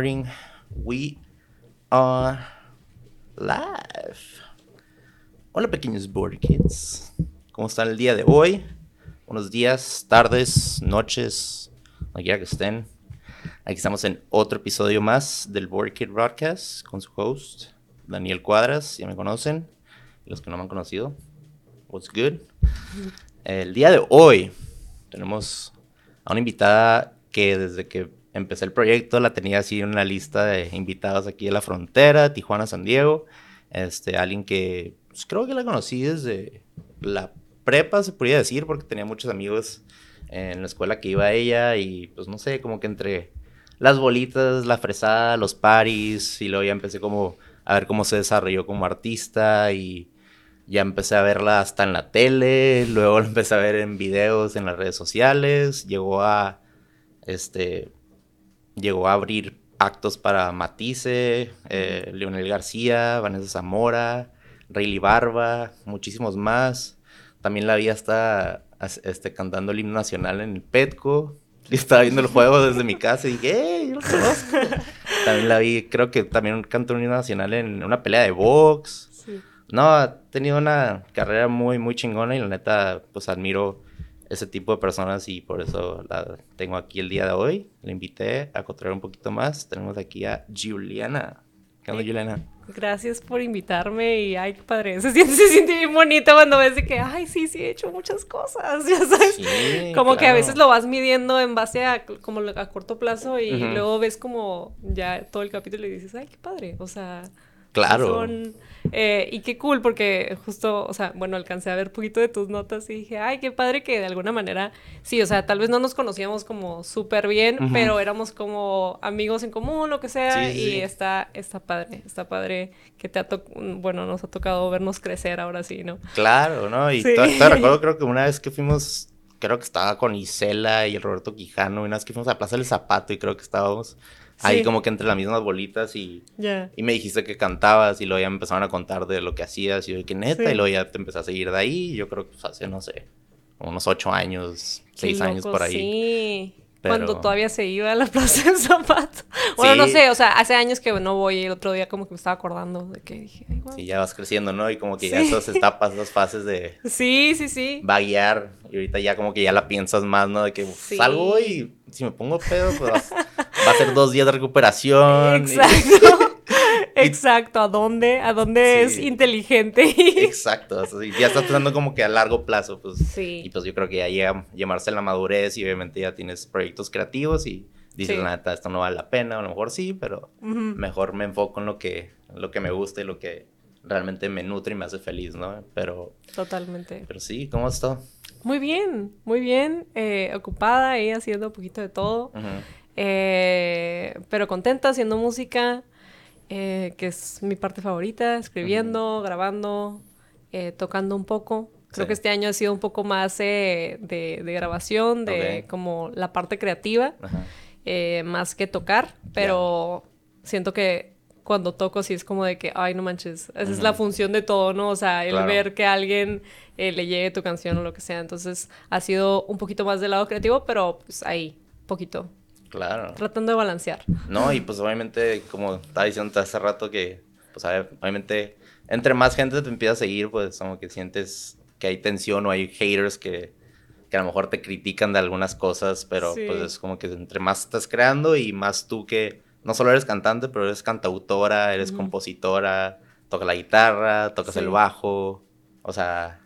Recording. We are live. Hola pequeños board kids. ¿Cómo están el día de hoy? Buenos días, tardes, noches, donde quiera que estén. Aquí estamos en otro episodio más del Board Kid Broadcast con su host, Daniel Cuadras. Ya me conocen. Los que no me han conocido, what's good? El día de hoy tenemos a una invitada que desde que empecé el proyecto la tenía así en una lista de invitados aquí de la frontera, Tijuana, San Diego. Este, alguien que pues, creo que la conocí desde la prepa, se podría decir, porque tenía muchos amigos en la escuela que iba ella y pues no sé, como que entre las bolitas, la fresada, los paris y luego ya empecé como a ver cómo se desarrolló como artista y ya empecé a verla hasta en la tele, luego la empecé a ver en videos en las redes sociales, llegó a este llegó a abrir actos para Matisse, eh, Leonel García, Vanessa Zamora, Rayleigh Barba, muchísimos más. También la vi hasta este, cantando el himno nacional en el Petco. Y estaba viendo el juego desde mi casa y dije, ¡eh! Yo también la vi, creo que también cantó un himno nacional en una pelea de box. No, ha tenido una carrera muy, muy chingona y la neta, pues admiro ese tipo de personas y por eso la tengo aquí el día de hoy. La invité a contar un poquito más. Tenemos aquí a Juliana. ¿Qué onda, Juliana? Gracias por invitarme y ay, qué padre. Se siente, se siente bien bonito cuando ves de que, ay, sí, sí, he hecho muchas cosas, ya sabes. como que a veces lo vas midiendo en base a como a corto plazo y luego ves como ya todo el capítulo y dices, ay, qué padre. O sea, claro. Eh, y qué cool, porque justo, o sea, bueno, alcancé a ver poquito de tus notas y dije, ay, qué padre que de alguna manera, sí, o sea, tal vez no nos conocíamos como súper bien, pero éramos como amigos en común, lo que sea, y Está, está padre, está padre que te ha tocado, bueno, nos ha tocado vernos crecer ahora sí, ¿no? Claro, ¿no? Y todavía recuerdo, creo que una vez que fuimos creo que estaba con Isela y el Roberto Quijano, y una vez que fuimos a Plaza del Zapato y creo que estábamos ahí como que entre las mismas bolitas y, y me dijiste que cantabas y luego ya me empezaron a contar de lo que hacías y yo que neta y luego ya te empecé a seguir de ahí yo creo que pues, hace no sé unos ocho años seis años por ahí. sí cuando todavía se iba a la plaza de zapato. Bueno, no sé, o sea, hace años que no voy y el otro día como que me estaba acordando de que dije, ay, Sí, ya vas creciendo, ¿no? Y como que ya esas etapas, esas fases de... Sí, sí, sí. Va a guiar y ahorita ya como que ya la piensas más, ¿no? De que salgo y si me pongo pedo, pues va a ser dos días de recuperación. Exacto. Exacto, ¿a dónde? ¿A dónde es inteligente? Exacto, ya estás pensando como que a largo plazo, pues. Sí. Y pues yo creo que ya llega llamarse la madurez y obviamente ya tienes proyectos creativos y dices, la neta, esto no vale la pena, a lo mejor sí, pero mejor me enfoco en lo que, lo que me gusta y lo que realmente me nutre y me hace feliz, ¿no? Pero... Totalmente. Pero sí, ¿cómo estás? Muy bien, muy bien, eh, ocupada y haciendo un poquito de todo, eh, pero contenta haciendo música, eh, que es mi parte favorita, escribiendo, grabando, eh, tocando un poco. Creo que este año ha sido un poco más eh, de, grabación, de como la parte creativa, más que tocar, pero siento que cuando toco sí es como de que, ay, no manches, esa es la función de todo, ¿no? O sea, el ver que a alguien le llegue tu canción o lo que sea. Entonces ha sido un poquito más del lado creativo, pero pues ahí, poquito. Claro. Tratando de balancear. No, y pues obviamente, como estaba diciendo hace rato, que, pues obviamente, entre más gente te empieza a seguir, pues como que sientes que hay tensión o hay haters que, que a lo mejor te critican de algunas cosas, pero pues es como que entre más estás creando y más tú que no solo eres cantante, pero eres cantautora, eres compositora, tocas la guitarra, tocas el bajo, o sea...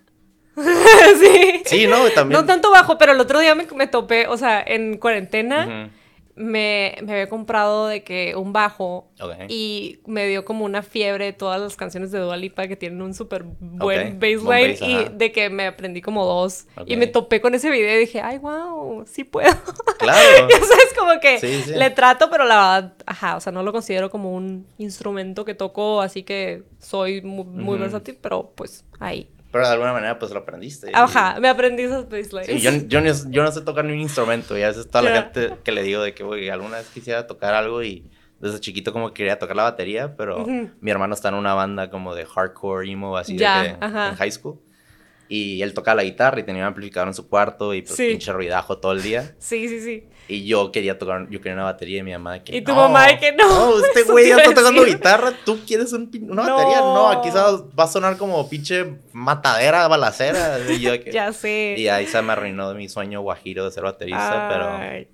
sí. Sí, ¿no? También... No tanto bajo, pero el otro día me, me topé, o sea, en cuarentena me, me, había comprado de que un bajo y me dio como una fiebre todas las canciones de Dua Lipa que tienen un súper buen baseline y de que me aprendí como dos y me topé con ese video y dije, ay, wow, sí puedo. Claro. Eso es como que le trato, pero la verdad, ajá, o sea, no lo considero como un instrumento que toco, así que soy muy, versátil, pero pues ahí. Pero de alguna manera, pues lo aprendiste. Ajá, me aprendí esas baselines. yo, yo, no, yo, no, sé tocar ni un instrumento. Y a veces toda la gente que le digo de que, güey, alguna vez quisiera tocar algo y desde chiquito como quería tocar la batería, pero mi hermano está en una banda como de hardcore emo, así de en high school. Y él tocaba la guitarra y tenía un amplificador en su cuarto y pues pinche ruidajo todo el día. Sí, sí, sí. Y yo quería tocar, yo quería una batería y mi mamá que Y tu mamá de que no. No, este güey ya está tocando guitarra, ¿tú quieres un, una batería? No, aquí va a sonar como pinche matadera, balacera. Y yo que, ya sé. Y ahí se me arruinó mi sueño guajiro de ser baterista, pero...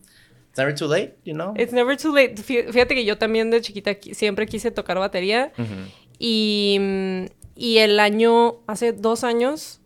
It's never too late, you know? It's never too late. Fíjate que yo también de chiquita siempre quise tocar batería. Y... Y el año, hace dos años,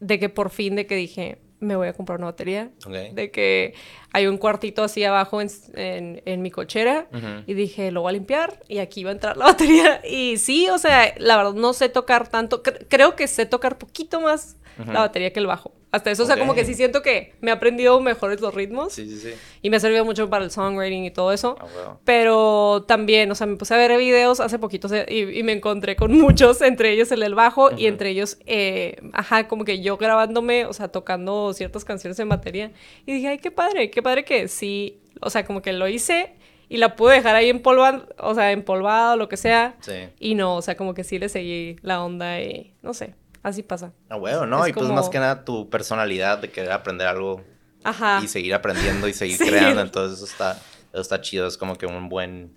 de que por fin, de que dije, me voy a comprar una batería. De que hay un cuartito así abajo en, en, mi cochera. Y dije, lo voy a limpiar y aquí va a entrar la batería. Y sí, o sea, la verdad no sé tocar tanto. creo que sé tocar poquito más la batería que el bajo. Hasta eso, o sea, como que sí siento que me he aprendido mejores los ritmos. Sí, sí, sí. Y me ha servido mucho para el songwriting y todo eso. Ah, Pero también, o sea, me puse a ver videos hace poquito y, me encontré con muchos, entre ellos el del bajo y entre ellos, eh, ajá, como que yo grabándome, o sea, tocando ciertas canciones en batería. Y dije, ay, qué padre, qué padre que sí, o sea, como que lo hice y la pude dejar ahí empolvada, o sea, empolvada o lo que sea. Sí. Y no, o sea, como que sí le seguí la onda y no sé. Así pasa. Ah, bueno, ¿no? y pues más que nada tu personalidad de querer aprender algo y seguir aprendiendo y seguir creando. Entonces eso está, eso está chido. Es como que un buen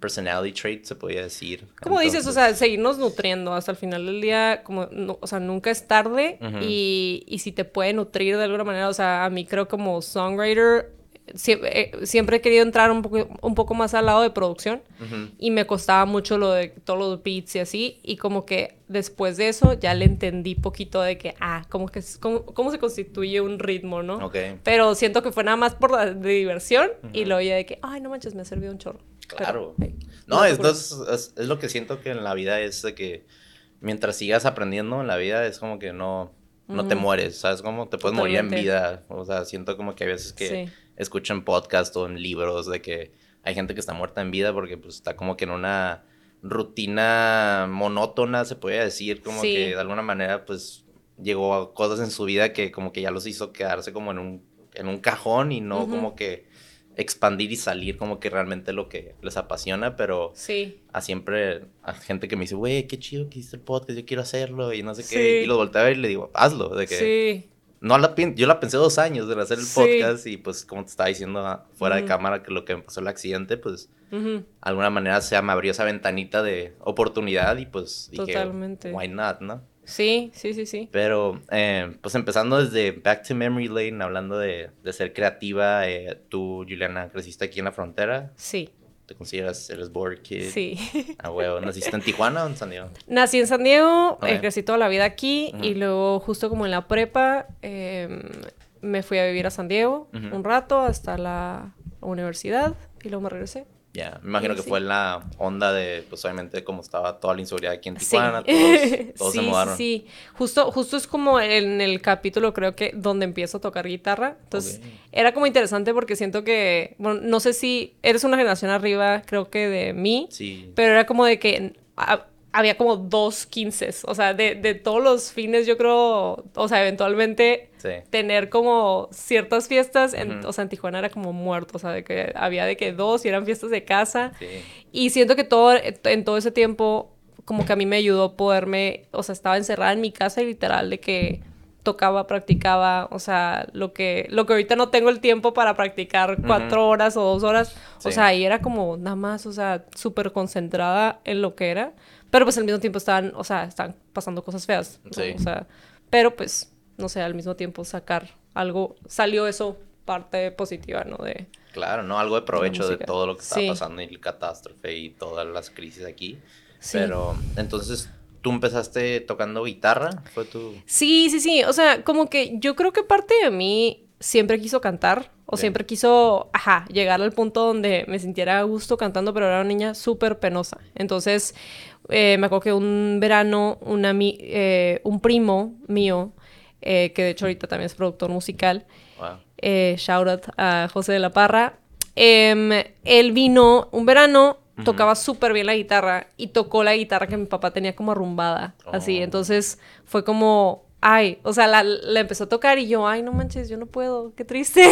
personality trait, se podría decir. Como dices, o sea, seguirnos nutriendo hasta el final del día, como, o sea, nunca es tarde y, y si te puede nutrir de alguna manera, o sea, a mí creo como songwriter eh, siempre, he querido entrar un poco, un poco más al lado de producción y me costaba mucho lo de todos los beats y así y como que después de eso ya le entendí poquito de que, ah, como que cómo, cómo se constituye un ritmo, ¿no? Pero siento que fue nada más por la de diversión y lo oía de que, ay, no manches, me ha servido un chorro. Claro. no, es, es, es, lo que siento que en la vida es de que mientras sigas aprendiendo en la vida es como que no, no te mueres, ¿sabes? Como te puedes morir en vida. O sea, siento como que hay veces que escucho en podcast o en libros de que hay gente que está muerta en vida porque pues está como que en una rutina monótona, se puede decir, como que de alguna manera pues llegó a cosas en su vida que como que ya los hizo quedarse como en un, en un cajón y no como que expandir y salir como que realmente lo que les apasiona, pero sí. a siempre a gente que me dice, güey, qué chido que hiciste el podcast, yo quiero hacerlo y no sé qué, y lo volteo a ver y le digo, hazlo, de que sí. No la yo la pensé dos años de hacer el podcast y pues como te estaba diciendo fuera de cámara que lo que me pasó el accidente, pues de alguna manera se me abrió esa ventanita de oportunidad y pues dije, why not, ¿no? Sí, sí, sí, sí. Pero eh, pues empezando desde Back to Memory Lane, hablando de, de ser creativa, eh, tú, Juliana, creciste aquí en la frontera. Sí. ¿Te consideras, eres board kid? Sí. Ah, huevo. ¿Naciste en Tijuana o en San Diego? Nací en San Diego, eh, crecí toda la vida aquí y luego justo como en la prepa em, me fui a vivir a San Diego un rato hasta la universidad y luego me regresé. Ya, me imagino que fue la onda de, pues obviamente, como estaba toda la inseguridad aquí en Tijuana, todos, se mudaron. Sí, justo, justo es como en el capítulo, creo que, donde empiezo a tocar guitarra. Entonces, era como interesante porque siento que, bueno, no sé si eres una generación arriba, creo que de mí, sí. pero era como de que había como dos quinces. O sea, de, de, todos los fines, yo creo, o sea, eventualmente tener como ciertas fiestas, en, o sea, en Tijuana era como muerto, o sea, de que había de que dos y eran fiestas de casa. Y siento que todo, en todo ese tiempo, como que a mí me ayudó poderme, o sea, estaba encerrada en mi casa y literal de que tocaba, practicaba, o sea, lo que, lo que ahorita no tengo el tiempo para practicar cuatro horas o dos horas, o sea, ahí era como nada más, o sea, súper concentrada en lo que era. Pero pues al mismo tiempo estaban, o sea, están pasando cosas feas. O sea, pero pues, no sé, al mismo tiempo sacar algo, salió eso parte positiva, ¿no? De, claro, ¿no? Algo de provecho de, todo lo que está pasando y el catástrofe y todas las crisis aquí. Pero entonces, ¿tú empezaste tocando guitarra? ¿Fue tu...? Sí, sí, sí. O sea, como que yo creo que parte de mí siempre quiso cantar o siempre quiso, ajá, llegar al punto donde me sintiera a gusto cantando, pero era una niña súper penosa. Entonces, eh, me acuerdo que un verano una, eh, un primo mío, eh, que de hecho ahorita también es productor musical, shout out a José de la Parra, em, él vino un verano, tocaba súper bien la guitarra y tocó la guitarra que mi papá tenía como arrumbada, así, oh. entonces fue como ay, o sea, la, empezó a tocar y yo, ay, no manches, yo no puedo, qué triste.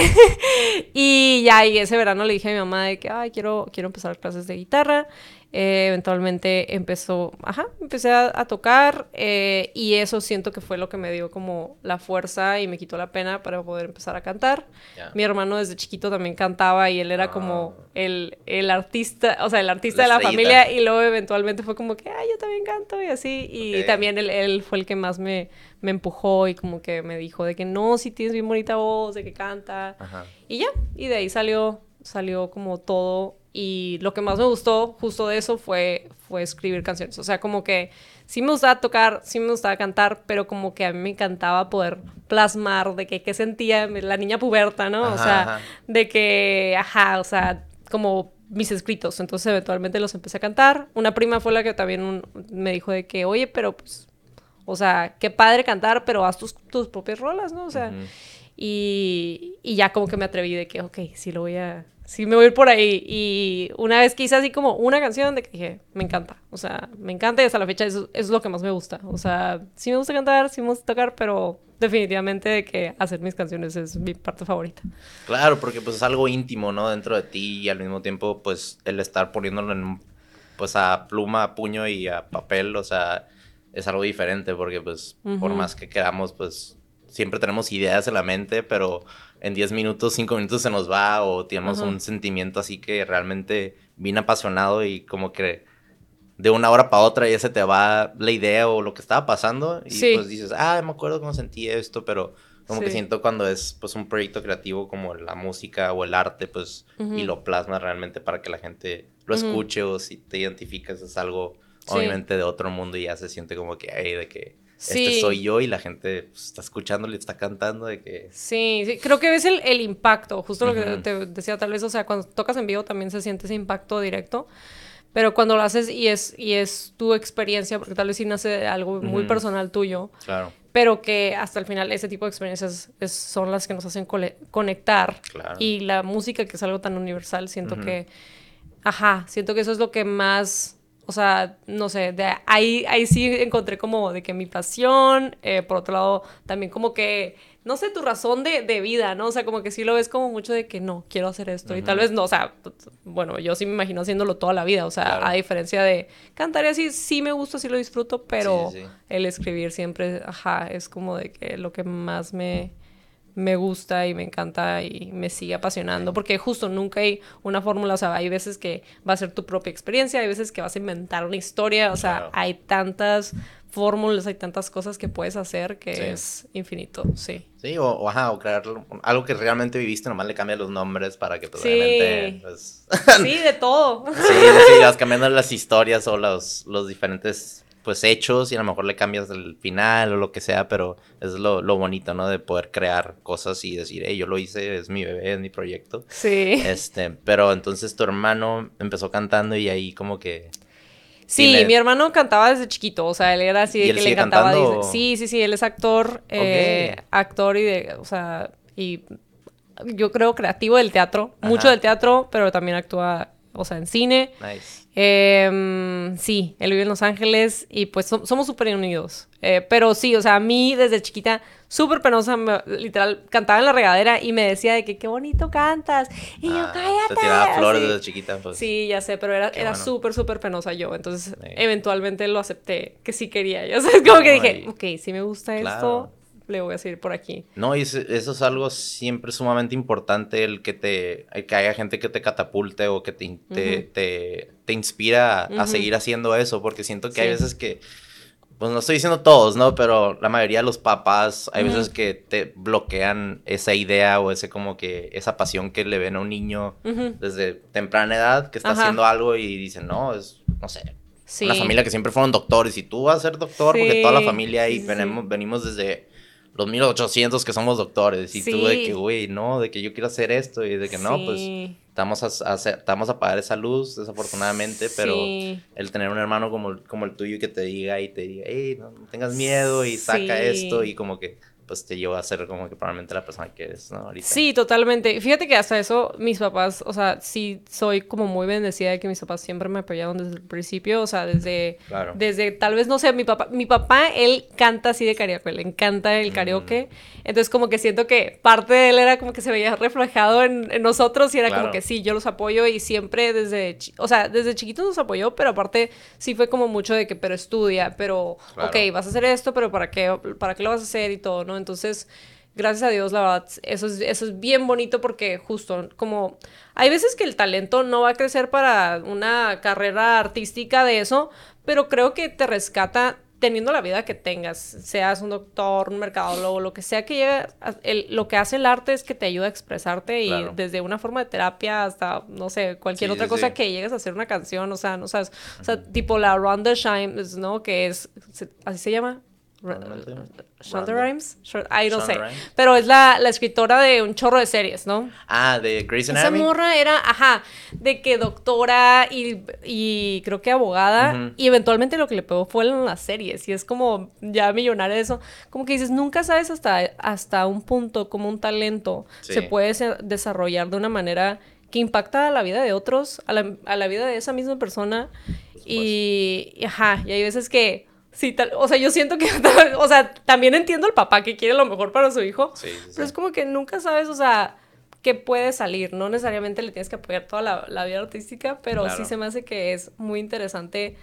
y ya, y ese verano le dije a mi mamá de que, ay, quiero, quiero empezar clases de guitarra. Eh, eventualmente empezó, ajá, empecé a, tocar eh, y eso siento que fue lo que me dio como la fuerza y me quitó la pena para poder empezar a cantar. Mi hermano desde chiquito también cantaba y él era como ah. el, el, artista, o sea, el artista de la familia y luego eventualmente fue como que, ay, yo también canto y así. Y también él, él, fue el que más me, me empujó y como que me dijo de que no, si tienes bien bonita voz, de que canta. Y ya, y de ahí salió, salió como todo y lo que más me gustó justo de eso fue, fue escribir canciones. O sea, como que sí me gustaba tocar, sí me gustaba cantar, pero como que a mí me encantaba poder plasmar de que qué sentía la niña puberta, ¿no? o sea, de que, ajá, o sea, como mis escritos. Entonces eventualmente los empecé a cantar. Una prima fue la que también me dijo de que, oye, pero pues, o sea, qué padre cantar, pero haz tus, tus propias rolas, ¿no? O sea, y, y ya como que me atreví de que, ok, sí lo voy a sí me voy a ir por ahí. Y una vez que hice así como una canción de que dije, me encanta. O sea, me encanta y hasta la fecha eso, es lo que más me gusta. O sea, sí me gusta cantar, sí me gusta tocar, pero definitivamente de que hacer mis canciones es mi parte favorita. Claro, porque pues es algo íntimo, ¿no? Dentro de ti y al mismo tiempo pues el estar poniéndolo en pues a pluma, a puño y a papel, o sea, es algo diferente porque pues por más que queramos pues siempre tenemos ideas en la mente, pero en 10 minutos, 5 minutos se nos va o tenemos un sentimiento así que realmente bien apasionado y como que de una hora para otra ya se te va la idea o lo que estaba pasando y pues dices, ah, me acuerdo cómo sentí esto, pero como que siento cuando es pues un proyecto creativo como la música o el arte, pues y lo plasma realmente para que la gente lo escuche o si te identificas es algo obviamente de otro mundo y ya se siente como que, hay de que este soy yo y la gente pues, está escuchando y está cantando de que... Sí, sí, creo que ves el, el impacto, justo lo que te decía tal vez, o sea, cuando tocas en vivo también se siente ese impacto directo, pero cuando lo haces y es, y es tu experiencia, porque tal vez sí nace algo muy personal tuyo, claro. pero que hasta el final ese tipo de experiencias son las que nos hacen conectar claro. y la música que es algo tan universal, siento que, ajá, siento que eso es lo que más o sea, no sé, de ahí, ahí sí encontré como de que mi pasión, eh, por otro lado, también como que, no sé, tu razón de, de, vida, ¿no? O sea, como que sí lo ves como mucho de que no, quiero hacer esto. Y tal vez no, o sea, bueno, yo sí me imagino haciéndolo toda la vida, o sea, a diferencia de cantar y así, sí me gusta, sí lo disfruto, pero el escribir siempre, ajá, es como de que lo que más me me gusta y me encanta y me sigue apasionando, porque justo nunca hay una fórmula, o sea, hay veces que va a ser tu propia experiencia, hay veces que vas a inventar una historia, o sea, hay tantas fórmulas, hay tantas cosas que puedes hacer que es infinito, sí. Sí, o, ajá, o crear algo que realmente viviste, nomás le cambias los nombres para que pues, sí. Pues, sí, de todo. Sí, sí, vas cambiando las historias o los, los diferentes pues hechos y a lo mejor le cambias el final o lo que sea, pero es lo, lo bonito, ¿no? De poder crear cosas y decir, hey, yo lo hice, es mi bebé, es mi proyecto. Sí. Este, pero entonces tu hermano empezó cantando y ahí como que... Sí, mi hermano cantaba desde chiquito, o sea, él era así de que le cantaba. Sí, sí, sí, él es actor, eh, actor y de, o sea, y yo creo creativo del teatro, mucho del teatro, pero también actúa, o sea, en cine. Nice. Eh, sí, él vive en Los Ángeles y pues somos súper unidos. Eh, pero sí, o sea, a mí desde chiquita, súper penosa, literal, cantaba en la regadera y me decía de que qué bonito cantas. Y yo, ah, cállate. Te tiraba flores desde chiquita. Pues. Sí, ya sé, pero era, era súper, súper penosa yo. Entonces, eventualmente lo acepté, que sí quería. Ya sabes, como que dije, ok, si me gusta esto, le voy a seguir por aquí. No, y eso es algo siempre sumamente importante, el que te, que haya gente que te catapulte o que te, te, te, inspira a, seguir haciendo eso, porque siento que hay veces que, pues no estoy diciendo todos, ¿no? Pero la mayoría de los papás, hay veces que te bloquean esa idea o ese como que, esa pasión que le ven a un niño desde temprana edad, que está haciendo algo y dicen, no, es, no sé, Una familia que siempre fueron doctores y tú vas a ser doctor porque toda la familia ahí venimos, venimos desde los 1800 que somos doctores y tú de que, güey, no, de que yo quiero hacer esto y de que no, pues estamos a, estamos a pagar esa luz, desafortunadamente, pero el tener un hermano como, como el tuyo que te diga y te diga, hey, no, tengas miedo y saca esto y como que pues te llevó a ser como que probablemente la persona que eres, ¿no? Ahorita. Sí, totalmente. Fíjate que hasta eso mis papás, o sea, sí soy como muy bendecida de que mis papás siempre me apoyaron desde el principio, o sea, desde, Claro. desde tal vez, no sé, mi papá, mi papá, él canta así de karaoke, le encanta el karaoke, Mm. entonces como que siento que parte de él era como que se veía reflejado en, en nosotros y era como que sí, yo los apoyo y siempre desde, o sea, desde chiquitos nos apoyó, pero aparte sí fue como mucho de que, pero estudia, pero, Claro. ok, vas a hacer esto, pero ¿para qué, para qué lo vas a hacer y todo, ¿no? Entonces, gracias a Dios, la verdad, eso es, eso es bien bonito porque justo como hay veces que el talento no va a crecer para una carrera artística de eso, pero creo que te rescata teniendo la vida que tengas, seas un doctor, un mercadólogo, lo que sea que llegue, el- lo que hace el arte es que te ayuda a expresarte y Claro. desde una forma de terapia hasta, no sé, cualquier Sí, otra sí, cosa que llegues a hacer una canción, o sea, no sabes, o sea, tipo la Ronda Shimes, ¿no? Que es, ¿así se llama? Shonda. Rhimes? Ay, no sé. Pero es la, la escritora de un chorro de series, ¿no? Ah, de Grey's Esa Anatomy. morra era, ajá, de que doctora y, y creo que abogada. Y eventualmente lo que le pegó fue en las series. Y es como ya millonaria eso. Como que dices, nunca sabes hasta, hasta un punto como un talento Sí. se puede desarrollar de una manera que impacta a la vida de otros, a la, a la vida de esa misma persona. Y, y, ajá, y hay veces que, sí, tal, o sea, yo siento que, o sea, también entiendo el papá que quiere lo mejor para su hijo, Sí, pero es como que nunca sabes, o sea, qué puede salir. No necesariamente le tienes que apoyar toda la, la vida artística, pero sí se me hace que es muy interesante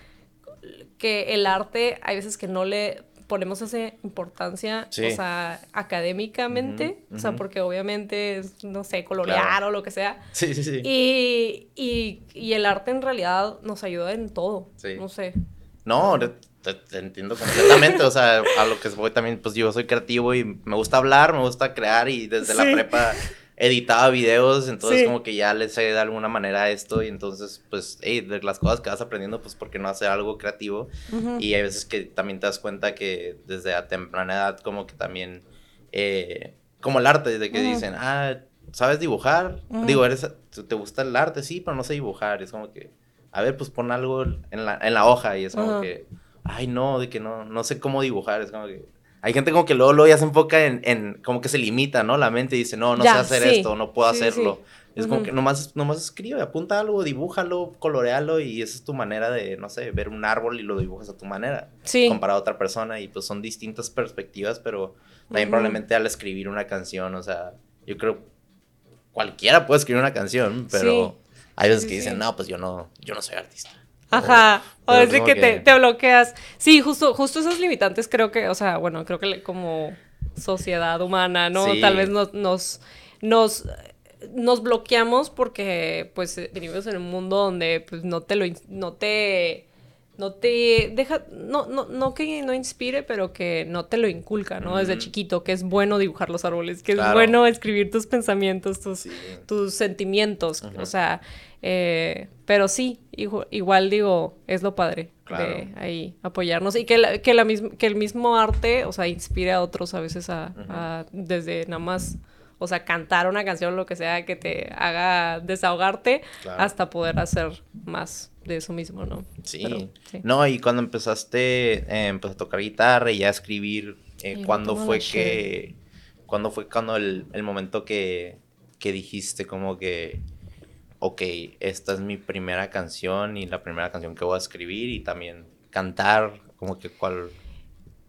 que el arte, hay veces que no le ponemos esa importancia, Sí. o sea, académicamente, o sea, porque obviamente es, no sé, colorear Claro. o lo que sea. Sí, sí, sí. Y, y, y el arte en realidad nos ayuda en todo. Sí. No sé. No, te, entiendo completamente. O sea, a lo que voy también, pues yo soy creativo y me gusta hablar, me gusta crear y desde la prepa editaba videos, entonces Sí. como que ya le sé de alguna manera esto y entonces pues, hey, de las cosas que vas aprendiendo, pues ¿por qué no hacer algo creativo? Ujú. Y hay veces que también te das cuenta que desde a temprana edad como que también, eh, como el arte, de que dicen, ah, ¿sabes dibujar? Digo, eres, ¿te gusta el arte? Sí, pero no sé dibujar. Es como que, a ver, pues pon algo en la, en la hoja y es como que, ay, no, de que no, no sé cómo dibujar. Es como que, hay gente como que luego, luego ya se enfoca en, en, como que se limita, ¿no? La mente dice, no, no Ya, sé hacer sí. esto, no puedo Sí, hacerlo. sí. Es como que nomás, nomás escribe, apunta algo, dibújalo, colorealo y esa es tu manera de, no sé, ver un árbol y lo dibujas a tu manera. Sí. Comparado a otra persona y pues son distintas perspectivas, pero también Ujú. probablemente al escribir una canción, o sea, yo creo cualquiera puede escribir una canción, pero hay veces que dicen, no, pues yo no, yo no soy artista. Ajá, o desde como que, que- Te, te bloqueas. Sí, justo, justo esos limitantes creo que, o sea, bueno, creo que como sociedad humana, ¿no? Sí. Tal vez nos, nos, nos, nos bloqueamos porque, pues, eh, vivimos en un mundo donde, pues, no te lo, no te, no te deja, no, no, no que no inspire, pero que no te lo inculca, ¿no? Desde chiquito, que es bueno dibujar los árboles, que es bueno escribir tus pensamientos, tus, Sí. tus sentimientos, o sea, eh, pero sí, igual digo, es lo padre de ahí apoyarnos y que, la- que, la que el mismo arte, o sea, inspire a otros a veces a, desde nada más, o sea, cantar una canción, lo que sea, que te haga desahogarte, Claro. hasta poder hacer más de eso mismo, ¿no? Sí. Pero, sí. No, y cuando empezaste, eh, empezó a tocar guitarra y ya a escribir, eh, ¿cuándo fue que, cuándo fue cuando el, el momento que, que dijiste como que, ok, esta es mi primera canción y la primera canción que voy a escribir y también cantar, como que cuál...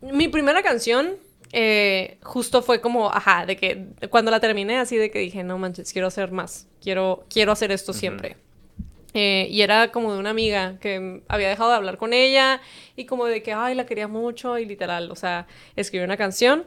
Mi primera canción eh, justo fue como, ajá, de que cuando la terminé así de que dije, no manches, quiero hacer más, quiero, quiero hacer esto siempre. Eh, y era como de una amiga que había dejado de hablar con ella y como de que, ay, la quería mucho y literal, o sea, escribí una canción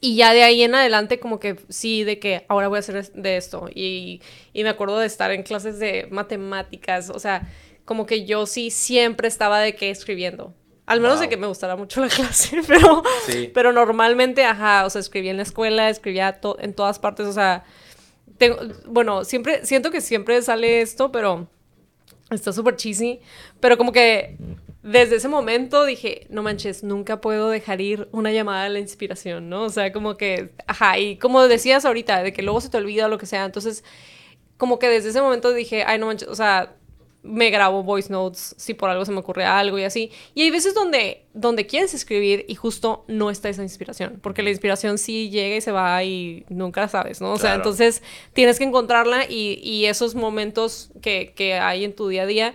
y ya de ahí en adelante como que sí, de que ahora voy a hacer de esto. Y, y me acuerdo de estar en clases de matemáticas, o sea, como que yo sí siempre estaba de que escribiendo. Al menos de que me gustara mucho la clase, pero, Sí. pero normalmente, ajá, o sea, escribía en la escuela, escribía to- en todas partes, o sea, bueno, siempre, siento que siempre sale esto, pero está súper cheesy, pero como que desde ese momento dije, no manches, nunca puedo dejar ir una llamada a la inspiración, ¿no? O sea, como que, ajá, y como decías ahorita, de que luego se te olvida o lo que sea, entonces, como que desde ese momento dije, ay, no manches, o sea, me grabo voice notes si por algo se me ocurre algo y así. Y hay veces donde, donde quieres escribir y justo no está esa inspiración, porque la inspiración sí llega y se va y nunca la sabes, ¿no? O sea, entonces tienes que encontrarla y, y esos momentos que, que, hay en tu día a día,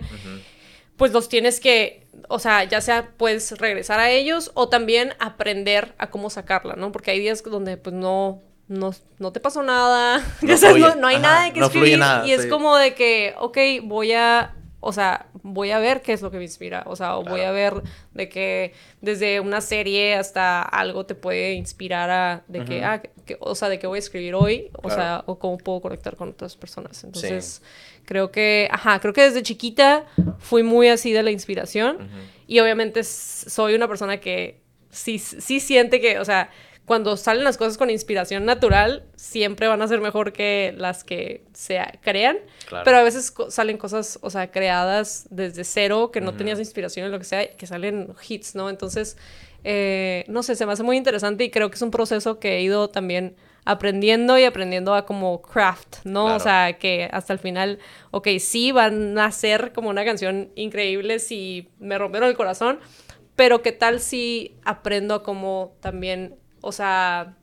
pues los tienes que, o sea, ya sea puedes regresar a ellos o también aprender a cómo sacarla, ¿no? Porque hay días donde pues no no, no te pasó nada, no, no, hay nada de que escribir. y es como de que, ok, voy a, o sea, voy a ver qué es lo que me inspira, o sea, voy a ver de que desde una serie hasta algo te puede inspirar a, de que, ah, o sea, de qué voy a escribir hoy, o sea, o cómo puedo conectar con otras personas. Entonces, creo que, ajá, creo que desde chiquita fui muy así de la inspiración. Y obviamente soy una persona que sí, sí siente que, o sea, cuando salen las cosas con inspiración natural, siempre van a ser mejor que las que se crean. Pero a veces salen cosas, o sea, creadas desde cero, que no tenías inspiración en lo que sea, que salen hits, ¿no? Entonces, eh, no sé, se me hace muy interesante y creo que es un proceso que he ido también aprendiendo y aprendiendo a como craft, ¿no? O sea, que hasta el final, ok, sí van a ser como una canción increíble si me rompieron el corazón, pero qué tal si aprendo a como también o sea,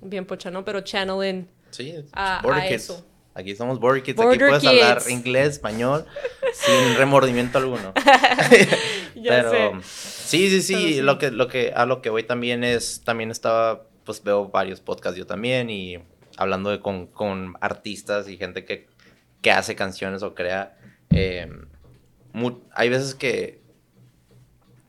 bien pocha, ¿no? Pero channeling sí, a, eso. Aquí somos Border Kids, aquí puedes hablar inglés, español, sin remordimiento alguno. Pero sí, sí, sí, lo que, lo que, a lo que voy también es, también estaba, pues veo varios podcasts yo también y hablando de, con, con artistas y gente que, que hace canciones o crea, eh, hay veces que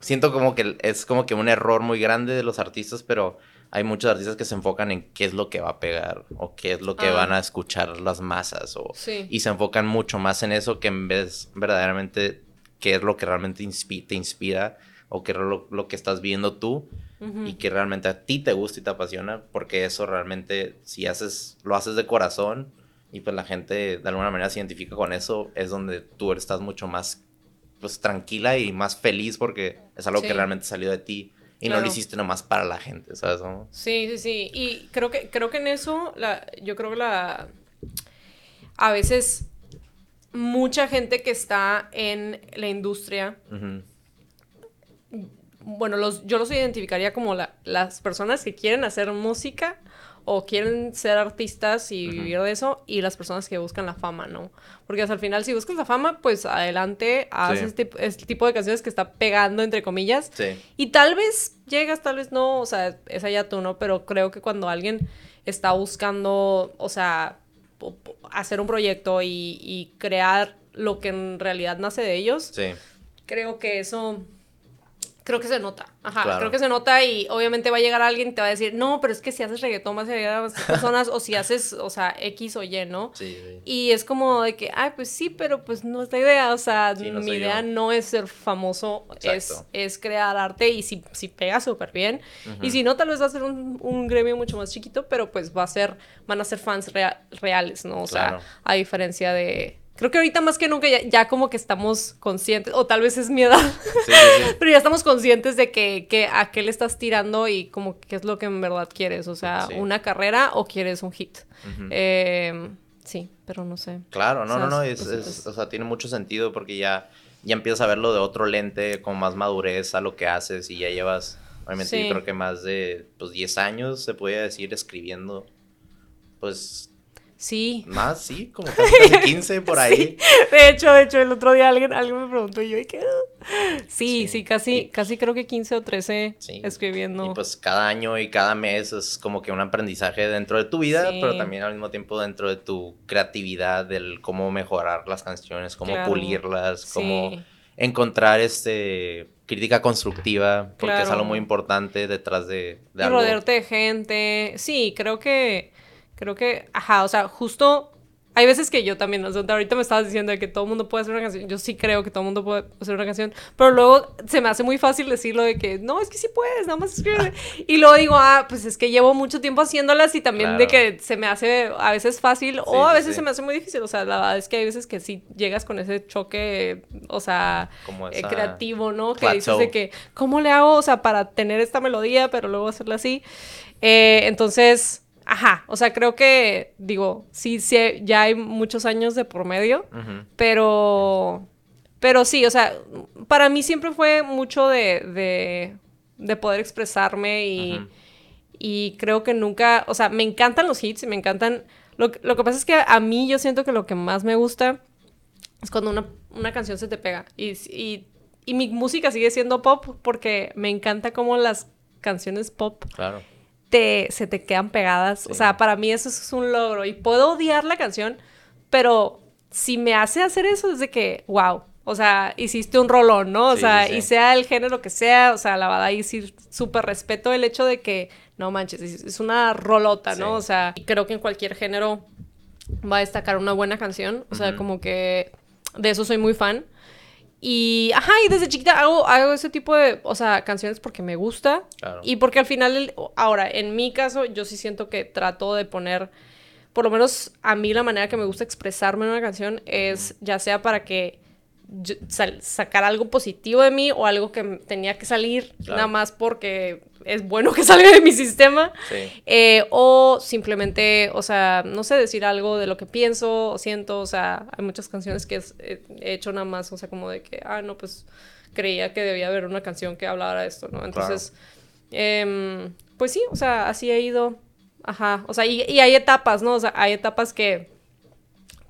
siento como que es como que un error muy grande de los artistas, pero hay muchos artistas que se enfocan en qué es lo que va a pegar o qué es lo que van a ah. escuchar las masas o, y se enfocan mucho más en eso que en vez verdaderamente qué es lo que realmente te inspira o qué es lo, que estás viendo tú y que realmente a ti te gusta y te apasiona porque eso realmente si haces lo haces de corazón y pues la gente de alguna manera se identifica con eso es donde tú estás mucho más pues tranquila y más feliz porque es algo que realmente salió de ti y no lo hiciste nomás para la gente, ¿sabes? Sí, sí, sí. Y creo que, creo que en eso, la, yo creo que la... A veces mucha gente que está en la industria, bueno, los, yo los identificaría como las personas que quieren hacer música o quieren ser artistas y vivir de eso, y las personas que buscan la fama, ¿no? Porque hasta el final, si buscas la fama, pues adelante, haz este, este, tipo de canciones que está pegando, entre comillas. Sí. Y tal vez llegas, tal vez no, o sea, es allá tú, ¿no? Pero creo que cuando alguien está buscando, o sea, hacer un proyecto y, y crear lo que en realidad nace de ellos, sí. creo que eso Creo que se nota. Ajá, creo que se nota y obviamente va a llegar alguien y te va a decir, no, pero es que si haces reggaetón vas a llegar a más personas o si haces, o sea, X o Y, ¿no? Sí, Y es como de que, ay, pues sí, pero pues no es la idea, o sea, mi idea no es ser famoso, es, es crear arte y si, si pega súper bien. Y si no, tal vez va a ser un, un, gremio mucho más chiquito, pero pues va a ser, van a ser fans reales, ¿no? O sea, a diferencia de Creo que ahorita más que nunca ya, como que estamos conscientes, o tal vez es mi edad, pero ya estamos conscientes de que, a qué le estás tirando y como qué es lo que en verdad quieres, o sea, una carrera o quieres un hit. Em, sí, pero no sé. Claro, no, no, no, es, o sea, tiene mucho sentido porque ya, ya empiezas a verlo de otro lente, con más madurez a lo que haces y ya llevas, obviamente yo creo que más de pues, 10 años, se podría decir, escribiendo, pues Sí. Más, sí, como casi, 15 por ahí. De hecho, de hecho, el otro día alguien, alguien me preguntó y yo, ¿qué? Sí, sí, casi, casi creo que 15 o 13 escribiendo. Y pues cada año y cada mes es como que un aprendizaje dentro de tu vida, pero también al mismo tiempo dentro de tu creatividad, del cómo mejorar las canciones, cómo pulirlas, cómo encontrar este crítica constructiva, porque es algo muy importante detrás de, de y rodearte de gente. Sí, creo que Creo que, ajá, o sea, justo hay veces que yo también, o sea, ahorita me estabas diciendo que todo el mundo puede hacer una canción. Yo sí creo que todo el mundo puede hacer una canción, pero luego se me hace muy fácil decirlo de que no, es que sí puedes, nada más escribe. y luego digo, ah, pues es que llevo mucho tiempo haciéndolas y también de que se me hace a veces fácil o a veces se me hace muy difícil. O sea, la verdad es que hay veces que sí llegas con ese choque, o sea, eh, creativo, ¿no? Que dices de que, ¿cómo le hago, o sea, para tener esta melodía, pero luego hacerla así? Eh, entonces Ajá, o sea, creo que, digo, sí, sí, ya hay muchos años de por medio, pero Pero sí, o sea, para mí siempre fue mucho de, de, poder expresarme y, y creo que nunca, o sea, me encantan los hits y me encantan... Lo, lo, que pasa es que a mí yo siento que lo que más me gusta es cuando una, una canción se te pega. Y, y, y, mi música sigue siendo pop porque me encanta cómo las canciones pop claro. Te, se te quedan pegadas. O sea, para mí eso es un logro. Y puedo odiar la canción, pero si me hace hacer eso es de que, wow, o sea, hiciste un rolón, ¿no? O sea, y sea el género que sea, o sea, la verdad, ahí sí súper respeto el hecho de que, no manches, es una rolota, ¿no? O sea, creo que en cualquier género va a destacar una buena canción, o sea, como que de eso soy muy fan. Y, ajá, y desde chiquita hago, hago ese tipo de, o sea, canciones porque me gusta. Y porque al final, ahora, en mi caso, yo sí siento que trato de poner, por lo menos a mí la manera que me gusta expresarme en una canción es ya sea para que sacar algo positivo de mí o algo que tenía que salir nada más porque es bueno que salga de mi sistema. Eh, o simplemente, o sea, no sé, decir algo de lo que pienso o siento. O sea, hay muchas canciones que he hecho nada más, o sea, como de que, ah, no, pues creía que debía haber una canción que hablara de esto, ¿no? Entonces, em, pues sí, o sea, así he ido. Ajá, o sea, y, y hay etapas, ¿no? O sea, hay etapas que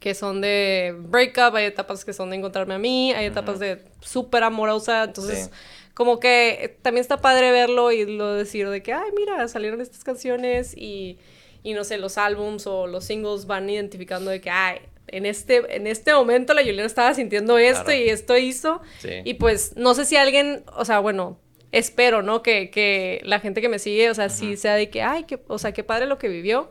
que son de breakup, hay etapas que son de encontrarme a mí, hay etapas de súper amorosa, entonces como que también está padre verlo y lo decir de que, ay, mira, salieron estas canciones y, y no sé, los álbums o los singles van identificando de que, ay, en este, en este momento la Juliana estaba sintiendo esto y esto hizo. Y pues no sé si alguien, o sea, bueno, espero, ¿no? Que, que la gente que me sigue, o sea, sí sea de que, ay, que, o sea, qué padre lo que vivió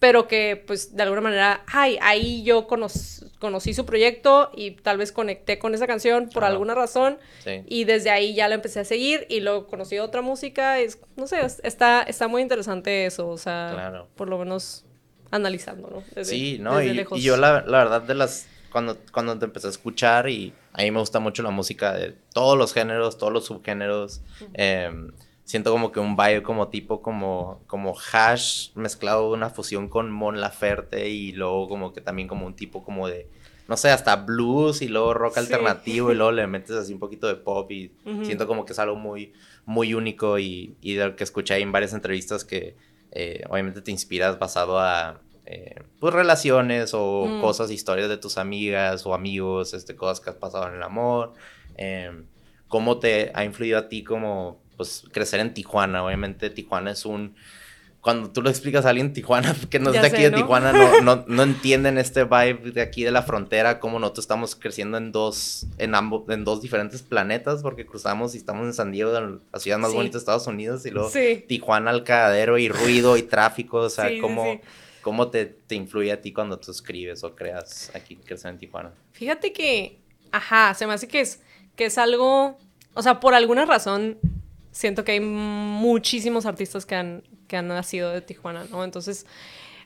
pero que pues de alguna manera, ay, ahí yo conocí su proyecto y tal vez conecté con esa canción por alguna razón y desde ahí ya la empecé a seguir y luego conocí otra música, es, no sé, está, está muy interesante eso, o sea, por lo menos analizando, ¿no? sí, ¿no? y, yo la, la, verdad de las, cuando, cuando te empecé a escuchar y a mí me gusta mucho la música de todos los géneros, todos los subgéneros, siento como que un vibe como tipo como, como hash mezclado una fusión con Mon Laferte y luego como que también como un tipo como de, no sé, hasta blues y luego rock alternativo y luego le metes así un poquito de pop y siento como que es algo muy, muy único y, y de lo que escuché en varias entrevistas que eh, obviamente te inspiras basado a... Eh, pues relaciones o mm. cosas, historias de tus amigas o amigos, este, cosas que has pasado en el amor, em, cómo te ha influido a ti como pues crecer en Tijuana. Obviamente Tijuana es un... Cuando tú lo explicas a alguien en Tijuana, que no es de aquí de Tijuana, no, no, no, entienden este vibe de aquí de la frontera, como nosotros estamos creciendo en dos, en ambos, en dos diferentes planetas, porque cruzamos y estamos en San Diego, la ciudad más bonita de Estados Unidos, y luego Tijuana al cadero y ruido y tráfico, o sea, cómo, cómo te, te influye a ti cuando tú escribes o creas aquí crecer en Tijuana. Fíjate que, ajá, se me hace que es, que es algo, o sea, por alguna razón siento que hay muchísimos artistas que han, que han nacido de Tijuana, ¿no? Entonces,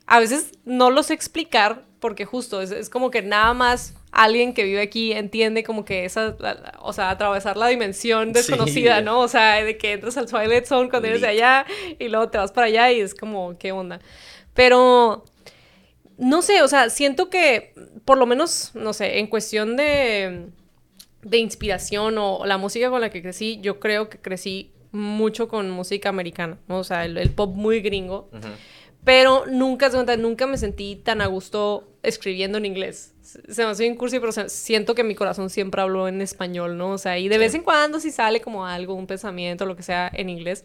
a veces no lo sé explicar porque justo es, como que nada más alguien que vive aquí entiende como que esa, o sea, atravesar la dimensión desconocida, ¿no? O sea, de que entras al Twilight Zone cuando eres de allá y luego te vas para allá y es como, ¿qué onda? Pero, no sé, o sea, siento que por lo menos, no sé, en cuestión de, de inspiración o la música con la que crecí, yo creo que crecí mucho con música americana, o sea, el, pop muy gringo. Pero nunca, nunca me sentí tan a gusto escribiendo en inglés. Se me hace bien cursi, pero siento que mi corazón siempre habló en español, ¿no? O sea, y de vez en cuando si sale como algo, un pensamiento, lo que sea, en inglés.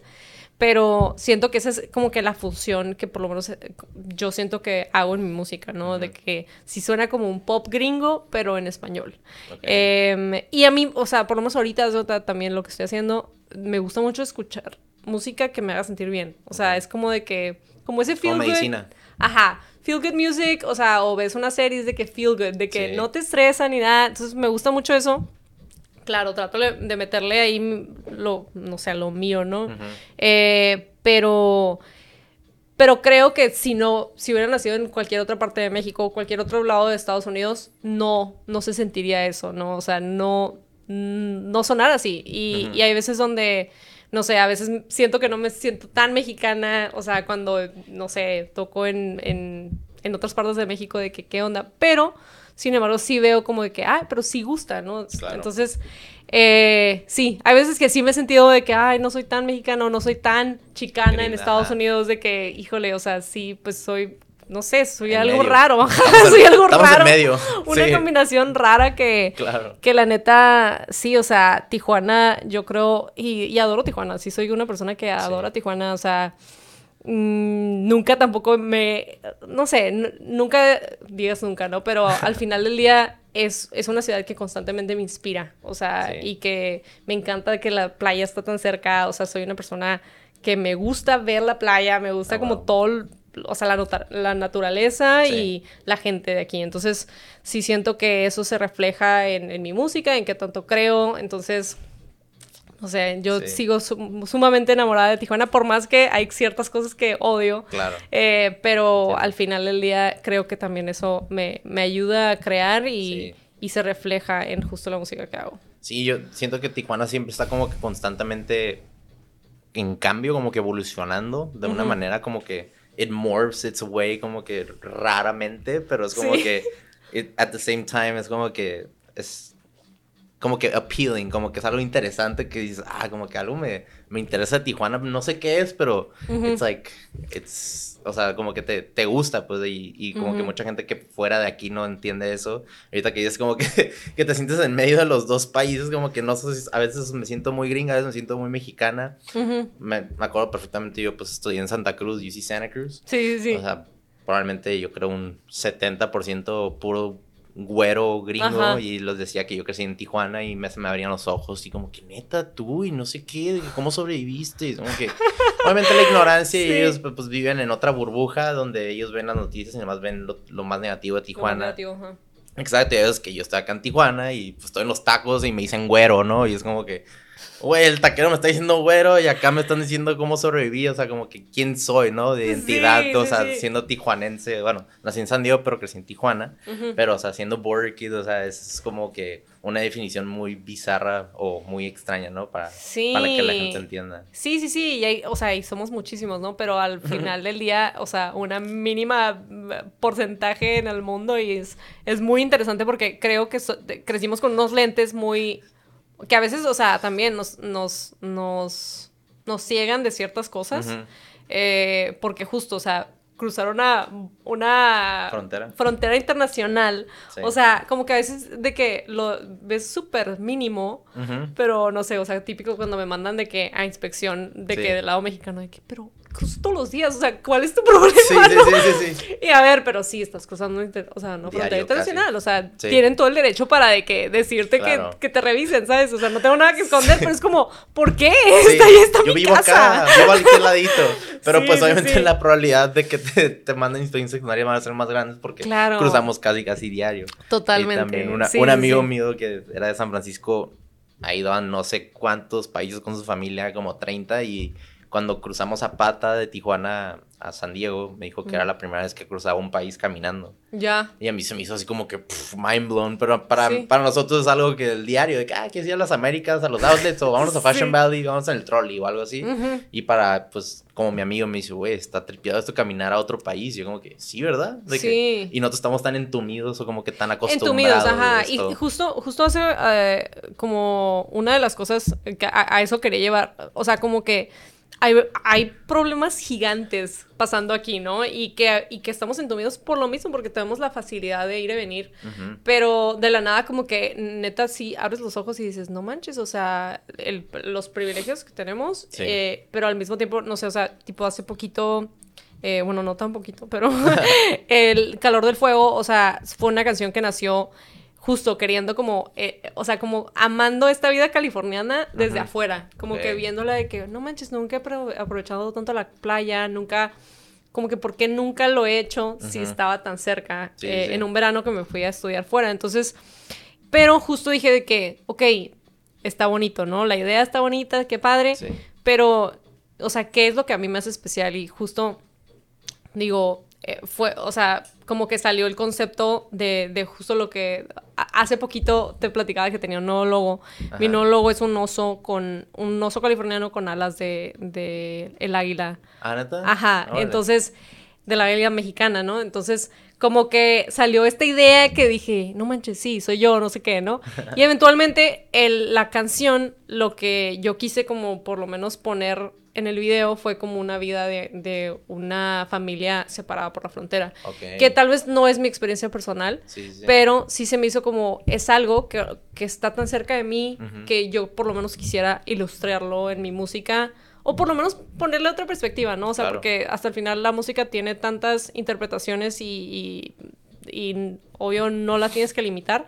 Pero siento que esa es como que la función que por lo menos eh, yo siento que hago en mi música, ¿no? De que si suena como un pop gringo, pero en español. Em, y a mí, o sea, por lo menos ahorita también lo que estoy haciendo, me gusta mucho escuchar música que me haga sentir bien. O sea, es como de que, como ese feel medicina. Ajá, feel good music, o sea, o ves una serie de que feel good, de que no te estresa ni nada. Entonces me gusta mucho eso. Claro, trato de meterle ahí lo, no sé, lo mío, ¿no? Eh, pero, pero creo que si no, si hubiera nacido en cualquier otra parte de México o cualquier otro lado de Estados Unidos, no, no se sentiría eso, ¿no? O sea, no, no sonar así. Y, y hay veces donde, no sé, a veces siento que no me siento tan mexicana, o sea, cuando, no sé, toco en, en, en otras partes de México de que qué onda, pero sin embargo sí veo como de que, ay, pero sí gusta, ¿no? Entonces, eh, sí, hay veces que sí me he sentido de que, ay, no soy tan mexicano, no soy tan chicana en Estados Unidos, de que, híjole, o sea, sí, pues soy no sé, soy algo raro. soy algo raro. En medio. Una combinación rara que, que la neta, sí, o sea, Tijuana, yo creo, y, adoro Tijuana, sí soy una persona que adora Tijuana, o sea, mm, nunca tampoco me, no sé, nunca digas nunca, ¿no? Pero al final del día es, es, una ciudad que constantemente me inspira, o sea, y que me encanta que la playa está tan cerca, o sea, soy una persona que me gusta ver la playa, me gusta ah, como todo o sea, la, la naturaleza y la gente de aquí. Entonces, sí siento que eso se refleja en, mi música, en qué tanto creo. Entonces, o sea, yo sigo sumamente enamorada de Tijuana, por más que hay ciertas cosas que odio. Claro. Eh, pero al final del día creo que también eso me, ayuda a crear y, y se refleja en justo la música que hago. Sí, yo siento que Tijuana siempre está como que constantemente en cambio, como que evolucionando de una manera como que it morphs its way como que raramente, pero es como que at the same time es como que es como que appealing, como que es algo interesante que dices, ah, como que algo me, me interesa Tijuana, no sé qué es, pero it's like, it's o sea, como que te, te gusta, pues, y, y como que mucha gente que fuera de aquí no entiende eso. Ahorita que es como que, que te sientes en medio de los dos países, como que no sé a veces me siento muy gringa, a veces me siento muy mexicana. me, me, acuerdo perfectamente, yo pues estudié en Santa Cruz, UC Santa Cruz. Sí, sí, sí. O sea, probablemente yo creo un 70% puro güero gringo y los decía que yo crecí en Tijuana y me, se me abrían los ojos y como que neta tú y no sé qué, ¿cómo sobreviviste? Y como que obviamente la ignorancia y ellos pues, pues, viven en otra burbuja donde ellos ven las noticias y además ven lo, más negativo de Tijuana. Exacto, y es que yo estoy acá en Tijuana y pues estoy en los tacos y me dicen güero, ¿no? Y es como que güey, el taquero me está diciendo güero y acá me están diciendo cómo sobreviví, o sea, como que quién soy, ¿no? De identidad, o sea, siendo tijuanense, bueno, nací en San Diego, pero crecí en Tijuana, pero, o sea, siendo border kid, o sea, es como que una definición muy bizarra o muy extraña, ¿no? Para, para que la gente entienda. Sí, sí, sí, y o sea, y somos muchísimos, ¿no? Pero al final del día, o sea, una mínima eh, porcentaje en el mundo y es, es muy interesante porque creo que crecimos con unos lentes muy que a veces, o sea, también nos, nos, nos, nos ciegan de ciertas cosas. Eh, porque justo, o sea, cruzar una, una frontera, frontera internacional. O sea, como que a veces de que lo ves súper mínimo, pero no sé, o sea, típico cuando me mandan de que a inspección, de que del lado mexicano, de que, pero todos los días, o sea, ¿cuál es tu problema? Sí, sí, sí, sí, Y a ver, pero sí, estás cruzando, o sea, no frontera internacional, o sea, tienen todo el derecho para de que decirte que, que, te revisen, ¿sabes? O sea, no tengo nada que esconder, pero es como, ¿por qué? Está ahí está Yo mi vivo casa. acá, vivo al ladito, pero pues obviamente la probabilidad de que te, te manden inspección secundaria van a ser más grandes porque cruzamos casi casi diario. Totalmente. Y también un amigo mío que era de San Francisco ha ido a no sé cuántos países con su familia, como 30, y cuando cruzamos a pata de Tijuana a San Diego, me dijo que era la primera vez que cruzaba un país caminando. Ya. Y a mí se me hizo así como que mind blown, pero para, para nosotros es algo que el diario, de que, ah, que ir a las Américas, a los outlets, o vamos a Fashion Valley, vamos en el trolley o algo así. Y para, pues, como mi amigo me dice, güey, está tripiado esto caminar a otro país. Y yo como que, sí, ¿verdad? De sí. y nosotros estamos tan entumidos o como que tan acostumbrados. Entumidos, ajá. Y justo, justo hace eh, como una de las cosas que a eso quería llevar, o sea, como que hay, problemas gigantes pasando aquí, ¿no? Y que, y que estamos entumidos por lo mismo, porque tenemos la facilidad de ir y venir. Pero de la nada, como que neta, sí abres los ojos y dices, no manches, o sea, los privilegios que tenemos, eh, pero al mismo tiempo, no sé, o sea, tipo hace poquito. Eh, bueno, no tan poquito, pero el calor del fuego, o sea, fue una canción que nació justo queriendo como, eh, o sea, como amando esta vida californiana desde afuera, como que viéndola de que, no manches, nunca he aprovechado tanto la playa, nunca, como que, ¿por qué nunca lo he hecho si estaba tan cerca eh, en un verano que me fui a estudiar fuera? Entonces, pero justo dije de que, ok, está bonito, ¿no? La idea está bonita, qué padre, pero, o sea, ¿qué es lo que a mí me hace especial? Y justo, digo, eh, fue, o sea, como que salió el concepto de, de justo lo que hace poquito te platicaba que tenía un nuevo logo. Mi nuevo logo es un oso con un oso californiano con alas de, de el águila. ¿Ah, Ajá, entonces de la liga mexicana, ¿no? Entonces, como que salió esta idea que dije, no manches, sí, soy yo, no sé qué, ¿no? Y eventualmente el, la canción, lo que yo quise como por lo menos poner en el video fue como una vida de, de una familia separada por la frontera. Que tal vez no es mi experiencia personal, pero sí se me hizo como, es algo que, que está tan cerca de mí que yo por lo menos quisiera ilustrarlo en mi música. O por lo menos ponerle otra perspectiva, ¿no? O sea, porque hasta el final la música tiene tantas interpretaciones y, y, obvio no la tienes que limitar,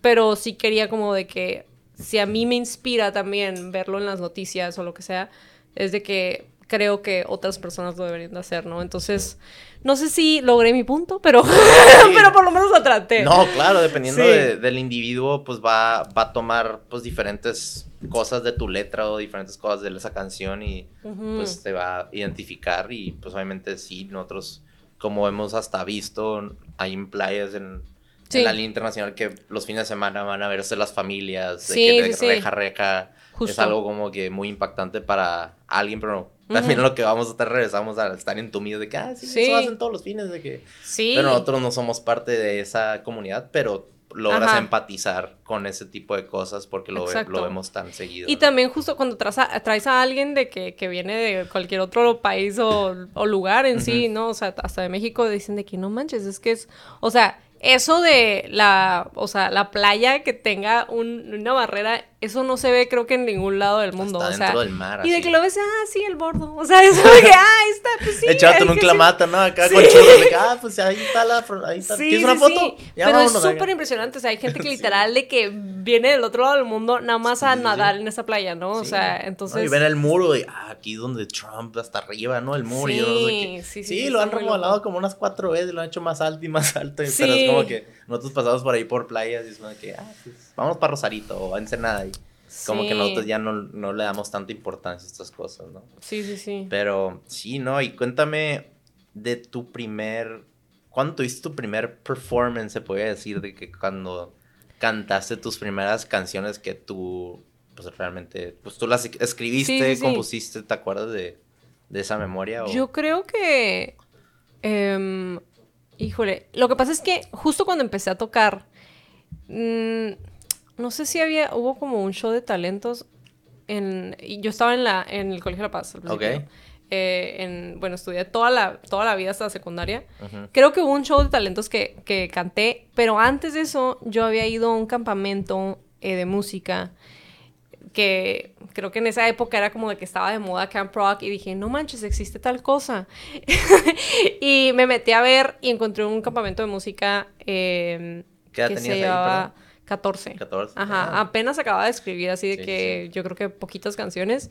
pero sí quería como de que si a mí me inspira también verlo en las noticias o lo que sea, es de que creo que otras personas lo deberían de hacer, ¿no? Entonces, no sé si logré mi punto, pero, pero por lo menos lo traté. No, claro, dependiendo del individuo, pues va, va a tomar pues diferentes cosas de tu letra o diferentes cosas de esa canción y pues te va a identificar y pues obviamente sí, nosotros como hemos hasta visto, hay en playas en, la línea internacional que los fines de semana van a verse las familias, de que reja, reja, es algo como que muy impactante para alguien, pero también lo que vamos a estar regresamos a estar entumidos de que, ah, sí, eso hacen todos los fines, de que... Sí. Pero nosotros no somos parte de esa comunidad, pero logras empatizar con ese tipo de cosas porque lo, lo vemos tan seguido. Y también justo cuando traes a, traes a alguien de que, que, viene de cualquier otro país o, o lugar en sí, ¿no? O sea, hasta de México dicen de que no manches, es que es, o sea, eso de la, o sea, la playa que tenga una barrera, eso no se ve creo que en ningún lado del mundo. o sea, del mar. Y de que lo ves, ah, sí, el bordo. O sea, eso de que, ah, ahí está, pues sí. Echado en un clamato, ¿no? Acá con chulos, de que, ah, pues ahí está la, ahí está. Sí, ¿Quieres una foto? Sí. Pero es súper impresionante, o sea, hay gente que literal de que viene del otro lado del mundo nada más a nadar en esa playa, ¿no? O sea, entonces... y ven el muro y, ah, aquí donde Trump, hasta arriba, ¿no? El muro y yo no sé qué. Sí, sí, sí, lo han remodelado como unas cuatro veces, lo han hecho más alto y más alto, pero es como que nosotros pasamos por ahí por playas y es como que, ah, pues vamos para Rosarito o a Ensenada y como que nosotros ya no, no, le damos tanta importancia a estas cosas, ¿no? Sí, sí, sí. Pero sí, ¿no? Y cuéntame de tu primer, ¿cuándo tuviste tu primer performance, se puede decir, de que cuando cantaste tus primeras canciones que tú, pues realmente, pues tú las escribiste, compusiste, ¿te acuerdas de, de esa memoria? O? Yo creo que... Eh, Híjole, lo que pasa es que justo cuando empecé a tocar, mm, no sé si había, hubo como un show de talentos en, y yo estaba en la, en el Colegio de la Paz. ok. Eh, en, bueno, estudié toda la, toda la vida hasta la secundaria. Creo que hubo un show de talentos que, que, canté, pero antes de eso yo había ido a un campamento eh, de música que creo que en esa época era como de que estaba de moda Camp Rock y dije, no manches, existe tal cosa. y me metí a ver y encontré un campamento de música eh, que se llevaba 14. 14. Ajá, ah. apenas acababa de escribir así de que yo creo que poquitas canciones.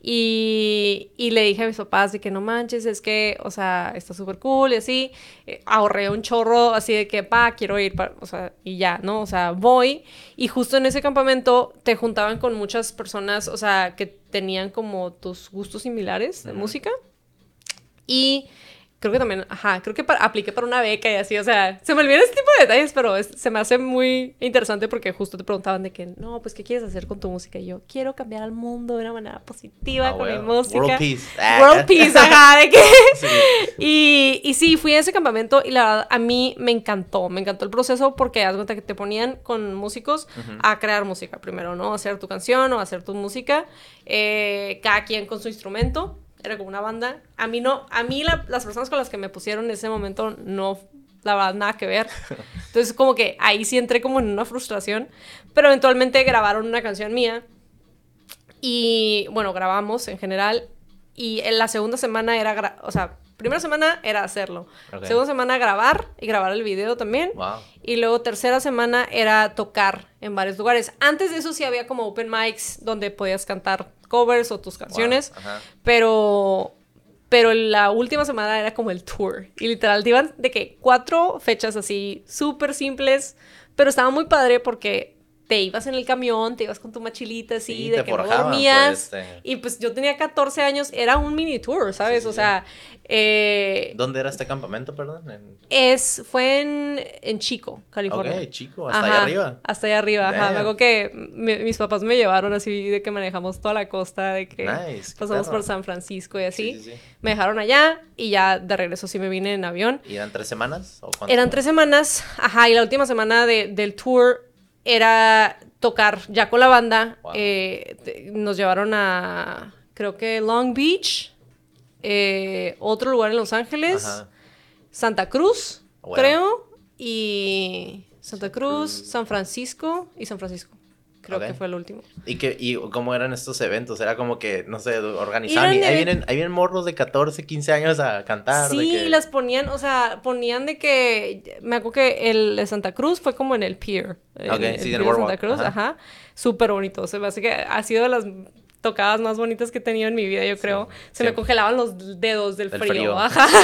Y, y, le dije a mis papás de que no manches, es que, o sea, está súper cool y así. Eh, ahorré un chorro así de que, pa, quiero ir, o sea, y ya, ¿no? O sea, voy. Y justo en ese campamento te juntaban con muchas personas, o sea, que tenían como tus gustos similares de música. Y creo que también, ajá, creo que apliqué para una beca y así, o sea, se me olvidan este tipo de detalles, pero se me hace muy interesante porque justo te preguntaban de que, no, pues, ¿qué quieres hacer con tu música? Y yo, quiero cambiar al mundo de una manera positiva ah, con mi música. World Peace. Ah. World Peace, ajá, de que... Y, y sí, fui a ese campamento y la verdad, a mí me encantó, me encantó el proceso porque, haz cuenta que te ponían con músicos a crear música primero, ¿no? Hacer tu canción o hacer tu música, eh, cada quien con su instrumento era como una banda. A mí no, a mí las personas con las que me pusieron en ese momento no, la verdad, nada que ver. Entonces como que ahí sí entré como en una frustración, pero eventualmente grabaron una canción mía y bueno, grabamos en general y en la segunda semana era, o sea, primera semana era hacerlo. Segunda semana grabar y grabar el video también. Y luego tercera semana era tocar en varios lugares. Antes de eso sí había como open mics donde podías cantar covers o tus canciones. Pero pero la última semana era como el tour. Y literal, te iban de que cuatro fechas así, súper simples. Pero estaba muy padre porque te ibas en el camión, te ibas con tu machilita así, de que no dormías. Pues, este. Y pues yo tenía 14 años, era un mini tour, ¿sabes? o sea... Eh, ¿Dónde era este campamento, perdón? Es, fue en, en Chico, California. Ok, Chico, hasta allá arriba. Hasta allá arriba, ajá. Luego que mis papás me llevaron así de que manejamos toda la costa, de que pasamos por San Francisco y así. me dejaron allá y ya de regreso sí me vine en avión. ¿Y eran tres semanas? ¿o eran tres semanas, ajá, y la última semana de, del tour era tocar ya con la banda. Eh, nos llevaron a, creo que Long Beach, eh, otro lugar en Los Ángeles, Santa Cruz, creo, y Santa Cruz, San Francisco y San Francisco. Creo que fue el último. ¿Y, que, ¿Y cómo eran estos eventos? Era como que, no sé, organizaban. Y ahí, vienen, ahí vienen morros de 14, 15 años a cantar. Sí, las ponían, o sea, ponían de que. Me acuerdo que el de Santa Cruz fue como en el pier. Ok, sí, en el de Santa Cruz, ajá. Súper bonito. O sea, así que ha sido de las tocadas más bonitas que he tenido en mi vida, yo creo. Se me congelaban los dedos del frío.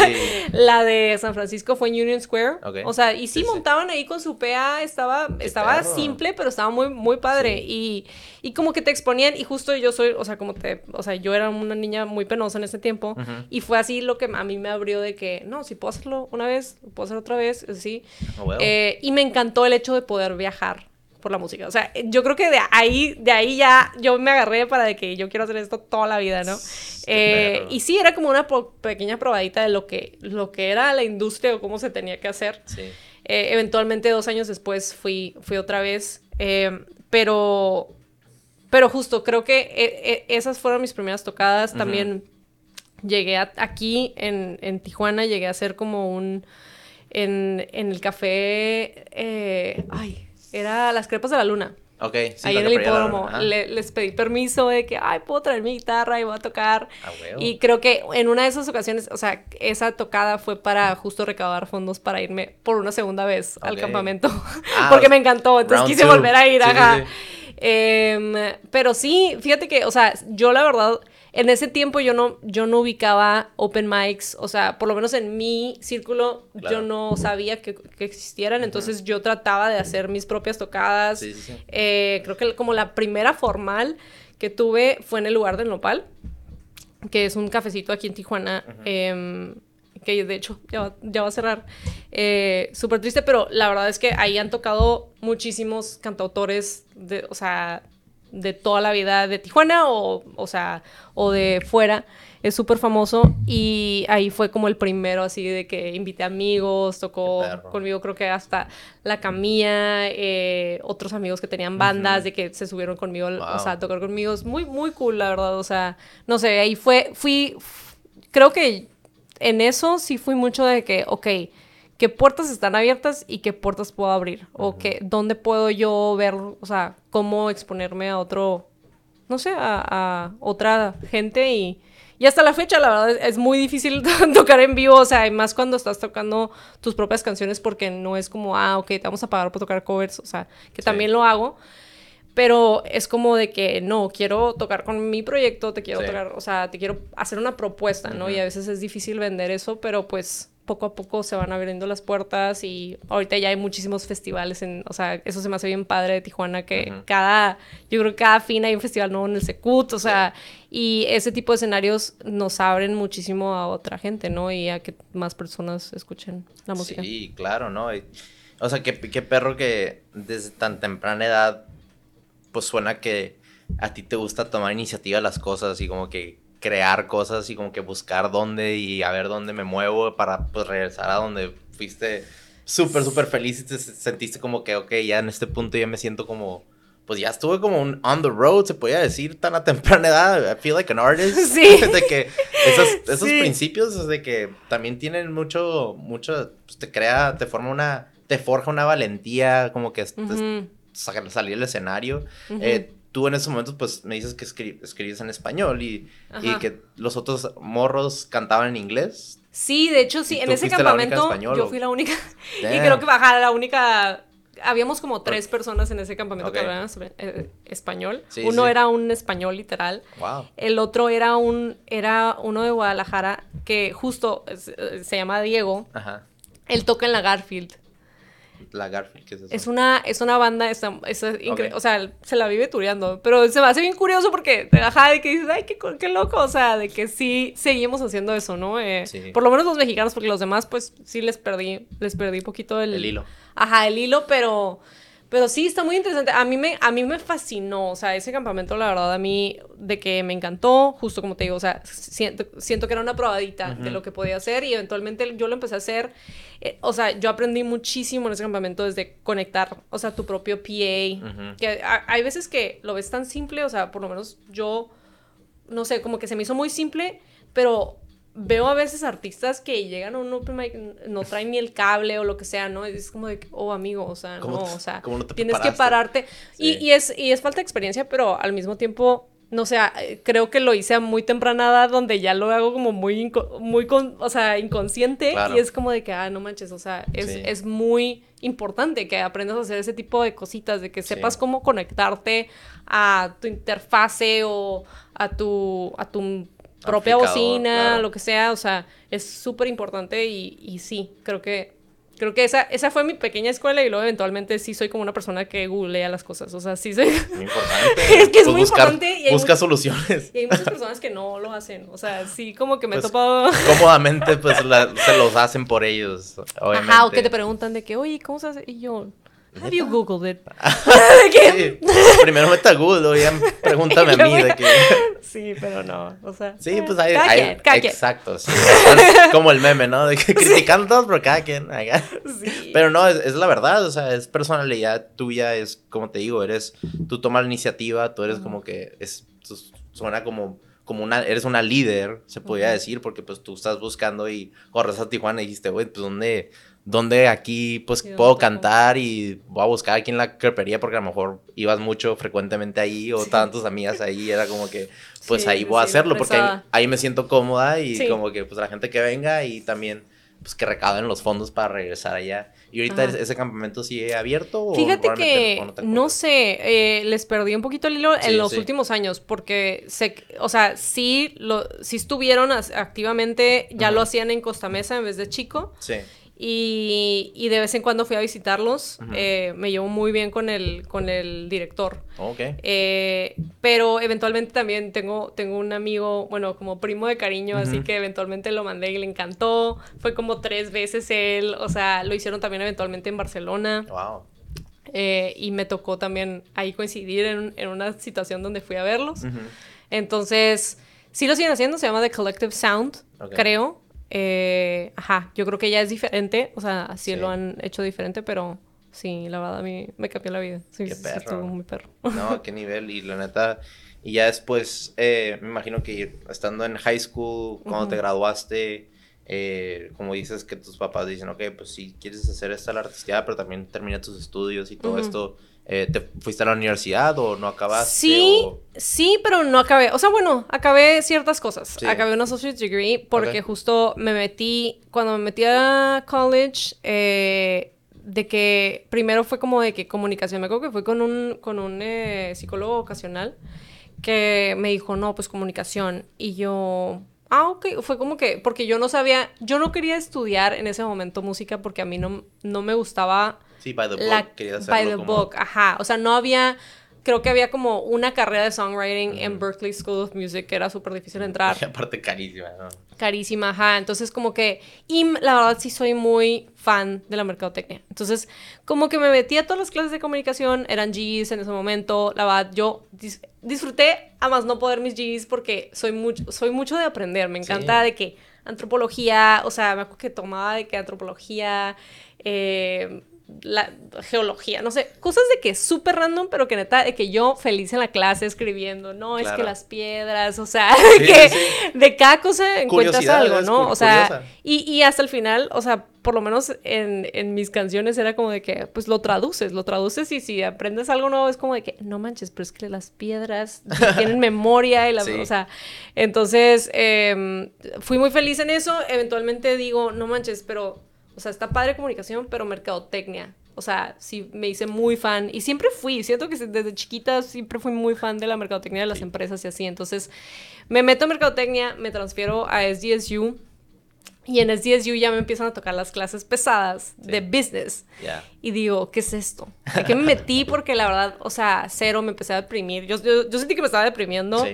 La de San Francisco fue en Union Square. O sea, y sí, montaban ahí con su PA, estaba, estaba simple, pero estaba muy, muy padre. Y, y, como que te exponían, y justo yo soy, o sea, como te, o sea, yo era una niña muy penosa en ese tiempo, y fue así lo que a mí me abrió de que, no, si puedo hacerlo una vez, puedo hacerlo otra vez, sí. Oh, eh, y me encantó el hecho de poder viajar por la música. O sea, yo creo que de ahí, de ahí ya yo me agarré para de que yo quiero hacer esto toda la vida, ¿no? Eh, y sí, era como una pequeña probadita de lo que, lo que era la industria o cómo se tenía que hacer. Sí. Eh, eventualmente, dos años después, fui, fui otra vez. Eh, pero, pero justo, creo que esas fueron mis primeras tocadas. También llegué aquí en, en, Tijuana, llegué a hacer como un... En, en el café... ay, era Las Crepas de la Luna. Ok, sí, Ahí en el hipódromo. les pedí permiso de que, ay, puedo traer mi guitarra y voy a tocar. Ah, y creo que en una de esas ocasiones, o sea, esa tocada fue para justo recaudar fondos para irme por una segunda vez al campamento. Ah, Porque me encantó, entonces quise volver a ir, ajá. Em, pero sí, fíjate que, o sea, yo la verdad en ese tiempo yo no, yo no ubicaba open mics, o sea, por lo menos en mi círculo yo no sabía que, existieran, entonces yo trataba de hacer mis propias tocadas. Eh, creo que como la primera formal que tuve fue en el lugar del Nopal, que es un cafecito aquí en Tijuana. Em, que de hecho ya va, a cerrar. Eh, Súper triste, pero la verdad es que ahí han tocado muchísimos cantautores, de, o sea, de toda la vida de Tijuana o, o sea, o de fuera. Es súper famoso y ahí fue como el primero así de que invité amigos, tocó conmigo creo que hasta La Camilla, eh, otros amigos que tenían bandas de que se subieron conmigo, o sea, tocar conmigo. Es muy, muy cool, la verdad, o sea, no sé, ahí fue, fui, creo que en eso sí fui mucho de que, ok, qué puertas están abiertas y qué puertas puedo abrir. O que, dónde puedo yo ver, o sea, cómo exponerme a otro, no sé, a, otra gente y... Y hasta la fecha, la verdad, es muy difícil tocar en vivo, o sea, más cuando estás tocando tus propias canciones porque no es como, ah, ok, te vamos a pagar por tocar covers, o sea, que también lo hago, pero es como de que, no, quiero tocar con mi proyecto, te quiero tocar, o sea, te quiero hacer una propuesta, ¿no? Y a veces es difícil vender eso, pero pues poco a poco se van abriendo las puertas y ahorita ya hay muchísimos festivales en, o sea, eso se me hace bien padre de Tijuana que cada, yo creo que cada fin hay un festival nuevo en el Secut, o sea, y ese tipo de escenarios nos abren muchísimo a otra gente, ¿no? Y a que más personas escuchen la música. Sí, claro, ¿no? o sea, qué, qué perro que desde tan temprana edad, pues suena que a ti te gusta tomar iniciativa las cosas y como que crear cosas y como que buscar dónde y a ver dónde me muevo para pues regresar a donde fuiste súper, súper feliz y te sentiste como que, ok, ya en este punto ya me siento como, pues ya estuve como un on the road, se podía decir, tan a temprana edad, I feel like an artist. Sí. de que esos, esos principios, de que también tienen mucho, mucho, pues te crea, te forma una, te forja una valentía, como que salir al escenario tú en esos momentos, pues me dices que escribes en español y, y, que los otros morros cantaban en inglés. Sí, de hecho, sí, en ese campamento yo fui la única. y creo que bajara la única. Habíamos como tres personas en ese campamento que hablaban eh, español. uno era un español literal. Wow. El otro era un era uno de Guadalajara que justo se, llama Diego. Ajá. Él toca en la Garfield. La Garfield, ¿qué es eso? Es una, es una banda, es, es o sea, se la vive tureando, pero se me hace bien curioso porque, ajá, de que dices, ay, qué, qué loco, o sea, de que sí seguimos haciendo eso, ¿no? Eh, Sí. Por lo menos los mexicanos, porque los demás, pues, sí les perdí, les perdí un poquito el... El hilo. Ajá, el hilo, pero... Pero sí, está muy interesante. A mí, me, a mí me fascinó, o sea, ese campamento, la verdad, a mí, de que me encantó, justo como te digo, o sea, siento, siento que era una probadita de lo que podía hacer y eventualmente yo lo empecé a hacer. eh, o sea, yo aprendí muchísimo en ese campamento desde conectar, o sea, tu propio PA. Ujú. Que a- hay veces que lo ves tan simple, o sea, por lo menos yo, no sé, como que se me hizo muy simple, pero veo a veces artistas que llegan a un open mic, no traen ni el cable o lo que sea, ¿no? Es como de, oh, amigo, o sea, ¿Cómo no, te- o sea, no tienes que pararte. Y, Sí. y es, y es falta de experiencia, pero al mismo tiempo, no sé, eh, creo que lo hice a muy temprana edad, donde ya lo hago como muy, muy con- o sea, inconsciente, Claro. y es como de que, ah, no manches, o sea, es, Sí. es muy importante que aprendas a hacer ese tipo de cositas, de que Sí. sepas cómo conectarte a tu interfase o a tu, a tu propia bocina, claro. lo que sea, o sea, es súper importante y, y sí, creo que creo que esa, esa fue mi pequeña escuela y luego eventualmente sí soy como una persona que googlea las cosas, o sea, sí soy... Muy importante. Es que es Pues muy buscar- importante y Busca soluciones. Y hay muchas personas que no lo hacen, o sea, sí como que me he Pues, topado... Cómodamente, pues la- se los hacen por ellos. Obviamente. Ajá, o que te preguntan de que, oye, ¿cómo se hace? Y yo, have you googled it? Sí. Primero mete a Google, oye, pregúntame a mí de ya- que. Sí, pero no, o sea... Sí, eh, pues hay. cada hay- quien, cada quien. exacto, sí. Como el meme, ¿no? De que critican todos, pero cada quien. Sí. Pero no, es, es la verdad, o sea, es personalidad tuya, es como te digo, eres, tú tomas la iniciativa, tú eres como que, es, suena como, como una, eres una líder, se podría Ujú. decir, porque pues tú estás buscando y corres a Tijuana y dijiste, güey, pues dónde, dónde aquí pues Sí, ¿dónde puedo cantar y voy a buscar aquí en la crepería porque a lo mejor ibas mucho frecuentemente ahí o Sí. estaban tus amigas ahí, era como que, pues Sí, ahí voy a hacerlo porque ahí, me siento cómoda y como que pues la gente que venga y también pues que recauden los fondos para regresar allá. Y ahorita Ajá. ese- campamento sigue abierto Fíjate que no acuerdas? sé, eh, les perdí un poquito el hilo en los últimos años porque se, o sea, sí lo, sí estuvieron activamente, ya lo hacían en Costa Mesa en vez de Chico Sí. Y, y de vez en cuando fui a visitarlos. Eh, me llevo muy bien con el con el director. Ok. Eh, pero eventualmente también tengo, tengo un amigo, bueno, como primo de cariño, así que eventualmente lo mandé y le encantó. Fue como tres veces él, o sea, lo hicieron también eventualmente en Barcelona. Wow. eh, y me tocó también ahí coincidir en, en una situación donde fui a verlos. Entonces, sí lo siguen haciendo, se llama The Collective Sound, creo. Eh, ajá, yo creo que ya es diferente, o sea, así Sí. lo han hecho diferente, pero sí, la verdad a mí me cambió la vida. Sí, Qué sí, perro. estuvo muy perro. No, qué nivel. Y la neta, y ya después, eh, me imagino que estando en high school, cuando te graduaste, eh, como dices que tus papás dicen, ok, pues si quieres hacer esta la artisteada, pero también termina tus estudios y todo esto, eh, ¿te fuiste a la universidad o no acabaste? Sí, o- sí, pero no acabé. O sea, bueno, acabé ciertas cosas. Sí. Acabé un associate degree porque justo me metí, cuando me metí a college, eh, de que primero fue como de que comunicación. Me acuerdo que fui con un, con un eh, psicólogo ocasional que me dijo, no, pues comunicación. Y yo, ah, ok, fue como que, porque yo no sabía, yo no quería estudiar en ese momento música porque a mí no, no me gustaba Sí, by the book. la, by the como- book, ajá. O sea, no había, creo que había como una carrera de songwriting en Ujú. Berklee School of Music que era súper difícil entrar, Y aparte carísima, ¿no? carísima, ajá. Entonces como que, y la verdad sí soy muy fan de la mercadotecnia. Entonces como que me metí a todas las clases de comunicación, eran Gs en ese momento, la verdad yo dis- disfruté a más no poder mis Gs porque soy mucho, soy mucho de aprender, me encanta Sí. de que antropología, o sea, me acuerdo que tomaba de que antropología, eh, la geología, no sé, cosas de que súper random, pero que neta, de que yo feliz en la clase escribiendo, no, es que las piedras, o sea, Sí, que sí, de cada cosa encuentras algo, ¿no? O sea, y, y hasta el final, o sea, por lo menos en, en mis canciones era como de que, pues lo traduces, lo traduces y si aprendes algo nuevo es como de que, no manches, pero es que las piedras tienen memoria y las, Sí. o sea, entonces em, fui muy feliz en eso, eventualmente digo, no manches, pero, o sea, está padre comunicación, pero mercadotecnia. O sea, sí me hice muy fan y siempre fui, siento que desde chiquita siempre fui muy fan de la mercadotecnia de las empresas y así. Entonces, me meto en mercadotecnia, me transfiero a SDSU Y en SDSU ya me empiezan a tocar las clases pesadas de business. Y digo, ¿qué es esto? ¿De qué me metí? Porque la verdad, o sea, cero, me empecé a deprimir. Yo, yo, sentí que me estaba deprimiendo.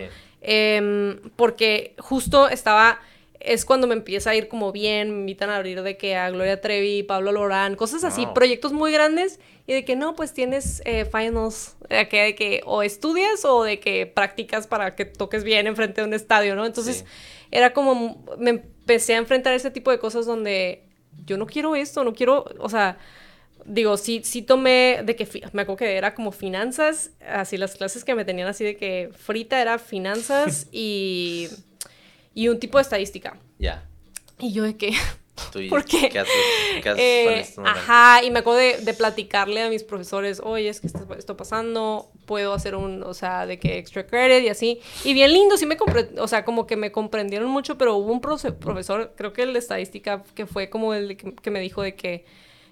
Em, porque justo estaba es cuando me empieza a ir como bien, me invitan a abrir de que a Gloria Trevi, Pablo Lorán, cosas así, proyectos muy grandes y de que no, pues tienes eh, finals, de que, de que o estudias o de que practicas para que toques bien enfrente de un estadio, ¿no? Entonces era como, me empecé a enfrentar ese tipo de cosas donde yo no quiero esto, no quiero, o sea, digo, sí, sí tomé de que, me acuerdo que era como finanzas, así las clases que me tenían así de que frita era finanzas y y un tipo de estadística. Ya. Y yo de que... ¿Por qué? ¿Qué haces, ¿Qué haces eh, este Ajá, y me acuerdo de, platicarle a mis profesores, oye, es que esto está pasando, puedo hacer un, o sea, de que extra credit y así. Y bien lindo, sí me o sea, como que me comprendieron mucho, pero hubo un profesor, creo que el de estadística, que fue como el que, me dijo de que,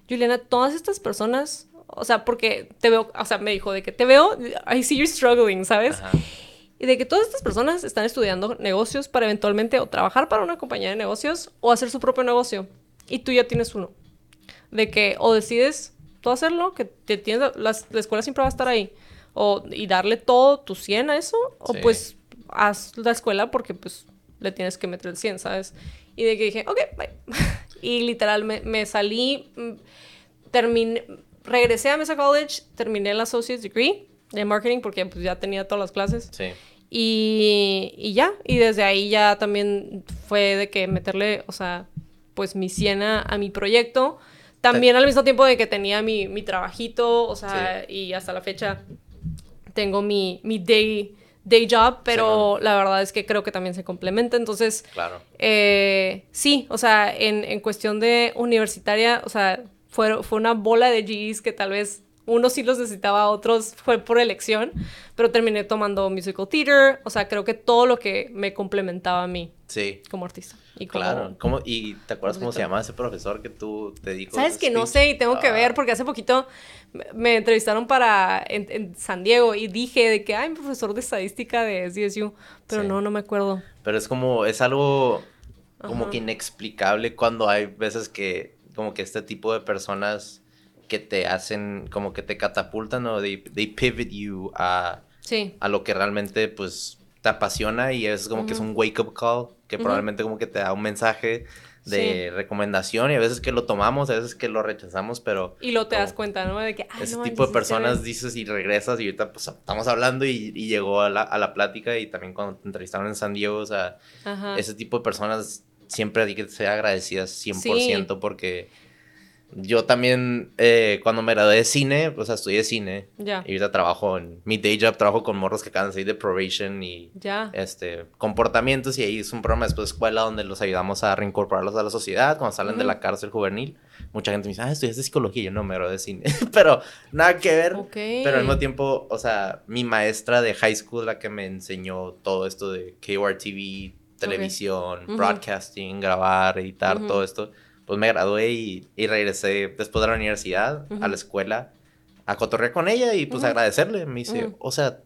Juliana, todas estas personas, o sea, porque te veo, o sea, me dijo de que te veo, I see you struggling, ¿sabes? Ajá y de que todas estas personas están estudiando negocios para eventualmente o trabajar para una compañía de negocios o hacer su propio negocio. Y tú ya tienes uno. De que o decides tú hacerlo, que te tienes, la, escuela siempre va a estar ahí, o, y darle todo tu 100 a eso, o pues haz la escuela porque pues le tienes que meter el 100, ¿sabes? Y de que dije, ok, bye. y literal me, salí, mm, terminé, regresé a Mesa College, terminé el Associate's Degree de marketing porque pues ya tenía todas las clases. Sí. Y, y, ya, y desde ahí ya también fue de que meterle, o sea, pues mi siena a mi proyecto. También al mismo tiempo de que tenía mi, mi trabajito, o sea, y hasta la fecha tengo mi, mi day, day job, pero la verdad es que creo que también se complementa. Entonces, claro. Eh, sí, o sea, en, en, cuestión de universitaria, o sea, fue, fue una bola de G's que tal vez unos sí los necesitaba, otros fue por elección, pero terminé tomando musical theater, o sea, creo que todo lo que me complementaba a mí sí. como artista. Y claro, ¿Cómo, ¿y te acuerdas cómo se llamaba ese profesor que tú te dijo? Sabes que no sé y tengo que ver ah. porque hace poquito me entrevistaron para en, San Diego y dije de que hay un profesor de estadística de CSU, pero no, no me acuerdo. Pero es como, es algo como que inexplicable cuando hay veces que como que este tipo de personas que te hacen, como que te catapultan o they, pivot you a, a lo que realmente pues te apasiona y es como que es un wake up call que probablemente como que te da un mensaje de recomendación y a veces que lo tomamos, a veces que lo rechazamos, pero... Y lo te das cuenta, ¿no? De que... ese tipo de personas dices y regresas y ahorita pues estamos hablando y, llegó a la, a la, plática y también cuando te entrevistaron en San Diego, o sea, ese tipo de personas siempre hay que ser agradecidas 100% porque yo también, eh, cuando me gradué de cine, o sea, estudié cine. Ya. Y ahorita trabajo en mi day job, trabajo con morros que acaban de salir de probation y este, comportamientos. Y ahí es un programa después de escuela donde los ayudamos a reincorporarlos a la sociedad cuando salen de la cárcel juvenil. Mucha gente me dice, ah, estudiaste psicología. Yo no me gradué de cine. pero nada que ver. Pero al mismo tiempo, o sea, mi maestra de high school, la que me enseñó todo esto de KOR-TV, televisión, broadcasting, grabar, editar, todo esto pues me gradué y, y regresé después de la universidad a la escuela a cotorrear con ella y pues agradecerle. Me dice, o sea,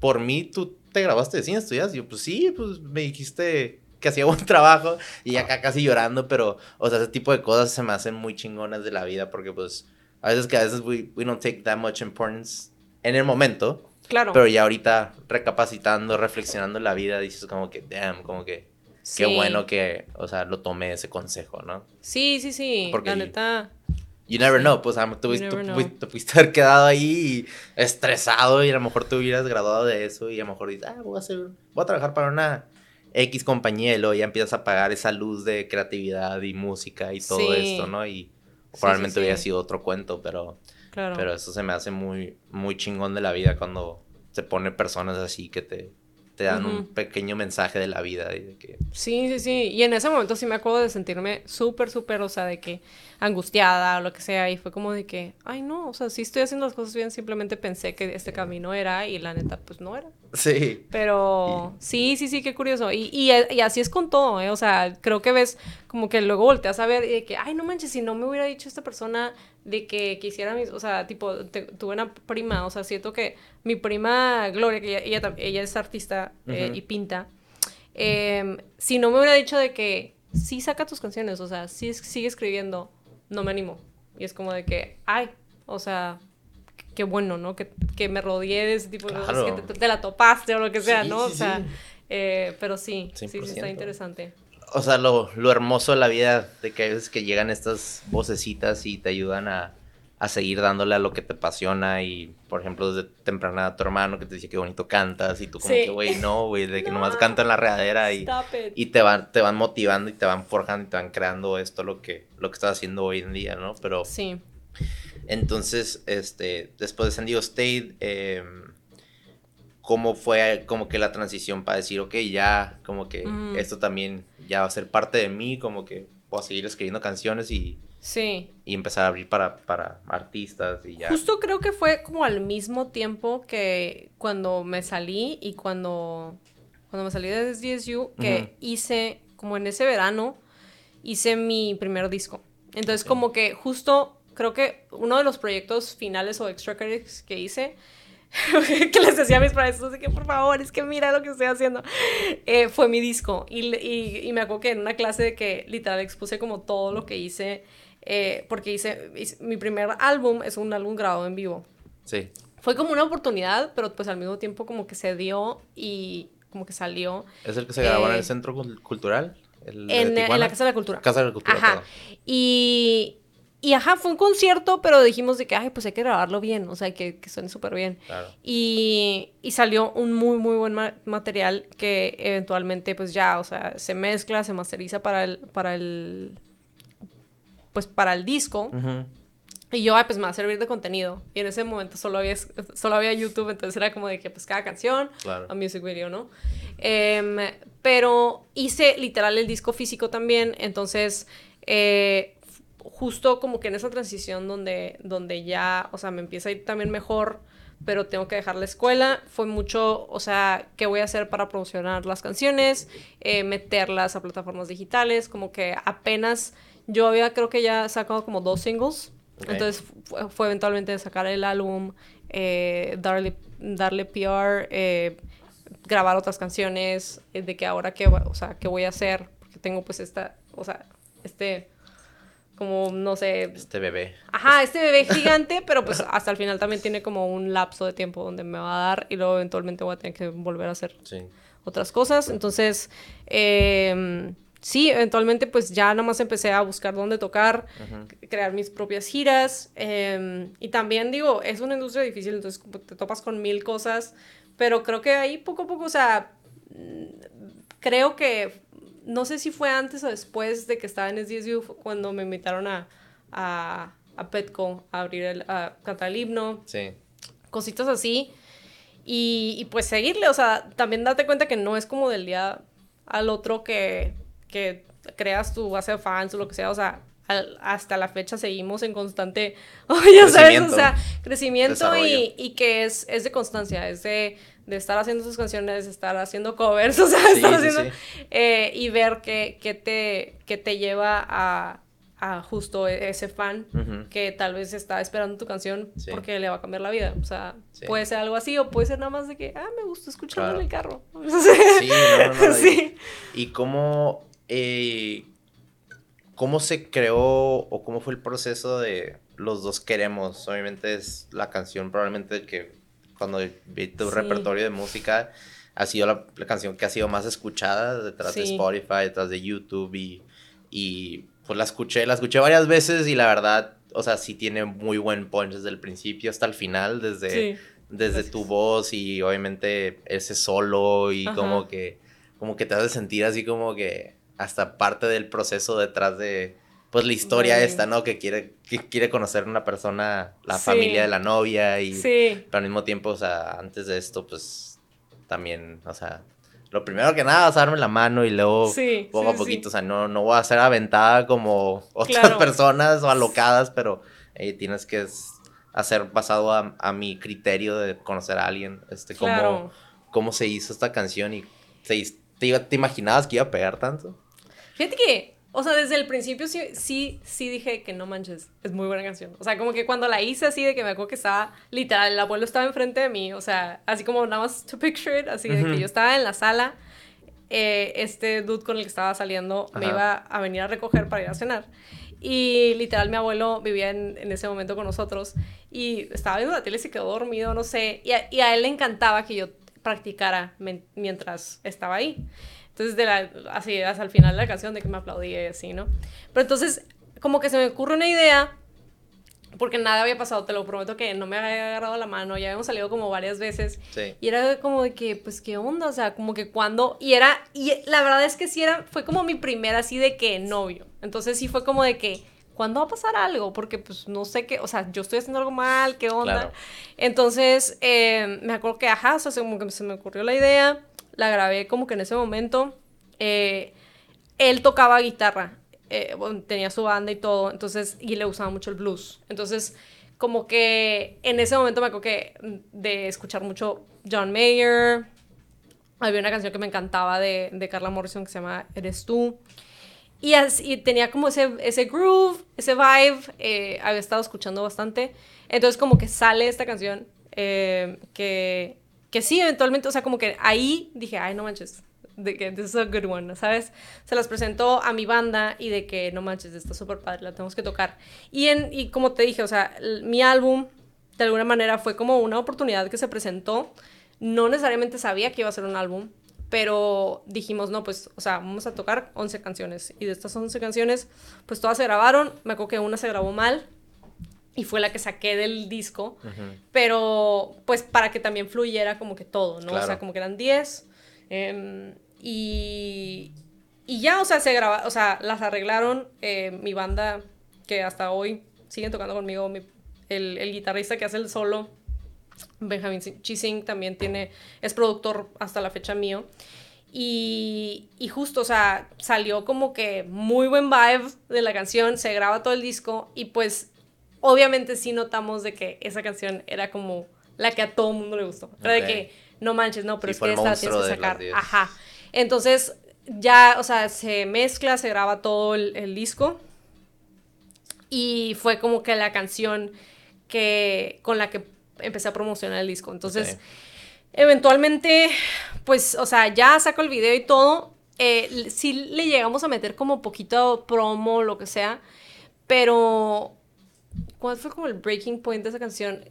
por mí tú te grabaste de cine, estudias. Y yo, pues sí, pues me dijiste que hacía buen trabajo y acá casi llorando, pero, o sea, ese tipo de cosas se me hacen muy chingonas de la vida porque pues a veces que a veces we, we don't take that much importance en el momento. Claro. Pero ya ahorita recapacitando, reflexionando en la vida, dices como que, damn, como que Qué bueno que, o sea, lo tomé ese consejo, ¿no? Sí, sí, sí. Porque la neta. You never know, pues a tú, te pudiste haber quedado ahí estresado y a lo mejor te hubieras graduado de eso y a lo mejor dices, ah, voy a hacer, voy a trabajar para una X compañía y luego ya empiezas a pagar esa luz de creatividad y música y todo esto, ¿no? Y probablemente hubiera sido otro cuento, pero, claro. pero eso se me hace muy, muy chingón de la vida cuando se pone personas así que te, te dan un pequeño mensaje de la vida y de que... Sí, sí, sí. Y en ese momento sí me acuerdo de sentirme súper, súper, o sea, de que angustiada o lo que sea. Y fue como de que, ay, no, o sea, sí estoy haciendo las cosas bien, simplemente pensé que este camino era y la neta, pues no era. Sí. Pero sí, sí, sí, qué curioso. Y, y, y, así es con todo, ¿eh? O sea, creo que ves como que luego volteas a ver y de que, ay, no manches, si no me hubiera dicho esta persona de que quisiera mis, o sea, tipo, tuve una prima, o sea, siento que mi prima Gloria, que ella, ella, es artista eh, y pinta, em, si no me hubiera dicho de que sí saca tus canciones, o sea, sí sigue escribiendo, no me animo. Y es como de que, ay, o sea, qué bueno, ¿no? Que, que me rodeé de ese tipo de cosas, que te, la topaste o lo que sea, ¿no? o sea, eh, pero sí, sí, sí está interesante. O sea, lo, lo hermoso de la vida, de que hay veces que llegan estas vocecitas y te ayudan a, a seguir dándole a lo que te apasiona y, por ejemplo, desde temprana tu hermano que te dice que bonito cantas y tú como que, güey, no, güey, de que nomás canta en la regadera y, y te van te van motivando y te van forjando y te van creando esto lo que lo que estás haciendo hoy en día, ¿no? Pero Sí. Entonces, este, después de San Diego State, em, ¿cómo fue como que la transición para decir, ok, ya, como que mm. esto también ya va a ser parte de mí, como que puedo seguir escribiendo canciones y Sí. Y empezar a abrir para, para artistas y ya. Justo creo que fue como al mismo tiempo que cuando me salí y cuando, cuando me salí de DSU, que hice, como en ese verano, hice mi primer disco. Entonces, como que justo creo que uno de los proyectos finales o extra credits que hice, que les decía a mis maestros de que por favor, es que mira lo que estoy haciendo, eh, fue mi disco. Y, y, y, me acuerdo que en una clase de que literal expuse como todo lo que hice eh, porque hice, mi primer álbum es un álbum grabado en vivo. Sí. Fue como una oportunidad, pero pues al mismo tiempo como que se dio y como que salió. ¿Es el que se grabó en el eh, Centro Cultural? en, en, la Casa de la Cultura. Casa de la Cultura. Ajá. Y, y ajá, fue un concierto, pero dijimos de que, ay, pues hay que grabarlo bien, o sea, que, que suene súper bien. Claro. Y, y, salió un muy, muy buen material que eventualmente, pues ya, o sea, se mezcla, se masteriza para el, para el, pues para el disco. Y yo, ay, pues me va a servir de contenido. Y en ese momento solo había, solo había YouTube, entonces era como de que pues cada canción, a music video, ¿no? Em, pero hice literal el disco físico también, entonces eh, justo como que en esa transición donde, donde ya, o sea, me empieza a ir también mejor, pero tengo que dejar la escuela, fue mucho, o sea, ¿qué voy a hacer para promocionar las canciones? Eh, meterlas a plataformas digitales, como que apenas yo había, creo que ya sacado como dos singles. Entonces fue, eventualmente sacar el álbum, eh, darle, darle PR, eh, grabar otras canciones, de que ahora qué, o sea, qué voy a hacer, porque tengo pues esta, o sea, este, como, no sé. Este bebé. Ajá, este bebé gigante, pero pues hasta el final también tiene como un lapso de tiempo donde me va a dar y luego eventualmente voy a tener que volver a hacer otras cosas. Entonces, eh, sí, eventualmente pues ya nomás empecé a buscar dónde tocar, crear mis propias giras. Em, y también digo, es una industria difícil, entonces te topas con mil cosas, pero creo que ahí poco a poco, o sea, creo que, no sé si fue antes o después de que estaba en SDSU cuando me invitaron a, a, a Petco a abrir, el, a cantar el himno. Sí. Cositas así. Y, y pues seguirle, o sea, también date cuenta que no es como del día al otro que que creas tu base de fans o lo que sea, o sea, hasta la fecha seguimos en constante, oh, ya sabes, o sea, crecimiento y, y, que es, es de constancia, es de, de, estar haciendo sus canciones, de estar haciendo covers, o sea, estar haciendo, eh, y ver qué, qué, te, qué te lleva a, a justo e, ese fan que tal vez está esperando tu canción porque le va a cambiar la vida. O sea, puede ser algo así o puede ser nada más de que, ah, me gusta escucharlo en el carro. Sí, no, no, sí. y cómo eh, ¿Cómo se creó o cómo fue el proceso de Los dos queremos? Obviamente es la canción probablemente que cuando vi tu repertorio de música ha sido la, canción que ha sido más escuchada detrás de Spotify, detrás de YouTube y, y pues la escuché, la escuché varias veces y la verdad, o sea, sí tiene muy buen punch desde el principio hasta el final, desde, desde tu voz y obviamente ese solo y como que como que te hace sentir así como que hasta parte del proceso detrás de, pues, la historia esta, ¿no? Que quiere, que quiere conocer una persona, la familia de la novia y... Sí. Pero al mismo tiempo, o sea, antes de esto, pues, también, o sea, lo primero que nada es darme la mano y luego poco a poquito, o sea, no, no voy a ser aventada como otras personas o alocadas, pero eh, tienes que hacer basado a, mi criterio de conocer a alguien, este, cómo, cómo se hizo esta canción y se, te, te imaginabas que iba a pegar tanto. Fíjate que, o sea, desde el principio sí, sí, sí dije que no manches, es muy buena canción. O sea, como que cuando la hice así de que me acuerdo que estaba, literal, el abuelo estaba enfrente de mí, o sea, así como nada más to picture it, así de que yo estaba en la sala eh, este dude con el que estaba saliendo me iba a venir a recoger para ir a cenar. Y literal, mi abuelo vivía en, en, ese momento con nosotros y estaba viendo la tele y se quedó dormido, no sé. Y a, y a él le encantaba que yo practicara mientras estaba ahí. Entonces, de la, así, hasta el final de la canción, de que me aplaudía y así, ¿no? Pero entonces, como que se me ocurre una idea porque nada había pasado, te lo prometo que no me había agarrado la mano, ya habíamos salido como varias veces. Y era como de que, pues, ¿qué onda? O sea, como que cuando, y era, y la verdad es que sí era, fue como mi primera así de que novio. Entonces sí fue como de que, ¿cuándo va a pasar algo? Porque pues no sé qué, o sea, yo estoy haciendo algo mal, ¿qué onda? Entonces, eh, me acuerdo que, ajá, o sea, como que se me ocurrió la idea, la grabé como que en ese momento. Eh, él tocaba guitarra eh, tenía su banda y todo, entonces, y le gustaba mucho el blues. Entonces, como que en ese momento me acuerdo que de escuchar mucho John Mayer, había una canción que me encantaba de, de Carla Morrison que se llama Eres tú. Y, así, tenía como ese, ese groove, ese vibe, eh, había estado escuchando bastante. Entonces como que sale esta canción eh, que, que sí, eventualmente, o sea, como que ahí dije, ay, no manches, de que this is a good one, ¿sabes? Se las presentó a mi banda y de que no manches, está súper padre, la tenemos que tocar. Y, en, y como te dije, o sea, mi álbum de alguna manera fue como una oportunidad que se presentó. No necesariamente sabía que iba a ser un álbum, pero dijimos, no, pues, o sea, vamos a tocar 11 canciones. Y de estas 11 canciones, pues todas se grabaron. Me acuerdo que una se grabó mal y fue la que saqué del disco, pero pues para que también fluyera como que todo, ¿no? O sea, como que eran 10. Em, y, y ya, o sea, se graba, o sea, las arreglaron eh, mi banda, que hasta hoy siguen tocando conmigo, el, el, guitarrista que hace el solo, Benjamin Chising, también tiene, es productor hasta la fecha mío. Y, y, justo, o sea, salió como que muy buen vibe de la canción, se graba todo el disco y pues obviamente sí notamos de que esa canción era como la que a todo el mundo le gustó. Era de que no manches, no, pero es que esta tienes que sacar. Ajá. Entonces, ya, o sea, se mezcla, se graba todo el, disco. Y fue como que la canción que, con la que empecé a promocionar el disco. Entonces, eventualmente, pues, o sea, ya saco el video y todo. Eh, sí le llegamos a meter como poquito promo, lo que sea. Pero, ¿cuál fue como el breaking point de esa canción?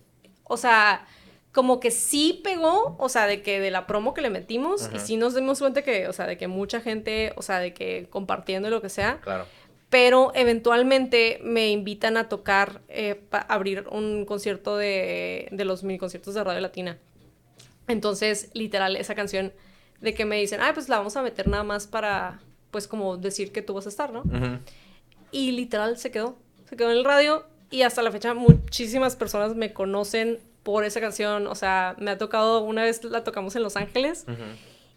O sea, como que sí pegó, o sea, de que de la promo que le metimos, y sí nos dimos cuenta que, o sea, de que mucha gente, o sea, de que compartiendo lo que sea. Claro. Pero eventualmente me invitan a tocar, eh, abrir un concierto de, de los mini conciertos de Radio Latina. Entonces, literal, esa canción de que me dicen, ay, pues la vamos a meter nada más para, pues, como decir que tú vas a estar, ¿no? Y literal se quedó, se quedó en el radio y hasta la fecha muchísimas personas me conocen por esa canción. O sea, me ha tocado, una vez la tocamos en Los Ángeles.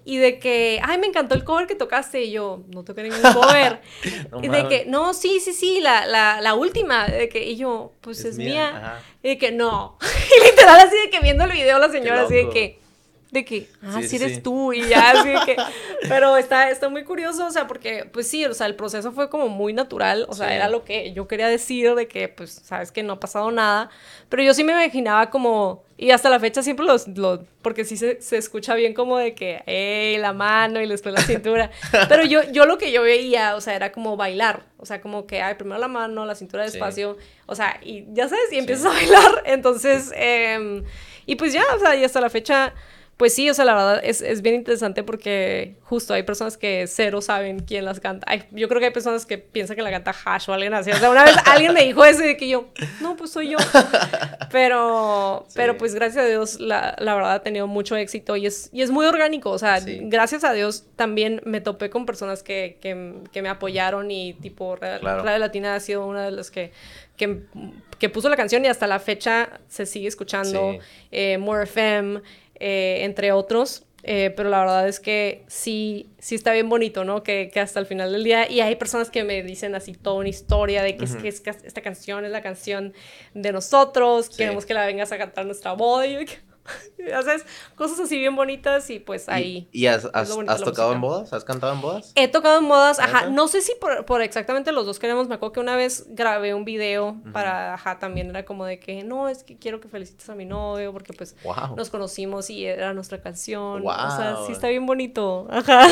Y de que, ay, me encantó el cover que tocaste. Y yo, no toqué ningún cover. y de que, no, sí, sí, sí, la, la, la última. De que, y yo, pues es, mía. Y de que, no. y literal, así de que viendo el video, la señora, así de que, de que, ah, sí, eres tú, y ya, así de que, pero está, está muy curioso, o sea, porque, pues sí, o sea, el proceso fue como muy natural, o sea, era lo que yo quería decir, de que, pues, sabes que no ha pasado nada, pero yo sí me imaginaba como, y hasta la fecha siempre los, los porque sí se, se, escucha bien como de que, hey, la mano y después la cintura, pero yo, yo lo que yo veía, o sea, era como bailar, o sea, como que, ay, primero la mano, la cintura despacio, o sea, y ya sabes, y empiezas a bailar, entonces, eh, y pues ya, o sea, y hasta la fecha pues sí, o sea, la verdad es, es, bien interesante porque justo hay personas que cero saben quién las canta. Ay, yo creo que hay personas que piensan que la canta Hash o alguien así. O sea, una vez alguien me dijo eso y de que yo, no, pues soy yo. Pero, pero pues gracias a Dios, la, la, verdad ha tenido mucho éxito y es, y es muy orgánico. O sea, gracias a Dios también me topé con personas que, que, que me apoyaron y tipo Radio, Latina ha sido una de las que que, que, puso la canción y hasta la fecha se sigue escuchando. Eh, More FM. Eh, entre otros. Eh, pero la verdad es que sí, sí está bien bonito, ¿no? Que, que, hasta el final del día, y hay personas que me dicen así toda una historia de que, es, que, es, esta canción es la canción de nosotros, queremos que la vengas a cantar nuestra boda, y yo, Haces cosas así bien bonitas y pues ahí. ¿Y, has, tocado en bodas? ¿Has cantado en bodas? He tocado en bodas, ajá. No sé si por, exactamente los dos queremos. Me acuerdo que una vez grabé un video para, ajá, también era como de que no, es que quiero que felicites a mi novio porque pues nos conocimos y era nuestra canción. O sea, sí está bien bonito. Ajá.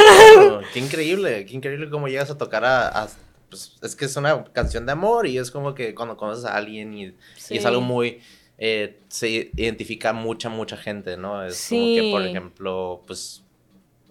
qué increíble, qué increíble cómo llegas a tocar a, pues, es que es una canción de amor y es como que cuando conoces a alguien y es algo muy eh, se identifica mucha, mucha gente, ¿no? Es como que, por ejemplo, pues,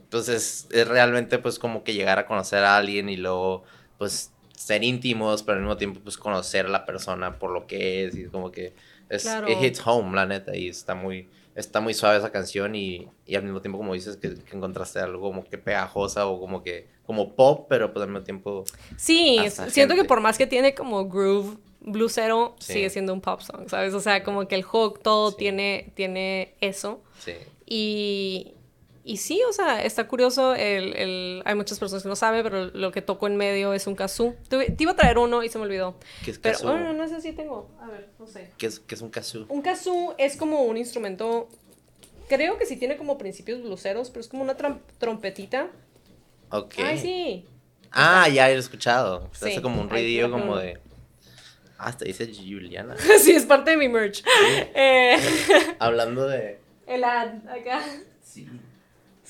pues es, realmente pues como que llegar a conocer a alguien y luego, pues, ser íntimos, pero al mismo tiempo, pues, conocer a la persona por lo que es y como que es, it hits home, la neta, y está muy, está muy suave esa canción y, y al mismo tiempo, como dices, que, que, encontraste algo como que pegajosa o como que, como pop, pero pues al mismo tiempo... Sí, siento que por más que tiene como groove bluesero sigue siendo un pop song, ¿sabes? O sea, como que el hook, todo tiene, tiene eso. Sí. Y, y sí, o sea, está curioso. El, el, hay muchas personas que no saben, pero lo que toco en medio es un kazoo. Te, iba a traer uno y se me olvidó. ¿Qué es pero, bueno, no sé si tengo. A ver, no sé. ¿Qué es, qué es un kazoo? Un kazoo es como un instrumento. Creo que sí tiene como principios bluseros, pero es como una trompetita. Ok. Ay, sí. Ah, ya he escuchado. Sí. Hace como un ruidillo como de. Te dice Juliana. sí, es parte de mi merch. Eh, Hablando de. El ad, acá. Sí.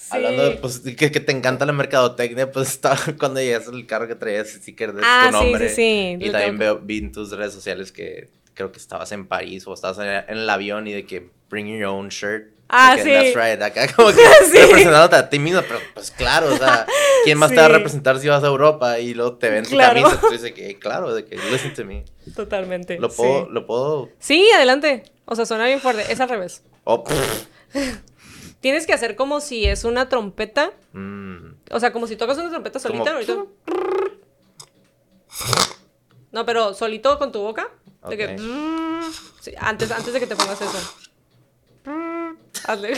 Hablando de, pues, que, que, te encanta la mercadotecnia, pues cuando llegas el carro que traías sticker de ah, tu nombre. Sí, sí, sí. Y también veo, vi en tus redes sociales que creo que estabas en París o estabas en el avión y de que bring your own shirt. Ah, sí. That's right. Acá como que sí. representándote a ti mismo, pero pues claro, o sea, ¿quién más te va a representar si vas a Europa y luego te ven tu camisa? Tú dices que, claro, de que listen to me. Totalmente. Lo puedo, lo puedo. Sí, adelante. O sea, suena bien fuerte. Es al revés. Oh, Tienes que hacer como si es una trompeta. Mm. O sea, como si tocas una trompeta solita. Ahorita. No, pero solito con tu boca. De que... sí, antes, antes de que te pongas eso. Hazle.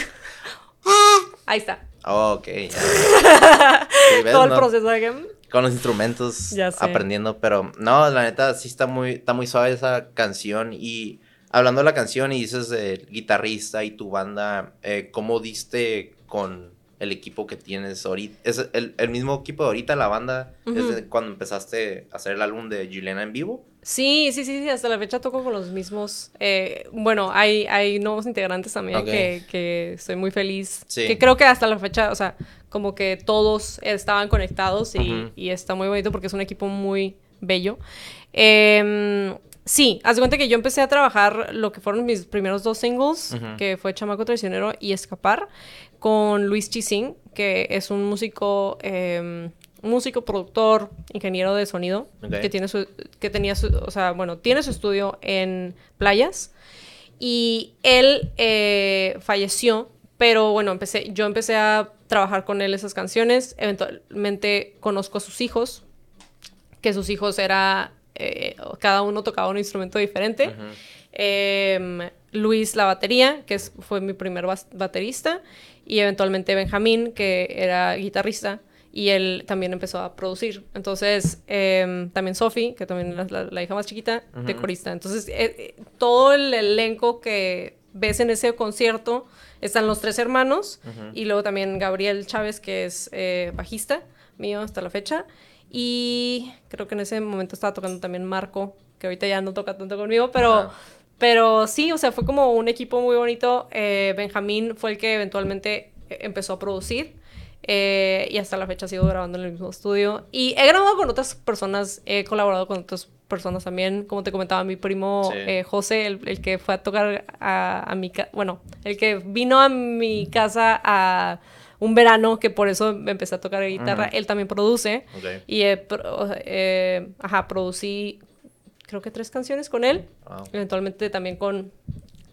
Ahí está. ok, Todo el proceso de Con los instrumentos aprendiendo, pero no, la neta sí está muy, está muy suave esa canción y hablando de la canción y dices del guitarrista y tu banda, eh, ¿cómo diste con el equipo que tienes ahorita? ¿Es el, mismo equipo de ahorita, la banda, desde cuando empezaste a hacer el álbum de Juliana en vivo? Sí, sí, sí, sí, hasta la fecha toco con los mismos. Eh, bueno, hay, hay nuevos integrantes también que, que, estoy muy feliz. Que creo que hasta la fecha, o sea, como que todos estaban conectados y, y está muy bonito porque es un equipo muy bello. Eh, sí, haz de cuenta que yo empecé a trabajar lo que fueron mis primeros dos singles, que fue Chamaco Traicionero y Escapar, con Luis Chising, que es un músico... Eh, músico, productor, ingeniero de sonido, que, tiene su, que tenía su, o sea, bueno, tiene su estudio en playas. Y él eh, falleció, pero bueno, empecé, yo empecé a trabajar con él esas canciones. Eventualmente conozco a sus hijos, que sus hijos era, eh, cada uno tocaba un instrumento diferente. Em, Luis la batería, que fue mi primer baterista, y eventualmente Benjamín, que era guitarrista y él también empezó a producir. Entonces, em, también Sophie, que también es la, hija más chiquita, de corista. Entonces, eh, eh, todo el elenco que ves en ese concierto están los tres hermanos y luego también Gabriel Chávez, que es eh, bajista mío hasta la fecha. Y creo que en ese momento estaba tocando también Marco, que ahorita ya no toca tanto conmigo, pero... Pero sí, o sea, fue como un equipo muy bonito. Benjamín fue el que eventualmente empezó a producir. Eh, y hasta la fecha sigo grabando en el mismo estudio. Y he grabado con otras personas, he colaborado con otras personas también. Como te comentaba, mi primo eh, José, el, que fue a tocar a, mi casa, bueno, el que vino a mi casa a un verano, que por eso empecé a tocar guitarra, él también produce. Y eh, ajá, producí creo que tres canciones con él. Eventualmente también con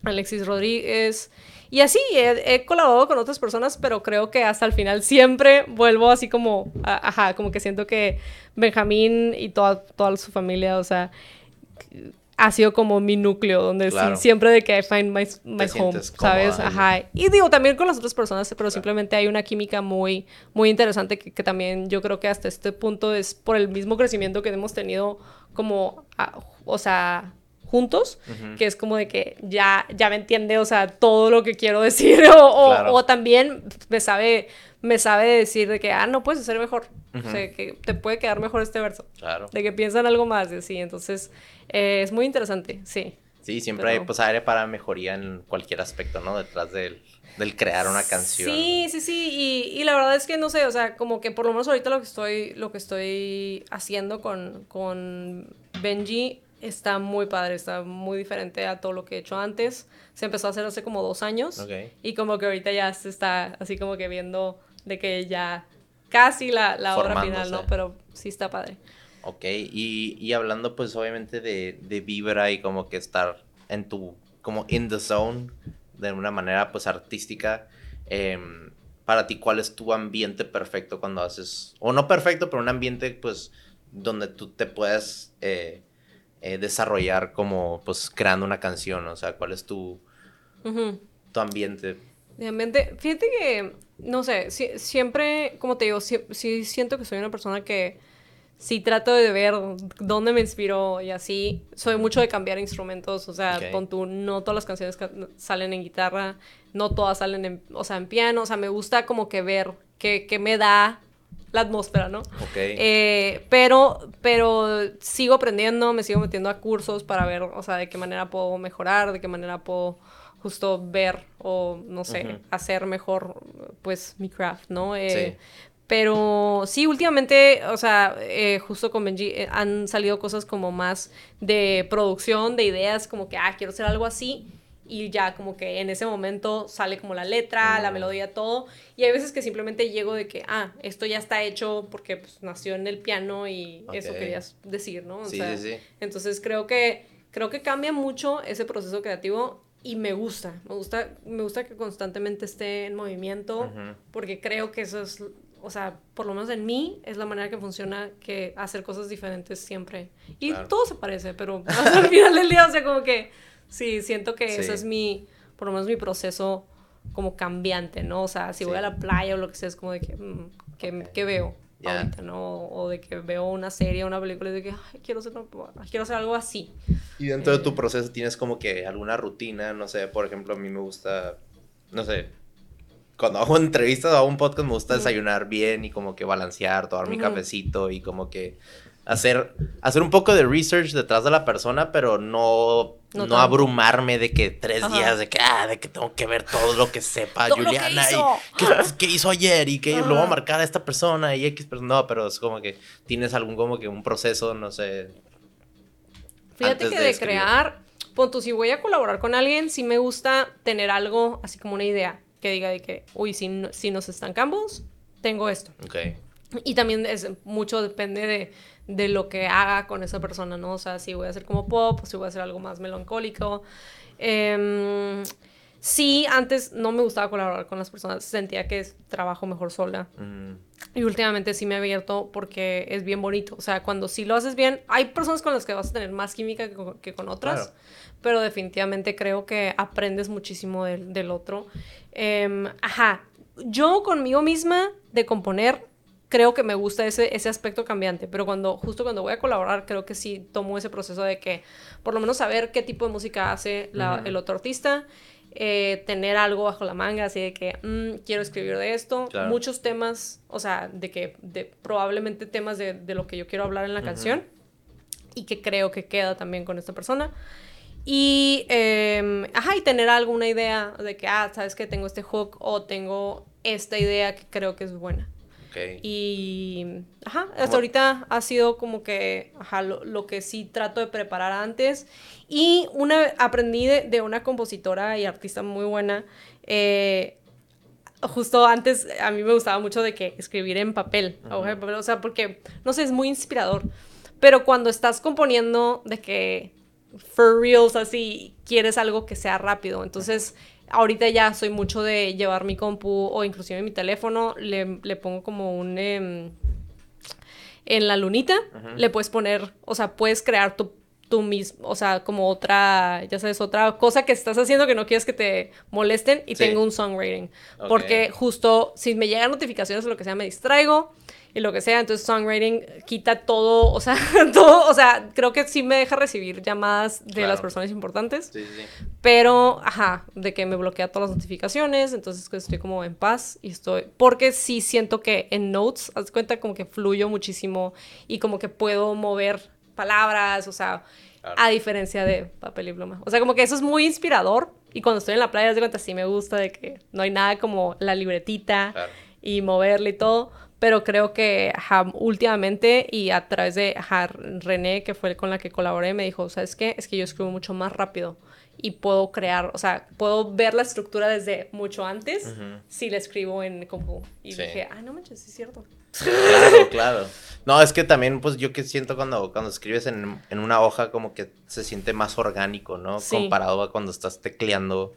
Alexis Rodríguez. Y así, he, colaborado con otras personas, pero creo que hasta el final siempre vuelvo así como, ajá, como que siento que Benjamín y toda, toda su familia, o sea, ha sido como mi núcleo, donde siempre de que I find my, my home, ¿sabes? Ajá. Y digo, también con las otras personas, pero simplemente hay una química muy, muy interesante que, que, también yo creo que hasta este punto es por el mismo crecimiento que hemos tenido como, o sea, juntos, que es como de que ya, ya me entiende, o sea, todo lo que quiero decir, o, o, también me sabe, me sabe decir de que, ah, no puedes hacer mejor, o sea, que te puede quedar mejor este verso, claro. de que piensan algo más, y así, entonces eh, es muy interesante, sí. Sí, siempre hay pues aire para mejoría en cualquier aspecto, ¿no? Detrás del, del crear una canción. Sí, sí, sí, y, y, la verdad es que no sé, o sea, como que por lo menos ahorita lo que estoy, lo que estoy haciendo con, con Benji está muy padre, está muy diferente a todo lo que he hecho antes. Se empezó a hacer hace como dos años. Y como que ahorita ya se está así como que viendo de que ya casi la, la obra final, ¿no? Pero sí está padre. Ok, y, y hablando pues obviamente de, de, vibra y como que estar en tu, como in the zone, de una manera pues artística, em, para ti, ¿cuál es tu ambiente perfecto cuando haces, o no perfecto, pero un ambiente pues donde tú te puedes eh, eh, desarrollar como pues creando una canción? O sea, ¿cuál es tu, tu ambiente? Mi ambiente, fíjate que, no sé, siempre, como te digo, sí siento que soy una persona que sí trato de ver dónde me inspiro y así. Soy mucho de cambiar instrumentos, o sea, con tu, no todas las canciones salen en guitarra, no todas salen en, o sea, en piano, o sea, me gusta como que ver qué, qué me da la atmósfera, ¿no? Ok. Eh, pero, pero sigo aprendiendo, me sigo metiendo a cursos para ver, o sea, de qué manera puedo mejorar, de qué manera puedo justo ver o, no sé, hacer mejor, pues, mi craft, ¿no? Eh, sí. Pero sí, últimamente, o sea, eh, justo con Benji eh, han salido cosas como más de producción, de ideas, como que, ah, quiero hacer algo así. Y ya como que en ese momento sale como la letra, la melodía, todo. Y hay veces que simplemente llego de que, ah, esto ya está hecho porque pues, nació en el piano y eso querías decir, ¿no? sí, sí, sí. Entonces creo que, creo que cambia mucho ese proceso creativo y me gusta, me gusta, me gusta que constantemente esté en movimiento porque creo que eso es o sea, por lo menos en mí, es la manera que funciona que hacer cosas diferentes siempre. Y todo se parece, pero al final del día, o sea, como que sí, siento que ese es mi, por lo menos mi proceso como cambiante, ¿no? O sea, si voy a la playa o lo que sea, es como de que, mm, ¿qué, veo? ahorita, ¿no? O de que veo una serie, una película y de que quiero, hacer, quiero hacer algo así. Y dentro de tu eh, proceso tienes como que alguna rutina, no sé, por ejemplo, a mí me gusta, no sé, cuando hago entrevistas o hago un podcast me gusta desayunar bien y como que balancear, tomar mi cafecito y como que hacer, hacer un poco de research detrás de la persona, pero no, no, abrumarme de que tres días de que, ah, de que tengo que ver todo lo que sepa Juliana y qué, hizo ayer y que lo voy a marcar a esta persona y X, pero no, pero es como que tienes algún como que un proceso, no sé. Fíjate que de, crear, punto, si voy a colaborar con alguien, sí me gusta tener algo así como una idea que diga de que, uy, si, si nos estancamos, tengo esto. Ok. Y también es mucho depende de, de, lo que haga con esa persona, ¿no? O sea, si voy a hacer como pop, o si voy a hacer algo más melancólico. Eh, sí, antes no me gustaba colaborar con las personas, sentía que trabajo mejor sola. Mm. Y últimamente sí me he abierto porque es bien bonito. O sea, cuando sí lo haces bien, hay personas con las que vas a tener más química que con, otras, pero definitivamente creo que aprendes muchísimo del, del otro. Em, ajá, yo conmigo misma de componer creo que me gusta ese, ese aspecto cambiante, pero cuando justo cuando voy a colaborar creo que sí tomo ese proceso de que por lo menos saber qué tipo de música hace el otro artista, eh, tener algo bajo la manga, así de que mm, quiero escribir de esto, muchos temas, o sea, de que de, probablemente temas de, de lo que yo quiero hablar en la canción y que creo que queda también con esta persona. Y, eh, ajá, y tener alguna idea de que, ah, sabes que tengo este hook o tengo esta idea que creo que es buena. Okay. Y, ajá, hasta ahorita ha sido como que, ajá, lo, lo, que sí trato de preparar antes. Y una, aprendí de, de una compositora y artista muy buena. Eh, justo antes, a mí me gustaba mucho de que escribir en papel, o sea, porque, no sé, es muy inspirador. Pero cuando estás componiendo de que for reals, así, quieres algo que sea rápido. Entonces, ahorita ya soy mucho de llevar mi compu o inclusive mi teléfono, le, le pongo como un... Em, en la lunita, le puedes poner, o sea, puedes crear tu, tu mismo, o sea, como otra, ya sabes, otra cosa que estás haciendo que no quieres que te molesten y tengo un song rating. Porque justo si me llegan notificaciones o lo que sea, me distraigo y lo que sea. Entonces, songwriting quita todo, o sea, todo, o sea, creo que sí me deja recibir llamadas de las personas importantes. Sí, sí. Pero, ajá, de que me bloquea todas las notificaciones, entonces pues, estoy como en paz y estoy, porque sí siento que en Notes, haz cuenta como que fluyo muchísimo y como que puedo mover palabras, o sea, a diferencia de papel y pluma. O sea, como que eso es muy inspirador y cuando estoy en la playa, haz de cuenta, sí me gusta de que no hay nada como la libretita y moverle y todo, pero creo que últimamente y a través de René, que fue con la que colaboré, me dijo, ¿sabes qué? Es que yo escribo mucho más rápido y puedo crear, o sea, puedo ver la estructura desde mucho antes si la escribo en compu. Y dije, ah, no manches, es cierto. Claro, claro. No, es que también, pues yo que siento cuando, cuando escribes en, en una hoja como que se siente más orgánico, ¿no? Comparado a cuando estás tecleando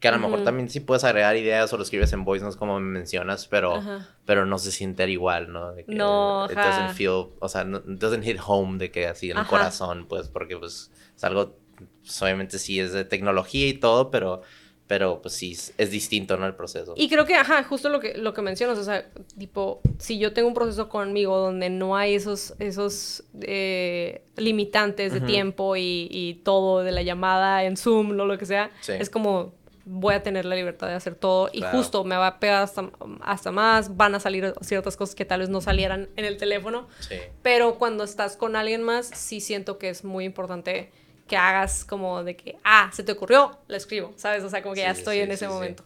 que a lo mejor también sí puedes agregar ideas o lo escribes en voice notes como me mencionas, pero, pero no se siente igual, ¿no? De que no, it doesn't feel, o sea, no, doesn't hit home de que así en el corazón, pues, porque pues es algo, pues, obviamente sí es de tecnología y todo, pero pero pues sí, es distinto, ¿no? El proceso. Y creo que, ajá, justo lo que, lo que mencionas, o sea, tipo, si yo tengo un proceso conmigo donde no hay esos, esos eh, limitantes de tiempo y, y, todo de la llamada en Zoom o lo que sea, es como voy a tener la libertad de hacer todo y justo me va a pegar hasta, hasta, más, van a salir ciertas cosas que tal vez no salieran en el teléfono, pero cuando estás con alguien más sí siento que es muy importante que hagas como de que, ah, se te ocurrió, lo escribo, ¿sabes? O sea, como que ya estoy en ese momento.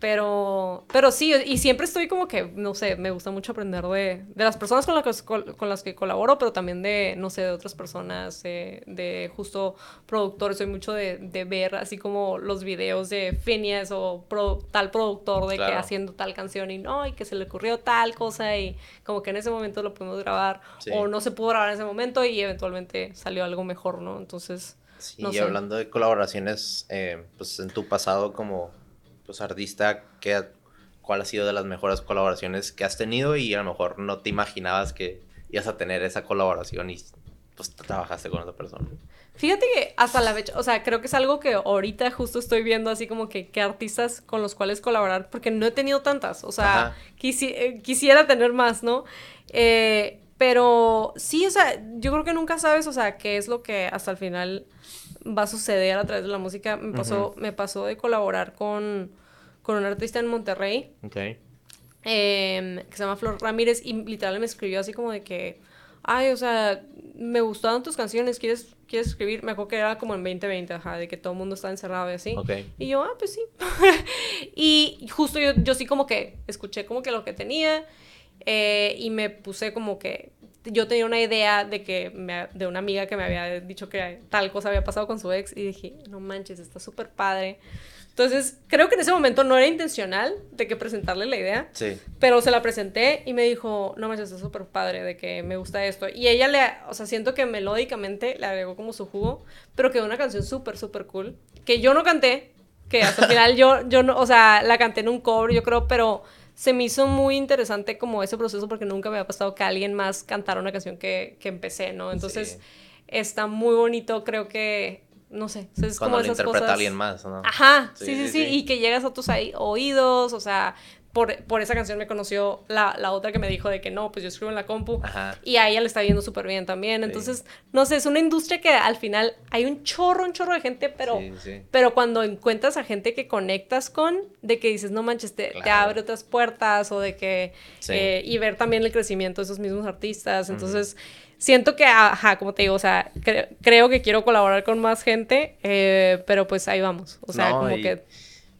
Pero, pero sí, y siempre estoy como que, no sé, me gusta mucho aprender de, de las personas con, las que, con, las que colaboro, pero también de, no sé, de otras personas, de justo productores. Soy mucho de, de, ver así como los videos de Phineas o tal productor de que haciendo tal canción y no, y que se le ocurrió tal cosa y como que en ese momento lo pudimos grabar o no se pudo grabar en ese momento y eventualmente salió algo mejor, ¿no? Entonces... Sí, y hablando de colaboraciones, eh, pues en tu pasado como pues, artista, ¿qué, ¿cuál ha sido de las mejores colaboraciones que has tenido? Y a lo mejor no te imaginabas que ibas a tener esa colaboración y pues trabajaste con otra persona. Fíjate que hasta la fecha, o sea, creo que es algo que ahorita justo estoy viendo así como que qué artistas con los cuales colaborar, porque no he tenido tantas, o sea, eh, quisiera tener más, ¿no? Eh, pero sí, o sea, yo creo que nunca sabes, o sea, qué es lo que hasta el final va a suceder a través de la música. Me pasó, me pasó de colaborar con, con un artista en Monterrey. Em, que se llama Flor Ramírez y literal me escribió así como de que, ay, o sea, me gustaron tus canciones, ¿quieres, quieres escribir? Me acuerdo que era como en 2020, ajá, de que todo el mundo está encerrado y así. Y yo, ah, pues sí. y justo yo, yo sí como que escuché como que lo que tenía eh, y me puse como que yo tenía una idea de que de una amiga que me había dicho que tal cosa había pasado con su ex y dije, no manches, está súper padre. Entonces, creo que en ese momento no era intencional de que presentarle la idea, sí. pero se la presenté y me dijo, no manches, está súper padre de que me gusta esto. Y ella le, o sea, siento que melódicamente le agregó como su jugo, pero quedó una canción súper, súper cool, que yo no canté, que hasta el final yo, yo no, o sea, la canté en un cover, yo creo, pero se me hizo muy interesante como ese proceso porque nunca me había pasado que alguien más cantara una canción que, que empecé, ¿no? Entonces está muy bonito, creo que, no sé, es Cuando como esas interpreta a alguien más, ¿no? Ajá, sí sí, sí, y que llegas a tus oídos, o sea, por, por, esa canción me conoció la, la, otra que me dijo de que no, pues yo escribo en la compu. Y a ella le está viendo súper bien también. Entonces, no sé, es una industria que al final hay un chorro, un chorro de gente, pero, pero cuando encuentras a gente que conectas con, de que dices, no manches, te, te abre otras puertas o de que... Eh, y ver también el crecimiento de esos mismos artistas. Entonces... siento que, ajá, como te digo, o sea, creo que quiero colaborar con más gente, eh, pero pues ahí vamos. O sea, como que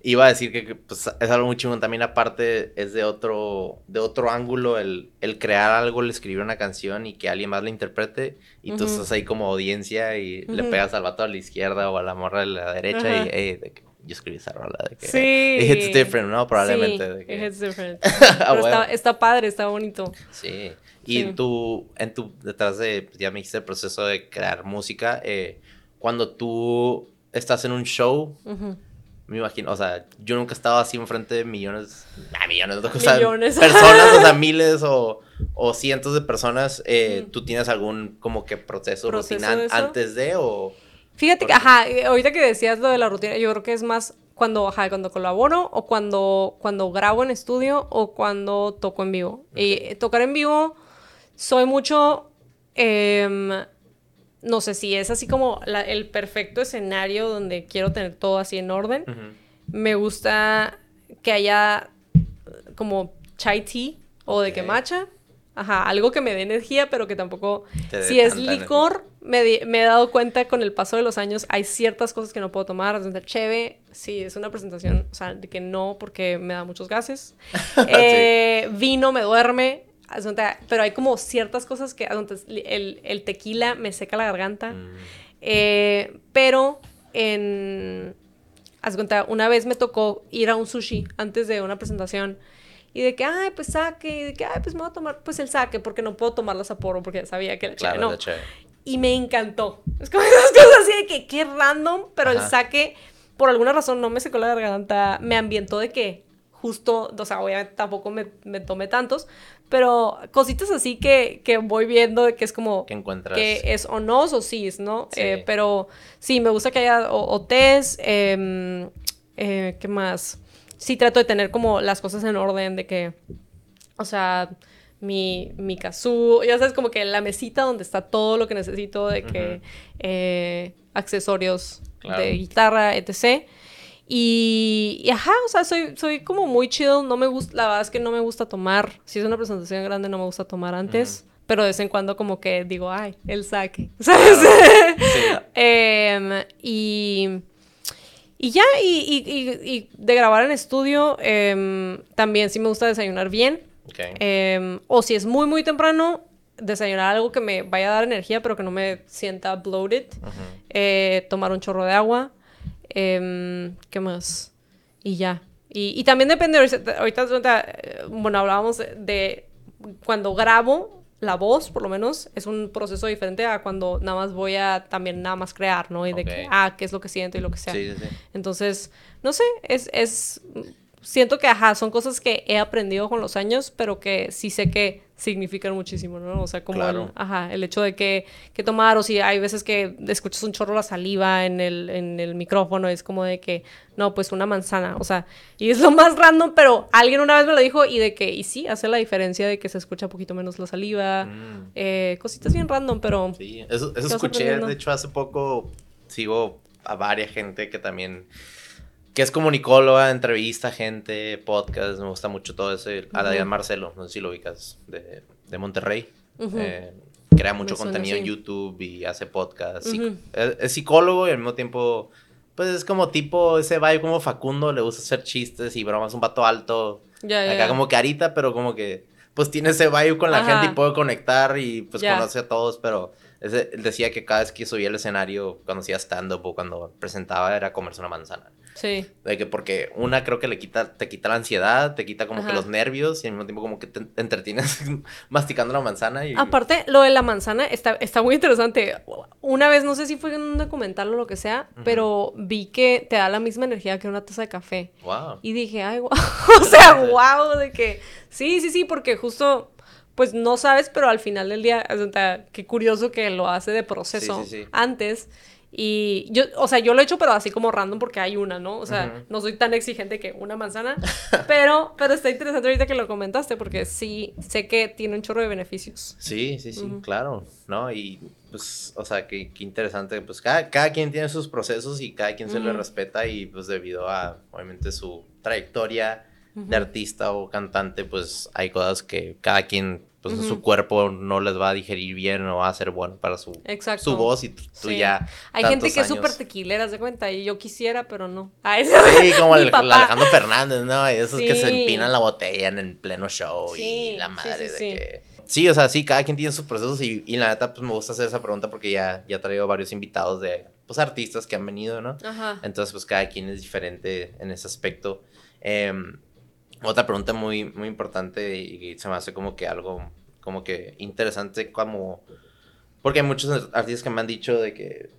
Iba a decir que pues, es algo muy chingón también, aparte es de otro, de otro ángulo el, el, crear algo, el escribir una canción y que alguien más la interprete y tú estás ahí como audiencia y le pegas al vato a la izquierda o a la morra de la derecha y de que yo escribí esa rola de que sí. it's different, ¿no? Probablemente. Sí, de que... it's different. Ah, está, padre, está bonito. Sí. Y tú, en tu, detrás de, ya me dijiste el proceso de crear música, eh, cuando tú estás en un show me imagino, o sea, yo nunca he estado así enfrente de millones, ah, millones, o millones. personas, o sea, miles o, o cientos de personas. Eh, ¿Tú tienes algún como que proceso, rutina antes de o...? Fíjate que, ajá, ahorita que decías lo de la rutina, yo creo que es más cuando, ajá, cuando colaboro o cuando, cuando grabo en estudio o cuando toco en vivo. Y tocar en vivo, soy mucho, em, no sé si es así como el perfecto escenario donde quiero tener todo así en orden. Me gusta que haya como chai tea o de que macha. Ajá, algo que me dé energía, pero que tampoco... Si es licor, me, he dado cuenta con el paso de los años, hay ciertas cosas que no puedo tomar. Cheve, sí, es una presentación, o sea, de que no, porque me da muchos gases. Eh, vino me duerme, pero hay como ciertas cosas que el, el tequila me seca la garganta. Mm. Eh, pero en... Haz cuenta, una vez me tocó ir a un sushi antes de una presentación y de que, ay, pues saque, y de que, ay, pues me voy a tomar, pues el saque, porque no puedo tomar las Sapporo, porque sabía que era claro, no. Y me encantó. Es como esas cosas así de que, qué random, pero el saque, por alguna razón, no me secó la garganta, me ambientó de que justo, o sea, obviamente tampoco me, me tomé tantos, pero cositas así que, que voy viendo que es como... Que encuentras. Que es o no o sí, ¿no? Eh, pero sí, me gusta que haya o, test, em, eh, ¿qué más? sí trato de tener como las cosas en orden, de que, o sea, mi, mi kazoo, ya sabes, como que la mesita donde está todo lo que necesito, de que eh, accesorios de guitarra, etc. Y, y, ajá, o sea, soy, soy como muy chill, no me gusta, la verdad es que no me gusta tomar, si es una presentación grande no me gusta tomar antes. Pero de vez en cuando como que digo, ay, el saque, ¿sabes? Em, y, y ya, y, de grabar en estudio, em, también sí me gusta desayunar bien. Em, o si es muy, muy temprano, desayunar algo que me vaya a dar energía, pero que no me sienta bloated. Eh, tomar un chorro de agua. Em, ¿Qué más? Y ya. Y, también depende, ahorita, eh, bueno, hablábamos de cuando grabo, la voz, por lo menos, es un proceso diferente a cuando nada más voy a también nada más crear, ¿no? Y de que, ah, qué es lo que siento y lo que sea. Sí, sí, Entonces, no sé, es, es, siento que, ajá, son cosas que he aprendido con los años, pero que sí sé que significan muchísimo, ¿no? O sea, como el, ajá, el hecho de que, que tomar, o si hay veces que escuchas un chorro la saliva en el, en el micrófono, es como de que, no, pues una manzana, o sea, y es lo más random, pero alguien una vez me lo dijo y de que, y sí, hace la diferencia de que se escucha un poquito menos la saliva, mm. eh, cositas bien random, pero... Sí, eso, eso escuché, de hecho, hace poco sigo a varias gente que también que es comunicóloga, entrevista gente, podcast, me gusta mucho todo eso. A Marcelo, no sé si lo ubicas, de, de Monterrey. Eh, crea mucho contenido en YouTube y hace podcast. es, psicólogo y al mismo tiempo, pues es como tipo ese vibe como Facundo, le gusta hacer chistes y bromas, un vato alto. acá como carita, pero como que pues tiene ese vibe con la gente y puede conectar y pues conoce a todos, pero él decía que cada vez que subía al escenario, cuando hacía stand-up o cuando presentaba, era comerse una manzana. Sí. De que porque una creo que le quita, te quita la ansiedad, te quita como que los nervios y al mismo tiempo como que te, entretienes masticando la manzana. Y... Aparte, lo de la manzana está, está muy interesante. Una vez, no sé si fue en un documental o lo que sea, pero vi que te da la misma energía que una taza de café. Wow. Y dije, ay, wow. o sea, wow, de que... Sí, sí, sí, porque justo pues no sabes, pero al final del día, qué curioso que lo hace de proceso antes. Y yo, o sea, yo lo he hecho, pero así como random porque hay una, ¿no? O sea, no soy tan exigente que una manzana, pero, pero está interesante ahorita que lo comentaste porque sí sé que tiene un chorro de beneficios. Sí, sí, sí, claro, ¿no? Y pues, o sea, qué, interesante, pues cada, cada, quien tiene sus procesos y cada quien se le respeta y pues debido a, obviamente, su trayectoria de artista o cantante, pues hay cosas que cada quien pues su cuerpo no les va a digerir bien o va a ser bueno para su, su voz y tú ya. Hay gente que es súper tequilera, de cuenta, y yo quisiera, pero no. sí, como el, Alejandro Fernández, ¿no? Esos que se empinan la botella en el pleno show y la madre de que. Sí, o sea, sí, cada quien tiene sus procesos y, y, la neta, pues me gusta hacer esa pregunta porque ya, ya traigo varios invitados de, pues, artistas que han venido, ¿no? Ajá. Entonces, pues cada quien es diferente en ese aspecto. Eh, otra pregunta muy, muy importante y se me hace como que algo como que interesante como... Porque hay muchos artistas que me han dicho de que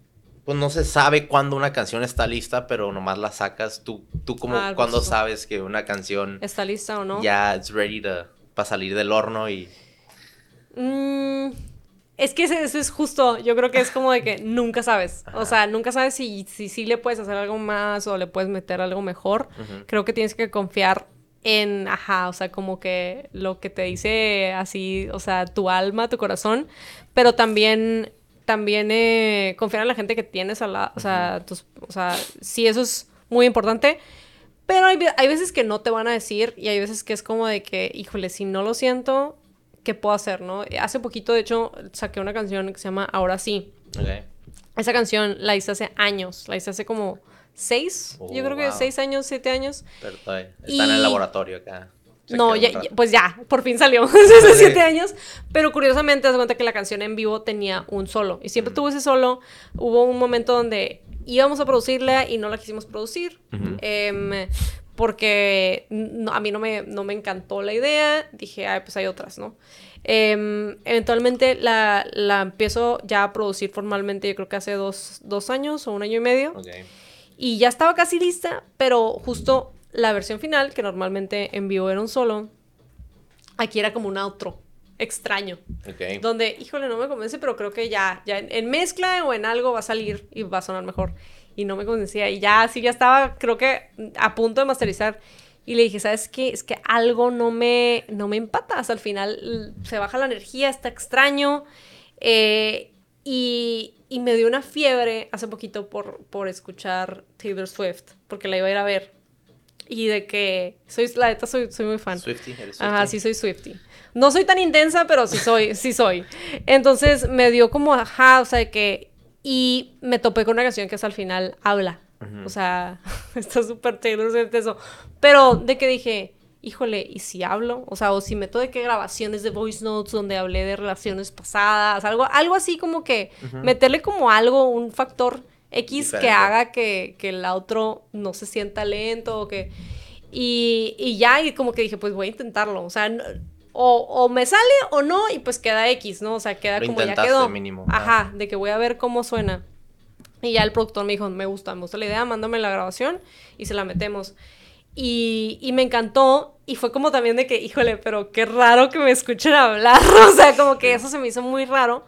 pues no se sabe cuándo una canción está lista, pero nomás la sacas. Tú, tú como ah, cuando sabes que una canción está lista o no. Ya it's ready para salir del horno y... Mm, Es que eso es justo, yo creo que es como de que nunca sabes. O sea, nunca sabes si sí si, le puedes hacer algo más o le puedes meter algo mejor. Creo que tienes que confiar en, ajá, o sea, como que lo que te dice así, o sea, tu alma, tu corazón, pero también, también eh, confiar en la gente que tienes a la, o sea, tus, o sea, sí, eso es muy importante. Pero hay, hay, veces que no te van a decir y hay veces que es como de que, híjole, si no lo siento, ¿qué puedo hacer, no? Hace poquito, de hecho, saqué una canción que se llama Ahora sí. Esa canción la hice hace años, la hice hace como seis, yo creo que oh, seis años, siete años. Pero está en el laboratorio acá. no, pues ya, por fin salió hace siete años. Pero curiosamente, das cuenta que la canción en vivo tenía un solo. Y siempre tuvo ese solo. Hubo un momento donde íbamos a producirla y no la quisimos producir. eh, porque a mí no me, no me encantó la idea, dije, ay, pues hay otras, ¿no? Em, eventualmente la, la, empiezo ya a producir formalmente, yo creo que hace dos, dos años o un año y medio. Y ya estaba casi lista, pero justo la versión final, que normalmente en vivo era un solo, aquí era como un outro extraño. Donde, híjole, no me convence, pero creo que ya, ya en, mezcla o en algo va a salir y va a sonar mejor y no me convencía. Y ya, sí, ya estaba, creo que a punto de masterizar. Y le dije, ¿sabes qué? Es que algo no me, no me empata. al final se baja la energía, está extraño. Eh, y, y, me dio una fiebre hace poquito por, por escuchar Taylor Swift, porque la iba a ir a ver. Y de que soy, la neta, soy, soy muy fan. Swifty, eres Swifty. Ajá, sí, soy Swifty. No soy tan intensa, pero sí soy, sí soy. Entonces me dio como, ajá, o sea, de que y me topé con una canción que hasta al final habla. O sea, está súper Taylor Swift eso. Pero de que dije, híjole, ¿y si hablo? O sea, o si meto de qué grabaciones de voice notes donde hablé de relaciones pasadas, algo, algo así como que meterle como algo, un factor X que haga que, que el otro no se sienta lento o que... Y, y ya, y como que dije, pues voy a intentarlo. O sea, o, me sale o no y pues queda X, ¿no? O sea, queda como ya quedó. Mínimo. Ajá, de que voy a ver cómo suena. Y ya el productor me dijo, me gusta, me gusta la idea, mándame la grabación y se la metemos. Y, y me encantó y fue como también de que, híjole, pero qué raro que me escuchen hablar. o sea, como que eso se me hizo muy raro.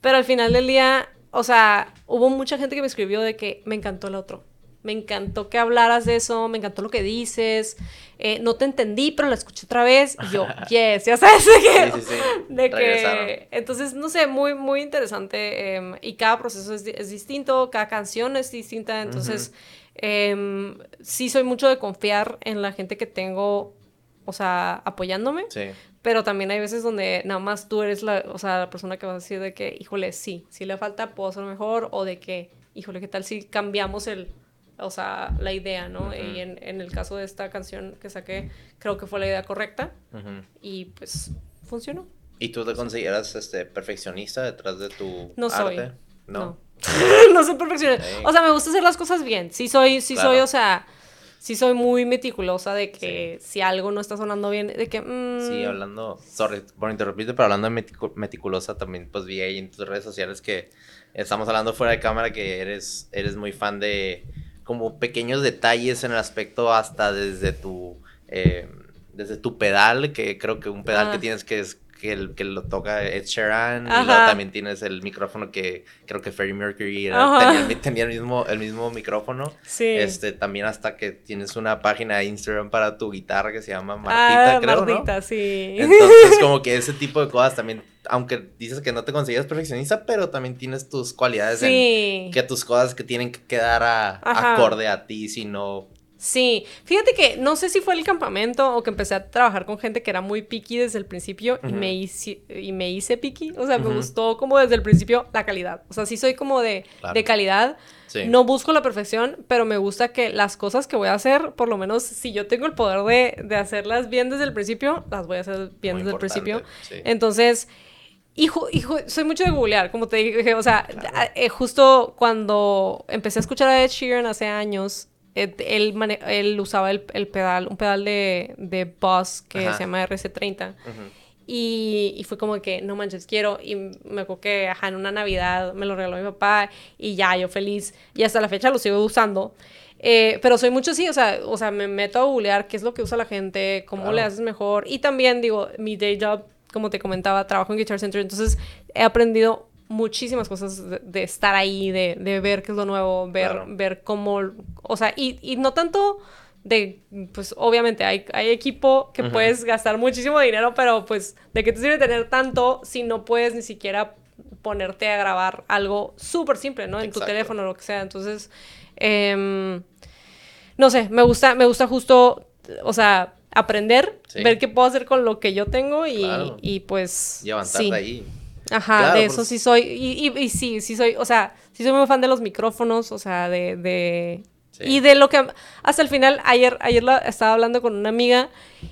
Pero al final del día, o sea, hubo mucha gente que me escribió de que me encantó el otro me encantó que hablaras de eso, me encantó lo que dices, eh, no te entendí, pero la escuché otra vez, y yo, yes, ya sabes de que... Sí, sí, sí. De que entonces, no sé, muy, muy interesante, em, y cada proceso es, es, distinto, cada canción es distinta, entonces, em, sí soy mucho de confiar en la gente que tengo, o sea, apoyándome, sí. pero también hay veces donde nada más tú eres la, o sea, la persona que va a decir de que, híjole, sí, si le falta, puedo hacerlo mejor, o de que, híjole, ¿qué tal si cambiamos el o sea, la idea, ¿no? Y en, en, el caso de esta canción que saqué, creo que fue la idea correcta y pues funcionó. ¿Y tú te consideras este, perfeccionista detrás de tu no soy. No. No, soy perfeccionista. O sea, me gusta hacer las cosas bien. Sí soy, sí soy, o sea, sí soy muy meticulosa de que si algo no está sonando bien, de que... Mm, sí, hablando, sorry por interrumpirte, pero hablando de meticulosa también, pues vi ahí en tus redes sociales que estamos hablando fuera de cámara que eres, eres muy fan de como pequeños detalles en el aspecto hasta desde tu eh, desde tu pedal que creo que un pedal que tienes que es que, el, que lo toca Ed Sheeran y luego también tienes el micrófono que creo que Freddie Mercury tenía, el mismo el mismo micrófono. Sí. este también hasta que tienes una página de Instagram para tu guitarra que se llama Martita ah, creo Martita, sí. Entonces como que ese tipo de cosas también aunque dices que no te consideras perfeccionista, pero también tienes tus cualidades en que tus cosas que tienen que quedar a, acorde a ti, si no... Sí, fíjate que no sé si fue el campamento o que empecé a trabajar con gente que era muy picky desde el principio y, me hice, y me hice picky, o sea, me gustó como desde el principio la calidad, o sea, sí soy como de, de calidad, no busco la perfección, pero me gusta que las cosas que voy a hacer, por lo menos si yo tengo el poder de, de hacerlas bien desde el principio, las voy a hacer bien desde el principio. Entonces, Hijo, hijo, soy mucho de googlear, como te dije, o sea, eh, justo cuando empecé a escuchar a Ed Sheeran hace años, él, él usaba el, el, pedal, un pedal de, de Boss que se llama RC30. y, y, fue como que, no manches, quiero. Y me acuerdo que, ajá, en una Navidad me lo regaló mi papá y ya, yo feliz. Y hasta la fecha lo sigo usando. Eh, pero soy mucho así, o sea, o sea, me meto a googlear qué es lo que usa la gente, cómo le haces mejor. Y también, digo, mi day job como te comentaba, trabajo en Guitar Center, entonces he aprendido muchísimas cosas de, estar ahí, de, de, ver qué es lo nuevo, ver, ver cómo, o sea, y, y, no tanto de, pues obviamente hay, hay equipo que puedes gastar muchísimo dinero, pero pues, ¿de qué te sirve tener tanto si no puedes ni siquiera ponerte a grabar algo súper simple, ¿no? En tu teléfono o lo que sea. Entonces, em, no sé, me gusta, me gusta justo, o sea, aprender, ver qué puedo hacer con lo que yo tengo y, y pues... Y avanzar de ahí. Ajá, de eso pues sí soy. Y, y, y, sí, sí soy, o sea, sí soy muy fan de los micrófonos, o sea, de... de... Y de lo que hasta el final, ayer, ayer la, estaba hablando con una amiga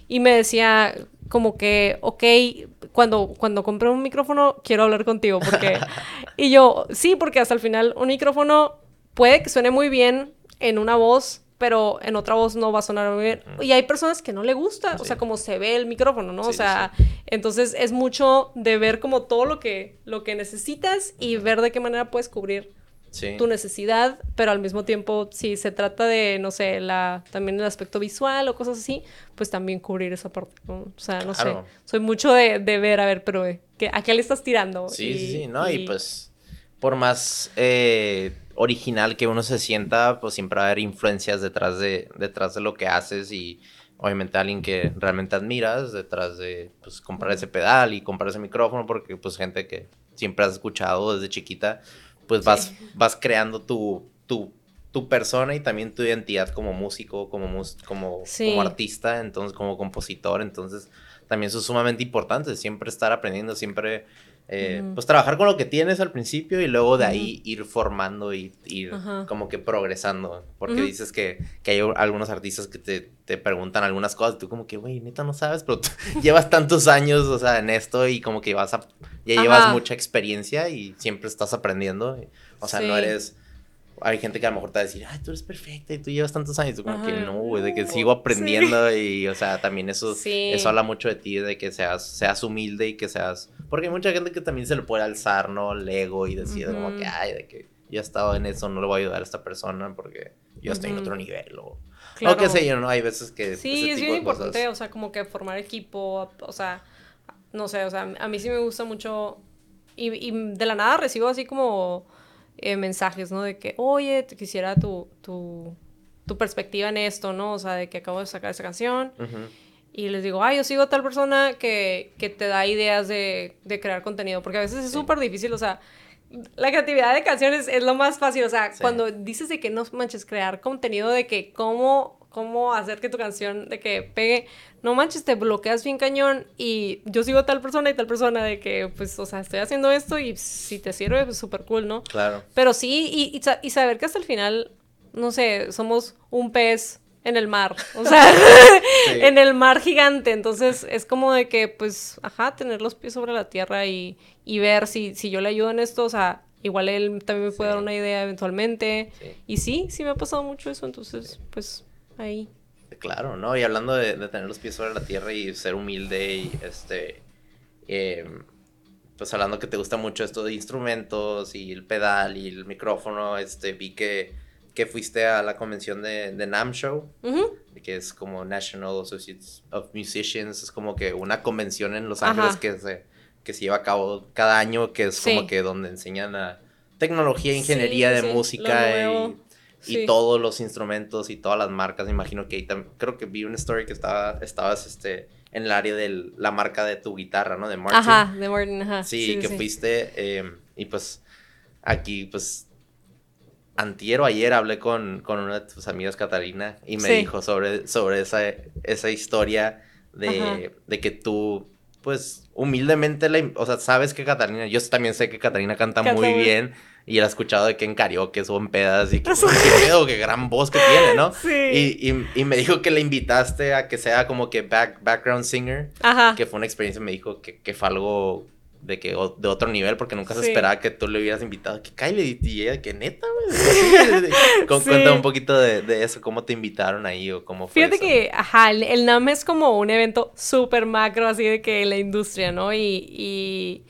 y me decía como que, ok, cuando, cuando compré un micrófono, quiero hablar contigo, porque... y yo, sí, porque hasta el final un micrófono puede que suene muy bien en una voz, pero en otra voz no va a sonar muy bien. Y hay personas que no le gusta, o sea, como se ve el micrófono, ¿no? o sea, entonces es mucho de ver como todo lo que, lo que necesitas y ver de qué manera puedes cubrir tu necesidad, pero al mismo tiempo, si se trata de, no sé, la, también el aspecto visual o cosas así, pues también cubrir esa parte, O sea, no sé, soy mucho de, de, ver, a ver, pero eh, ¿a qué le estás tirando? Sí, sí, sí, ¿no? Y, pues, por más... Eh original que uno se sienta, pues siempre va a haber influencias detrás de, detrás de lo que haces y obviamente alguien que realmente admiras detrás de pues comprar ese pedal y comprar ese micrófono porque pues gente que siempre has escuchado desde chiquita, pues vas, vas creando tu, tu, tu, persona y también tu identidad como músico, como, como, como artista, entonces como compositor, entonces también eso es sumamente importante, siempre estar aprendiendo, siempre eh, pues trabajar con lo que tienes al principio y luego de ahí ir formando y ir como que progresando. Porque dices que, que, hay algunos artistas que te, te preguntan algunas cosas y tú como que, güey, neta no sabes, pero llevas tantos años, o sea, en esto y como que vas a, ya llevas mucha experiencia y siempre estás aprendiendo. O sea, no eres hay gente que a lo mejor te va a decir, ay, tú eres perfecta y tú llevas tantos años. tú como que no, güey, de que sigo aprendiendo y, o sea, también eso, eso habla mucho de ti, de que seas, seas humilde y que seas... Porque hay mucha gente que también se le puede alzar, ¿no? El ego y decir como que, ay, de que yo he estado en eso, no le voy a ayudar a esta persona porque yo estoy en otro nivel o... Claro. O qué sé yo, ¿no? Hay veces que... Sí, es bien importante, o sea, como que formar equipo, o sea, no sé, o sea, a mí sí me gusta mucho y, y de la nada recibo así como eh, mensajes, ¿no? De que, oye, te quisiera tu, tu, tu, perspectiva en esto, ¿no? O sea, de que acabo de sacar esa canción. Y les digo, ay, yo sigo a tal persona que, que te da ideas de, de, crear contenido. Porque a veces es súper difícil, o sea, la creatividad de canciones es lo más fácil. O sea, cuando dices de que no manches, crear contenido, de que cómo cómo hacer que tu canción de que pegue, no manches, te bloqueas bien cañón y yo sigo a tal persona y tal persona de que, pues, o sea, estoy haciendo esto y si te sirve, pues súper cool, ¿no? Claro. Pero sí, y, y, saber que hasta el final, no sé, somos un pez en el mar, o sea, en el mar gigante, entonces es como de que, pues, ajá, tener los pies sobre la tierra y, y ver si, si yo le ayudo en esto, o sea, igual él también me puede dar una idea eventualmente. Y sí, sí me ha pasado mucho eso, entonces, pues ahí. Claro, ¿no? Y hablando de, tener los pies sobre la tierra y ser humilde y este... Em, pues hablando que te gusta mucho esto de instrumentos y el pedal y el micrófono, este, vi que, que fuiste a la convención de, de NAM Show, que es como National Associates of Musicians, es como que una convención en Los Ángeles que se, que se lleva a cabo cada año, que es como que donde enseñan a tecnología, ingeniería de música y y todos los instrumentos y todas las marcas. Imagino que ahí creo que vi una story que estaba, estabas este, en el área de la marca de tu guitarra, ¿no? De Martin. Ajá, de Martin, ajá. Sí, que fuiste. Em, y pues aquí, pues, antier o ayer hablé con, con una de tus amigas, Catalina, y me dijo sobre, sobre esa, esa historia de, de que tú pues humildemente, la, o sea, sabes que Catalina, yo también sé que Catalina canta muy bien y él ha escuchado de que en karaoke son pedas y que, qué pedo, qué gran voz que tiene, ¿no? Sí. Y, y, y, me dijo que le invitaste a que sea como que back, background singer. Ajá. Que fue una experiencia, me dijo que, que fue algo de que de otro nivel porque nunca se esperaba que tú le hubieras invitado. Que Kylie y ella que neta güey cuenta un poquito de, de, eso cómo te invitaron ahí o cómo fue fíjate que ajá el, NAM es como un evento súper macro así de que la industria no y, y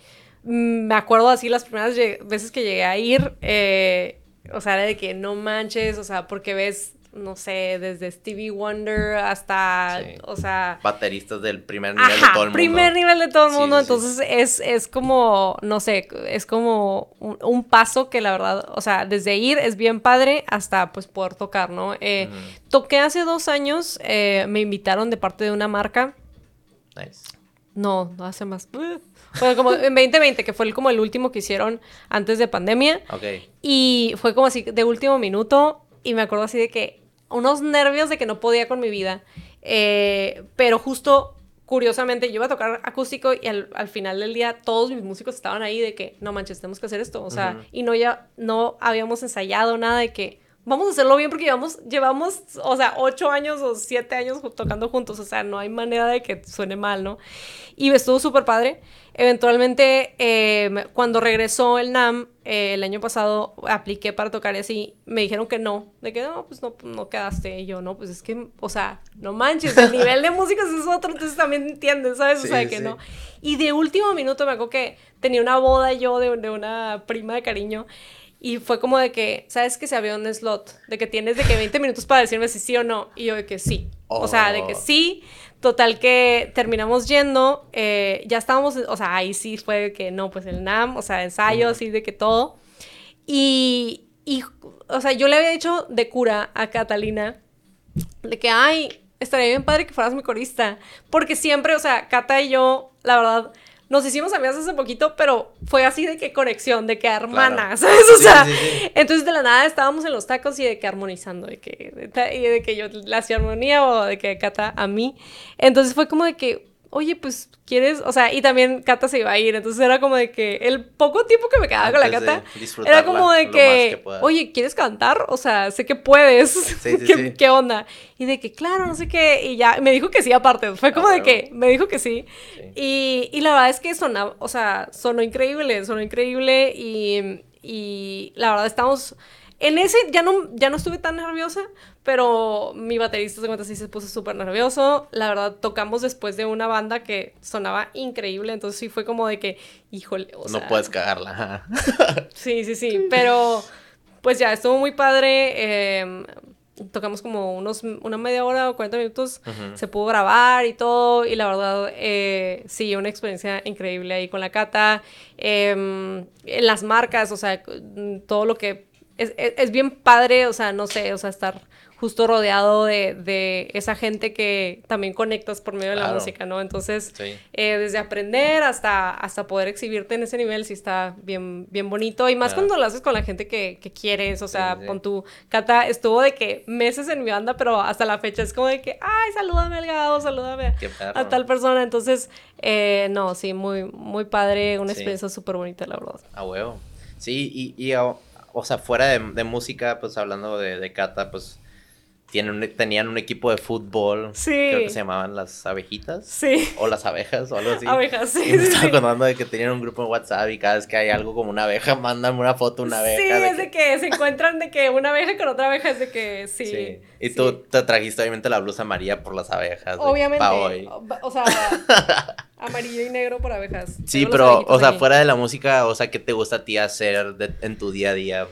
me acuerdo así las primeras veces que llegué a ir, eh, o sea, de que no manches, o sea, porque ves no sé, desde Stevie Wonder hasta, o sea... Bateristas del primer nivel de todo el mundo. primer nivel de todo el mundo, entonces es, es como, no sé, es como un, paso que la verdad, o sea, desde ir es bien padre hasta pues poder tocar, ¿no? Eh, toqué hace dos años, eh, me invitaron de parte de una marca. Nice. No, no hace más. Fue como en 2020, que fue como el último que hicieron antes de pandemia. Ok. Y fue como así de último minuto. Y me acuerdo así de que unos nervios de que no podía con mi vida. Eh, pero justo, curiosamente, yo iba a tocar acústico y al, final del día todos mis músicos estaban ahí de que, no manches, tenemos que hacer esto. O sea, y no ya, no habíamos ensayado nada de que vamos a hacerlo bien porque llevamos, llevamos, o sea, ocho años o siete años tocando juntos, o sea, no hay manera de que suene mal, ¿no? Y estuvo súper padre. Eventualmente, eh, cuando regresó el NAM, eh, el año pasado apliqué para tocar así, me dijeron que no, de que no, pues no, no quedaste. Y yo, no, pues es que, o sea, no manches, el nivel de músicos es otro, entonces también entiendes, ¿sabes? o sea, que no. Y de último minuto me acuerdo que tenía una boda yo de, de una prima de cariño. Y fue como de que, ¿sabes que se había un slot? De que tienes de que 20 minutos para decirme si sí o no. Y yo de que sí. O sea, de que sí. Total que terminamos yendo. Eh, ya estábamos, o sea, ahí sí fue de que no, pues el NAM, o sea, ensayo, así de que todo. Y, y, o sea, yo le había dicho de cura a Catalina de que, ay, estaría bien padre que fueras mi corista. Porque siempre, o sea, Cata y yo, la verdad nos hicimos amigas hace poquito, pero fue así de que conexión, de que hermanas, ¿sabes? O sea, entonces de la nada estábamos en los tacos y de que armonizando, de que, y de que yo la hacía armonía o de que Cata a mí. Entonces fue como de que, oye, pues, ¿quieres? O sea, y también Cata se iba a ir, entonces era como de que el poco tiempo que me quedaba con la Cata, era como de que, oye, ¿quieres cantar? O sea, sé que puedes, ¿Qué, ¿Qué, onda? Y de que, claro, no sé qué, y ya, me dijo que sí aparte, fue como de que, me dijo que sí, Y, y la verdad es que sonaba, o sea, sonó increíble, sonó increíble, y, y la verdad estamos... En ese ya no, ya no estuve tan nerviosa, pero mi baterista se cuenta sí se puso súper nervioso. La verdad, tocamos después de una banda que sonaba increíble, entonces sí fue como de que, híjole, o No puedes cagarla. sí, sí, sí, pero pues ya, estuvo muy padre. Em, tocamos como unos, una media hora o 40 minutos, se pudo grabar y todo, y la verdad, eh, sí, una experiencia increíble ahí con la cata, eh, en las marcas, o sea, todo lo que es, bien padre, o sea, no sé, o sea, estar justo rodeado de, esa gente que también conectas por medio de la música, ¿no? Entonces, eh, desde aprender hasta, hasta poder exhibirte en ese nivel, sí está bien, bien bonito. Y más cuando lo haces con la gente que, quieres, o sea, con tu... Cata estuvo de que meses en mi banda, pero hasta la fecha es como de que, ay, salúdame al gado, salúdame a tal persona. Entonces, eh, no, sí, muy, muy padre, una experiencia súper bonita, la verdad. A huevo. Sí, y, y o sea, fuera de, música, pues hablando de, de Cata, pues tienen tenían un equipo de fútbol. Sí. Creo que se llamaban las abejitas. Sí. O las abejas o algo así. Abejas, sí. Y me estaba contando de que tenían un grupo en WhatsApp y cada vez que hay algo como una abeja, mandan una foto de una abeja. Sí, es de que se encuentran de que una abeja con otra abeja es de que sí. sí. Y tú te trajiste obviamente la blusa amarilla por las abejas. Obviamente. O sea, amarillo y negro por abejas. Sí, pero, o sea, fuera de la música, o sea, ¿qué te gusta a ti hacer en tu día a día?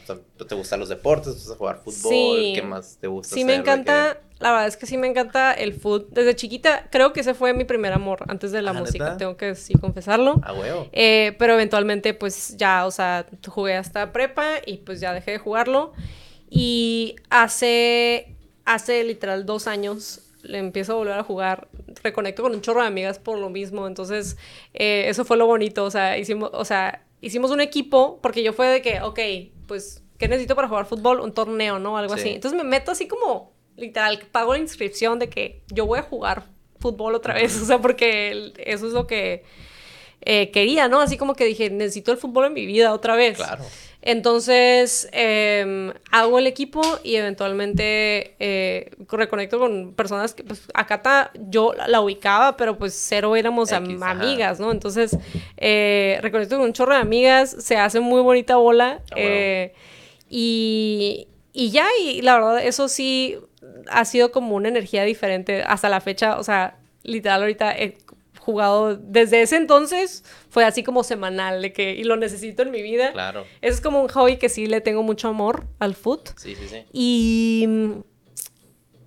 ¿Te gustan los deportes? ¿Te gusta jugar fútbol? ¿Qué más te gusta Sí, me encanta. La verdad es que sí me encanta el fútbol. Desde chiquita, creo que ese fue mi primer amor antes de la música. Tengo que sí confesarlo. Ah, huevo. Eh, pero eventualmente, pues ya, o sea, jugué hasta prepa y pues ya dejé de jugarlo. Y hace, hace literal dos años le empiezo a volver a jugar, reconecto con un chorro de amigas por lo mismo, entonces eh, eso fue lo bonito, o sea, hicimos, o sea, hicimos un equipo, porque yo fue de que, ok, pues, ¿qué necesito para jugar fútbol? Un torneo, ¿no? Algo así. Entonces me meto así como, literal, pago la inscripción de que yo voy a jugar fútbol otra vez, o sea, porque eso es lo que eh, quería, ¿no? Así como que dije, necesito el fútbol en mi vida otra vez. Claro. Entonces, em, hago el equipo y eventualmente eh, reconecto con personas que, pues, acá yo la, ubicaba, pero pues cero éramos amigas, ¿no? Entonces, eh, reconecto con un chorro de amigas, se hace muy bonita bola. Ah, eh, y, y ya, y la verdad, eso sí ha sido como una energía diferente hasta la fecha, o sea, literal ahorita jugado desde ese entonces fue así como semanal de que y lo necesito en mi vida. Claro. Es como un hobby que sí le tengo mucho amor al foot. Sí, sí, sí. Y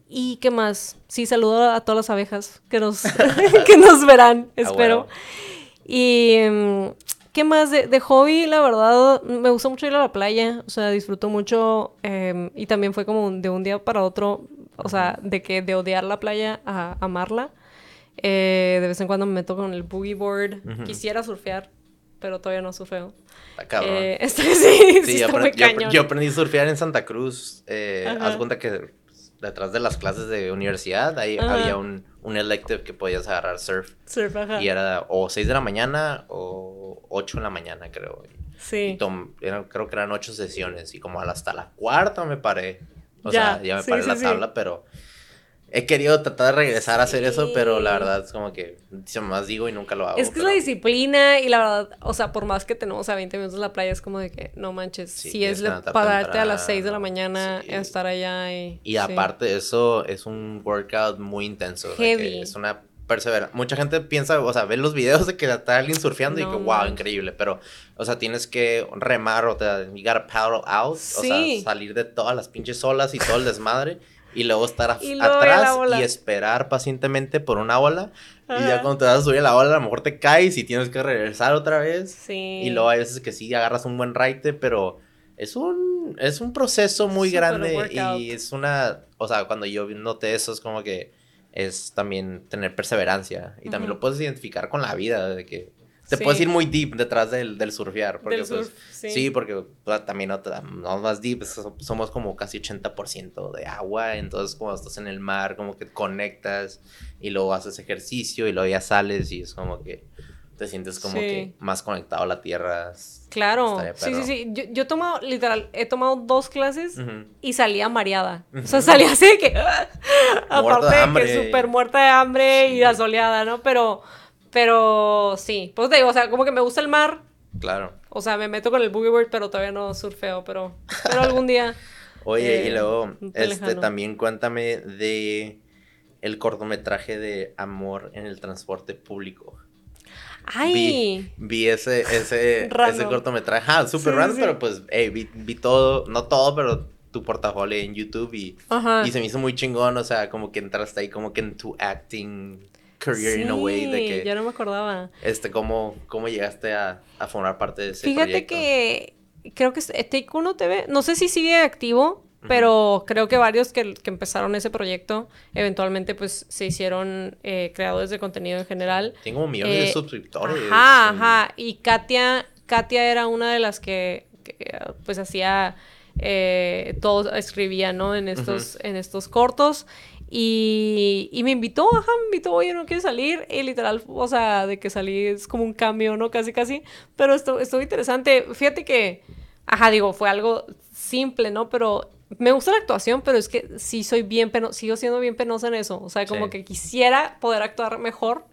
¿Y qué más? Sí, saludo a todas las abejas que nos, que nos verán, espero. Y mm, ¿qué más? De, hobby, la verdad, me gusta mucho ir a la playa. O sea, disfruto mucho. Em, y también fue como de un día para otro. O sea, de que de odiar la playa a amarla. Eh, de vez en cuando me meto con el boogie board. Quisiera surfear, pero todavía no surfeo. Eh, sí, sí, yo, aprendí, a surfear en Santa Cruz. Eh, haz cuenta que detrás de las clases de universidad, ahí había un, un elective que podías agarrar surf. Surf, ajá. Y era o 6 de la mañana o 8 de la mañana, creo. Sí. creo que eran 8 sesiones y como hasta la cuarta me paré. O sea, ya me paré la tabla, pero he querido tratar de regresar a hacer eso, pero la verdad es como que más digo y nunca lo hago. Es que es la disciplina y la verdad, o sea, por más que tenemos a 20 minutos en la playa, es como de que no manches, si es pararte a las 6 de la mañana, estar allá y... Y aparte eso es un workout muy intenso. Heavy. Es una persevera. Mucha gente piensa, o sea, ve los videos de que está alguien surfeando y que, wow, increíble, pero, o sea, tienes que remar o te, you gotta paddle out, o sea, salir de todas las pinches olas y todo el desmadre y luego estar atrás y esperar pacientemente por una ola. Y ya cuando te vas a subir a la ola, a lo mejor te caes y tienes que regresar otra vez. Sí. Y luego hay veces que sí agarras un buen raite, pero es un, es un proceso muy grande y es una, o sea, cuando yo noté eso es como que es también tener perseverancia y también lo puedes identificar con la vida, de que te puedes ir muy deep detrás del, del surfear. Porque, pues, sí. porque pues, también no, no, más deep, somos como casi 80% de agua. Entonces, cuando estás en el mar, como que conectas y luego haces ejercicio y luego ya sales y es como que te sientes como que más conectado a la tierra. Claro, sí, sí, sí. Yo, yo, he tomado, literal, he tomado dos clases y salía mareada. O sea, salía así de que. aparte de, que súper muerta de hambre y asoleada, ¿no? Pero pero sí, pues te digo, o sea, como que me gusta el mar. Claro. O sea, me meto con el boogie board, pero todavía no surfeo, pero, pero algún día. Oye, y eh, luego, este, también cuéntame de el cortometraje de Amor en el transporte público. ¡Ay! Vi, ese, ese, ese cortometraje. Ah, súper random, pero pues, hey, vi, vi, todo, no todo, pero tu portafolio en YouTube y, y se me hizo muy chingón, o sea, como que entraste ahí como que en tu acting career in a way de que... ya no me acordaba. Este, ¿cómo, cómo llegaste a, a formar parte de ese Fíjate que creo que Take Uno TV, no sé si sigue activo, pero creo que varios que, que, empezaron ese proyecto eventualmente pues se hicieron eh, creadores de contenido en general. Tengo millones de eh, suscriptores. Ajá, ajá. Y Katia, Katia era una de las que, pues hacía... Eh, todo escribía, ¿no? En estos, en estos cortos. Y, y, me invitó, ajá, me invitó, oye, no quieres salir. Y literal, o sea, de que salí es como un cambio, ¿no? Casi, casi. Pero esto, estuvo interesante. Fíjate que, ajá, digo, fue algo simple, ¿no? Pero me gusta la actuación, pero es que sí soy bien penosa, sigo siendo bien penosa en eso. O sea, como que quisiera poder actuar mejor.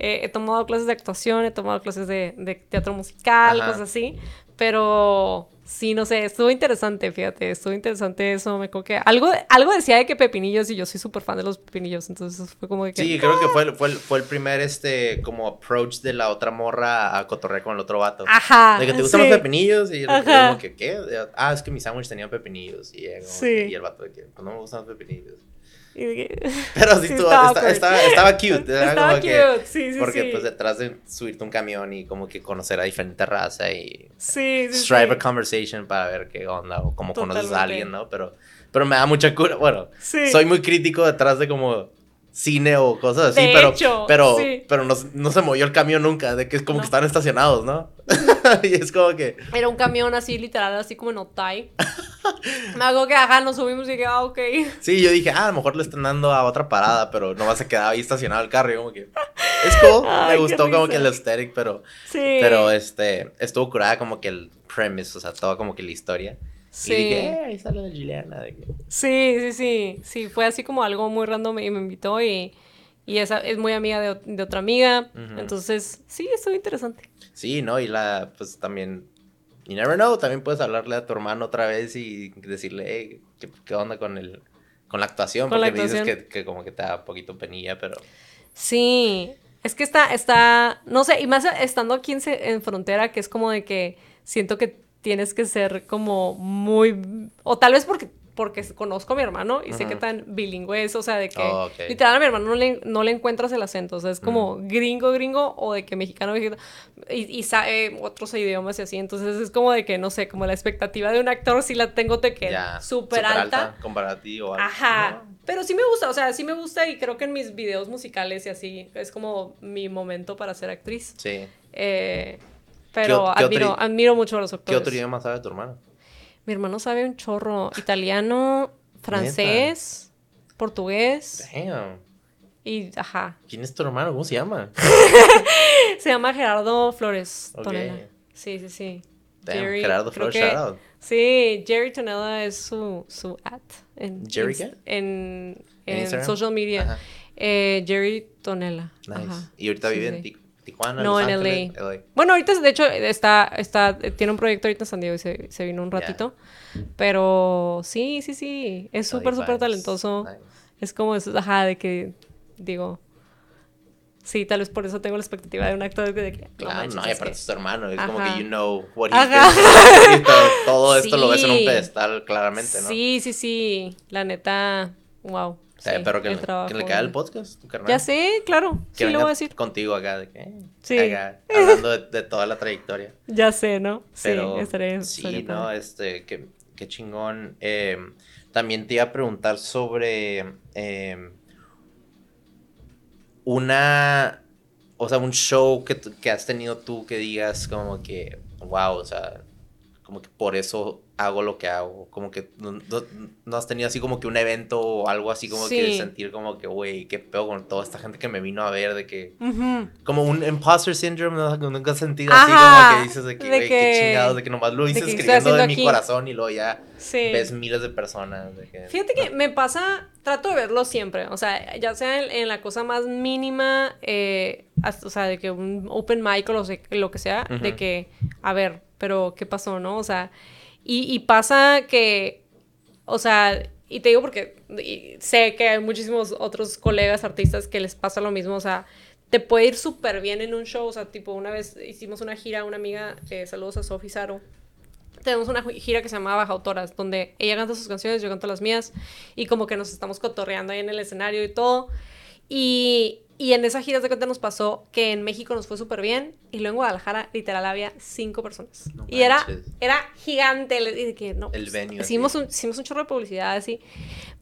Eh, he tomado clases de actuación, he tomado clases de, de teatro musical, cosas así. Pero Sí, no sé, estuvo interesante, fíjate, estuvo interesante eso, me creo que algo, algo decía de que pepinillos y yo soy súper fan de los pepinillos, entonces fue como de que... Sí, creo que fue, fue, fue, el primer, este, como approach de la otra morra a cotorrear con el otro vato. Ajá. De que te gustan los pepinillos y yo como que, ¿qué? Ah, es que mi sándwich tenía pepinillos y, y el vato de que, pues no me gustan los pepinillos. Pero sí, estaba, estaba, cute. estaba cute, sí, sí, Porque pues detrás de subirte un camión y como que conocer a diferente raza y sí, strive a conversation para ver qué onda o cómo conoces a alguien, ¿no? Pero, pero me da mucha cura. Bueno, soy muy crítico detrás de como cine o cosas así, pero, pero, pero no, no, se movió el camión nunca, de que es como que están estacionados, ¿no? y es como que... Era un camión así, literal, así como en Otay. Me hago que, ajá, nos subimos y que, ah, ok. Sí, yo dije, ah, a lo mejor le están dando a otra parada, pero no va a quedar ahí estacionado el carro y como que... Es cool, me gustó como que el aesthetic, pero... Sí. Pero, este, estuvo curada como que el premise, o sea, todo como que la historia. Sí. Y dije, eh, ahí está la Juliana. Sí, sí, sí. Sí, fue así como algo muy random y me invitó y, y esa es muy amiga de, de otra amiga. Entonces, sí, estuvo interesante. Sí, ¿no? Y la, pues también, you never know, también puedes hablarle a tu hermano otra vez y decirle, hey, ¿qué, onda con el, con la actuación? Porque me dices que, que, como que te da un poquito penilla, pero... Sí, es que está, está, no sé, y más estando aquí en, en frontera, que es como de que siento que tienes que ser como muy, o tal vez porque porque conozco a mi hermano y sé qué tan bilingüe es, o sea, de que Oh, literal a mi hermano no le, no le encuentras el acento, o sea, es como Mm. gringo, gringo, o de que mexicano, mexicano, y, y sabe otros idiomas y así, entonces es como de que, no sé, como la expectativa de un actor sí la tengo de que Ya, súper alta. Comparativo. o algo. Ajá, No. pero sí me gusta, o sea, sí me gusta y creo que en mis videos musicales y así es como mi momento para ser actriz. Sí. Eh, pero qué otro admiro, admiro mucho a los ¿Qué actores. otro idioma sabe tu hermano? Mi hermano sabe un chorro. Italiano, francés, portugués Damn. y ajá. ¿Quién es tu hermano? ¿Cómo se llama? Se llama Gerardo Flores Ok. Tonela. Sí, sí, sí. Damn, Jerry, Gerardo Flores, que- shout out. Sí, Jerry Tonella es su, su at. En, ¿Jerry qué? En, ¿En social media. Eh, Jerry Tonella. Nice. Ajá. ¿Y ahorita Sí, vive sí. en Ti- Tijuana? No, Los en Ángeles? LA. Bueno, ahorita de hecho está, está, tiene un proyecto ahorita en San Diego y se, se vino un ratito. Pero sí, sí, sí. Es LA súper, súper talentoso. Nice. Es como eso, ajá, de que digo. Sí, tal vez por eso tengo la expectativa de un actor de que. Claro, manches, no, y es aparte que- es tu hermano. Es como Ajá. que you know what he's. Y todo, esto lo ves en un Sí. pedestal, claramente, ¿no? Sí, sí, sí. La neta, wow. Sí, pero que, el le- que trabajo le caiga el podcast, tu carnal. Ya sé, claro. Que Sí, lo voy a decir. contigo acá, de que, eh, Sí. acá, hablando de, de toda la trayectoria. Ya sé, ¿no? Sí, Pero estaré. sí, estaría no, padre. este, qué, qué chingón. Eh, también te iba a preguntar sobre eh, una, o sea, un show que, que has tenido tú que digas como que, wow, o sea, como que por eso hago lo que hago, como que no, has tenido así como que un evento o algo así como que sentir como que, güey, qué pedo con toda esta gente que me vino a ver, de que... Como un imposter syndrome, ¿no? Nunca has sentido Ajá, así como que dices de que, güey, qué chingados, de que nomás lo hice escribiendo de mi aquí. corazón y luego ya Sí. ves miles de personas. de que- Fíjate que me pasa, trato de verlo siempre, o sea, ya sea en, en la cosa más mínima, eh, hasta- o sea, de que un open mic o lo, sé- lo que sea, de que, a ver, pero ¿qué pasó, no? O sea, y, pasa que, o sea, y te digo porque sé que hay muchísimos otros colegas artistas que les pasa lo mismo, o sea, te puede ir súper bien en un show, o sea, tipo, una vez hicimos una gira, una amiga, eh, saludos a Sofi Saro, tenemos una gira que se llama Baja Autoras, donde ella canta sus canciones, yo canto las mías, y como que nos estamos cotorreando ahí en el escenario y todo. Y, y en esa gira de cuenta nos pasó que en México nos fue súper bien, y luego en Guadalajara literal había cinco personas. No y era, era gigante, y de que no. El pues, venue, Hicimos un, hicimos un chorro de publicidad así.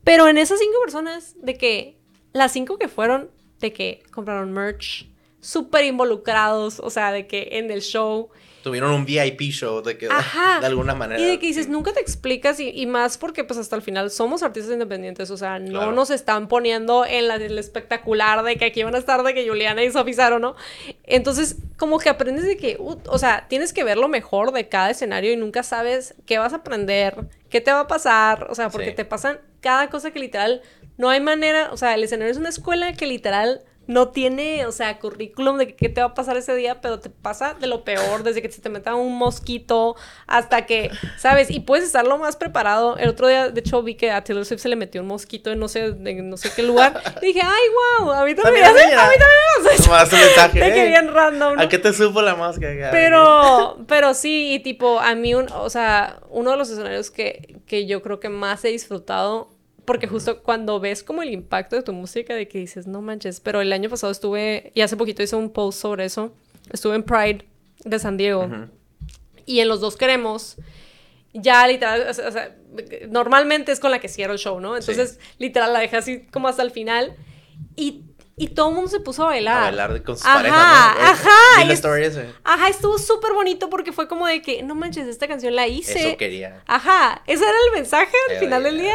Pero en esas cinco personas, de que las cinco que fueron, de que compraron merch, súper involucrados, o sea, de que en el show. Tuvieron un VIP show de que Ajá. de alguna manera. Y de que dices, nunca te explicas, y, y más porque pues hasta el final somos artistas independientes, o sea, no Claro. nos están poniendo en la, el espectacular de que aquí van a estar de que Juliana y Sofi Saro, ¿no? Entonces, como que aprendes de que, uh, o sea, tienes que ver lo mejor de cada escenario y nunca sabes qué vas a aprender, qué te va a pasar, o sea, porque Sí. te pasan cada cosa que literal no hay manera, o sea, el escenario es una escuela que literal no tiene, o sea, currículum de qué te va a pasar ese día, pero te pasa de lo peor, desde que se te meta un mosquito hasta que, ¿sabes? Y puedes estar lo más preparado. El otro día, de hecho, vi que a Taylor Swift se le metió un mosquito en no sé, en no sé qué lugar. Y dije, ay, wow, a mí también, a mí, también me hace eso. Mandaste un mensaje, De que "Hey, bien random, ¿no? ¿A qué te supo la máscara? Pero, pero sí, y tipo, a mí, un, o sea, uno de los escenarios que, que yo creo que más he disfrutado, porque justo cuando ves como el impacto de tu música, de que dices, no manches, pero el año pasado estuve, y hace poquito hice un post sobre eso, estuve en Pride de San Diego, y en Los Dos Queremos, ya literal, o sea, o sea, normalmente es con la que cierro el show, ¿no? Entonces, literal, la dejé así como hasta el final, y, y todo el mundo se puso a bailar. A bailar con sus Ajá, parejas, ¿no? ajá, y la story ese. Ajá, estuvo súper bonito porque fue como de que, no manches, esta canción la hice. Eso quería. Ajá, ese era el mensaje al final del día.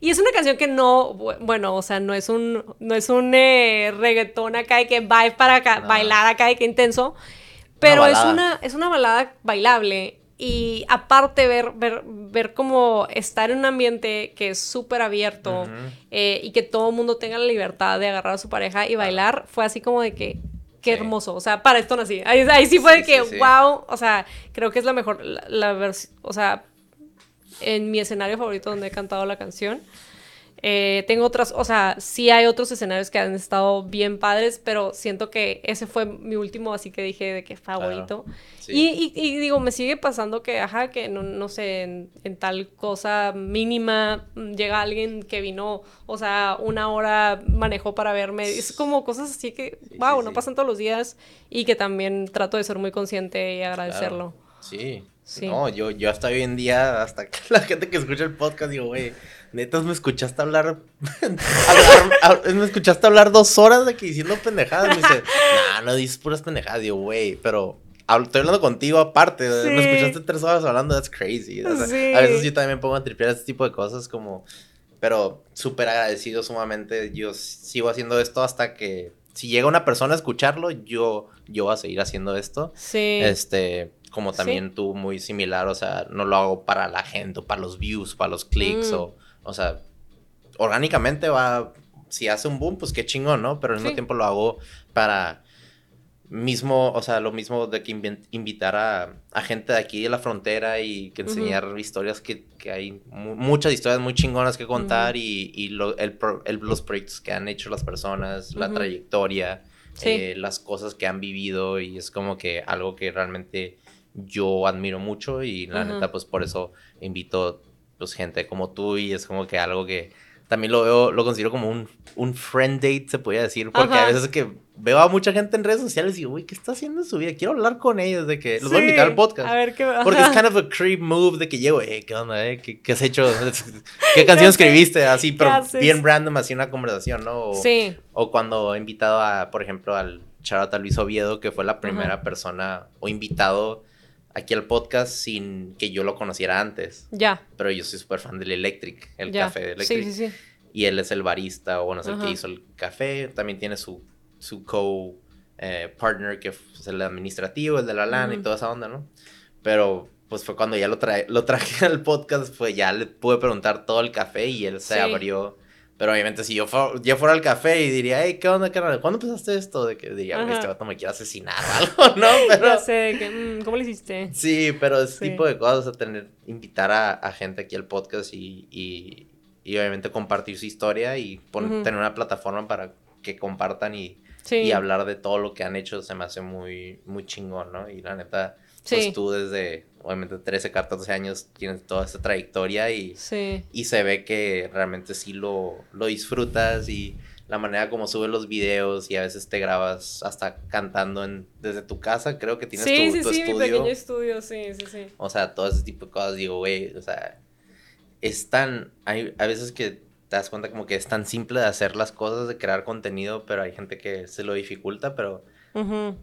Y es una canción que no, bu- bueno, o sea, no es un, no es un eh, reggaetón acá de que vibe para acá, No. bailar acá de que intenso. Pero es una, es una balada bailable. Y aparte ver, ver, ver como estar en un ambiente que es súper abierto eh, y que todo el mundo tenga la libertad de agarrar a su pareja y bailar, fue así como de que, qué hermoso. O sea, para esto nací. Ahí, ahí sí fue Sí, de que, sí, sí. wow. O sea, creo que es la mejor, la, versión, o sea, en mi escenario favorito donde he cantado la canción. Eh, tengo otras, o sea, sí hay otros escenarios que han estado bien padres, pero siento que ese fue mi último, así que dije de que favorito. Y, y, digo, me sigue pasando que, ajá, que no, no sé, en, tal cosa mínima mm, llega alguien que vino, o sea, una hora manejó para verme. Es como cosas así que, wow, no pasan todos los días y que también trato de ser muy consciente y agradecerlo. Sí. Sí. No, yo, yo hasta hoy en día, hasta la gente que escucha el podcast, digo, güey, Netas, me escuchaste hablar, me escuchaste hablar dos horas de que diciendo pendejadas. Me dice, nah, no dices puras pendejadas. Digo, güey, pero estoy hablando contigo aparte. Me escuchaste tres horas hablando, that's crazy. A veces yo también me pongo a tripear este tipo de cosas como, pero súper agradecido sumamente. Yo sigo haciendo esto hasta que, si llega una persona a escucharlo, yo, yo voy a seguir haciendo esto. Sí. Este, como también tú, muy similar, o sea, no lo hago para la gente, o para los views, para los clics, mm. o o sea, orgánicamente va, si hace un boom, pues qué chingón, ¿no? Pero al mismo tiempo lo hago para mismo, o sea, lo mismo de que invitar a, a, gente de aquí de la frontera y que enseñar historias que, que, hay muchas historias muy chingonas que contar y, y lo, el, el, los proyectos que han hecho las personas, la trayectoria, eh, las cosas que han vivido y es como que algo que realmente yo admiro mucho y la neta pues por eso invito pues gente como tú y es como que algo que también lo veo, lo considero como un, un friend date, se podría decir, porque a veces que veo a mucha gente en redes sociales y digo, uy, ¿qué está haciendo en su vida? Quiero hablar con ellos, de que los voy a invitar al podcast. A ver qué Porque es kind of a creep move de que llego, eh, ¿qué onda, eh? ¿Qué, has hecho? ¿Qué canción escribiste? Así, pero bien random, así una conversación, ¿no? O, sí. O cuando he invitado a, por ejemplo, al Charlotte Luis Oviedo, que fue la primera persona o invitado aquí al podcast sin que yo lo conociera antes. Ya. Pero yo soy súper fan del Electric, el café de Electric. Sí, sí, sí. Y él es el barista, o bueno, es el que hizo el café. También tiene su, su co-partner, que es el administrativo, el de la lana y toda esa onda, ¿no? Pero pues fue cuando ya lo, trae, lo traje al podcast, pues ya le pude preguntar todo el café y él se abrió pero obviamente si yo, yo fuera al café y diría, hey, ¿qué onda, carnal? ¿Cuándo empezaste esto? De que diría, este vato me quiere asesinar o algo, ¿no? Pero... Ya sé, que, mm, ¿cómo lo hiciste? Sí, pero ese tipo de cosas, o tener, invitar a, a, gente aquí al podcast y, y, y, obviamente compartir su historia y tener una plataforma para que compartan y, y hablar de todo lo que han hecho se me hace muy, muy chingón, ¿no? Y la neta, pues tú desde obviamente 13, 14 años tienes toda esa trayectoria y, y se ve que realmente sí lo, lo disfrutas y la manera como subes los videos y a veces te grabas hasta cantando en, desde tu casa, creo que tienes tu, sí, tu sí, estudio. mi pequeño estudio, sí, sí, sí. O sea, todo ese tipo de cosas, digo, güey, o sea, es tan, hay a veces que te das cuenta como que es tan simple de hacer las cosas, de crear contenido, pero hay gente que se lo dificulta, pero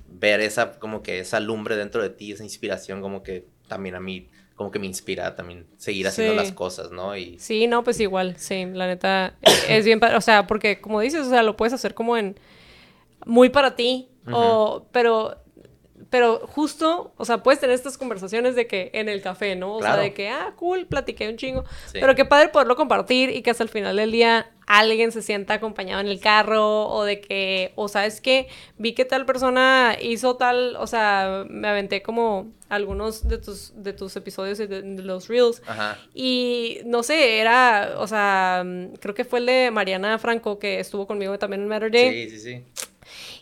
ver esa, como que esa lumbre dentro de ti, esa inspiración, como que también a mí como que me inspira también seguir haciendo las cosas, ¿no? Y... Sí, no, pues igual, sí, la neta es bien, o sea, porque como dices, o sea, lo puedes hacer como en muy para ti, o, pero pero justo, o sea, puedes tener estas conversaciones de que en el café, ¿no? O sea, de que, ah, cool, platiqué un chingo. Pero qué padre poderlo compartir y que hasta el final del día alguien se sienta acompañado en el carro o de que, o sabes que vi que tal persona hizo tal, o sea, me aventé como algunos de tus, de tus episodios de, de los reels. Ajá. Y no sé, era, o sea, creo que fue el de Mariana Franco que estuvo conmigo también en Matter Day. Sí, sí, sí.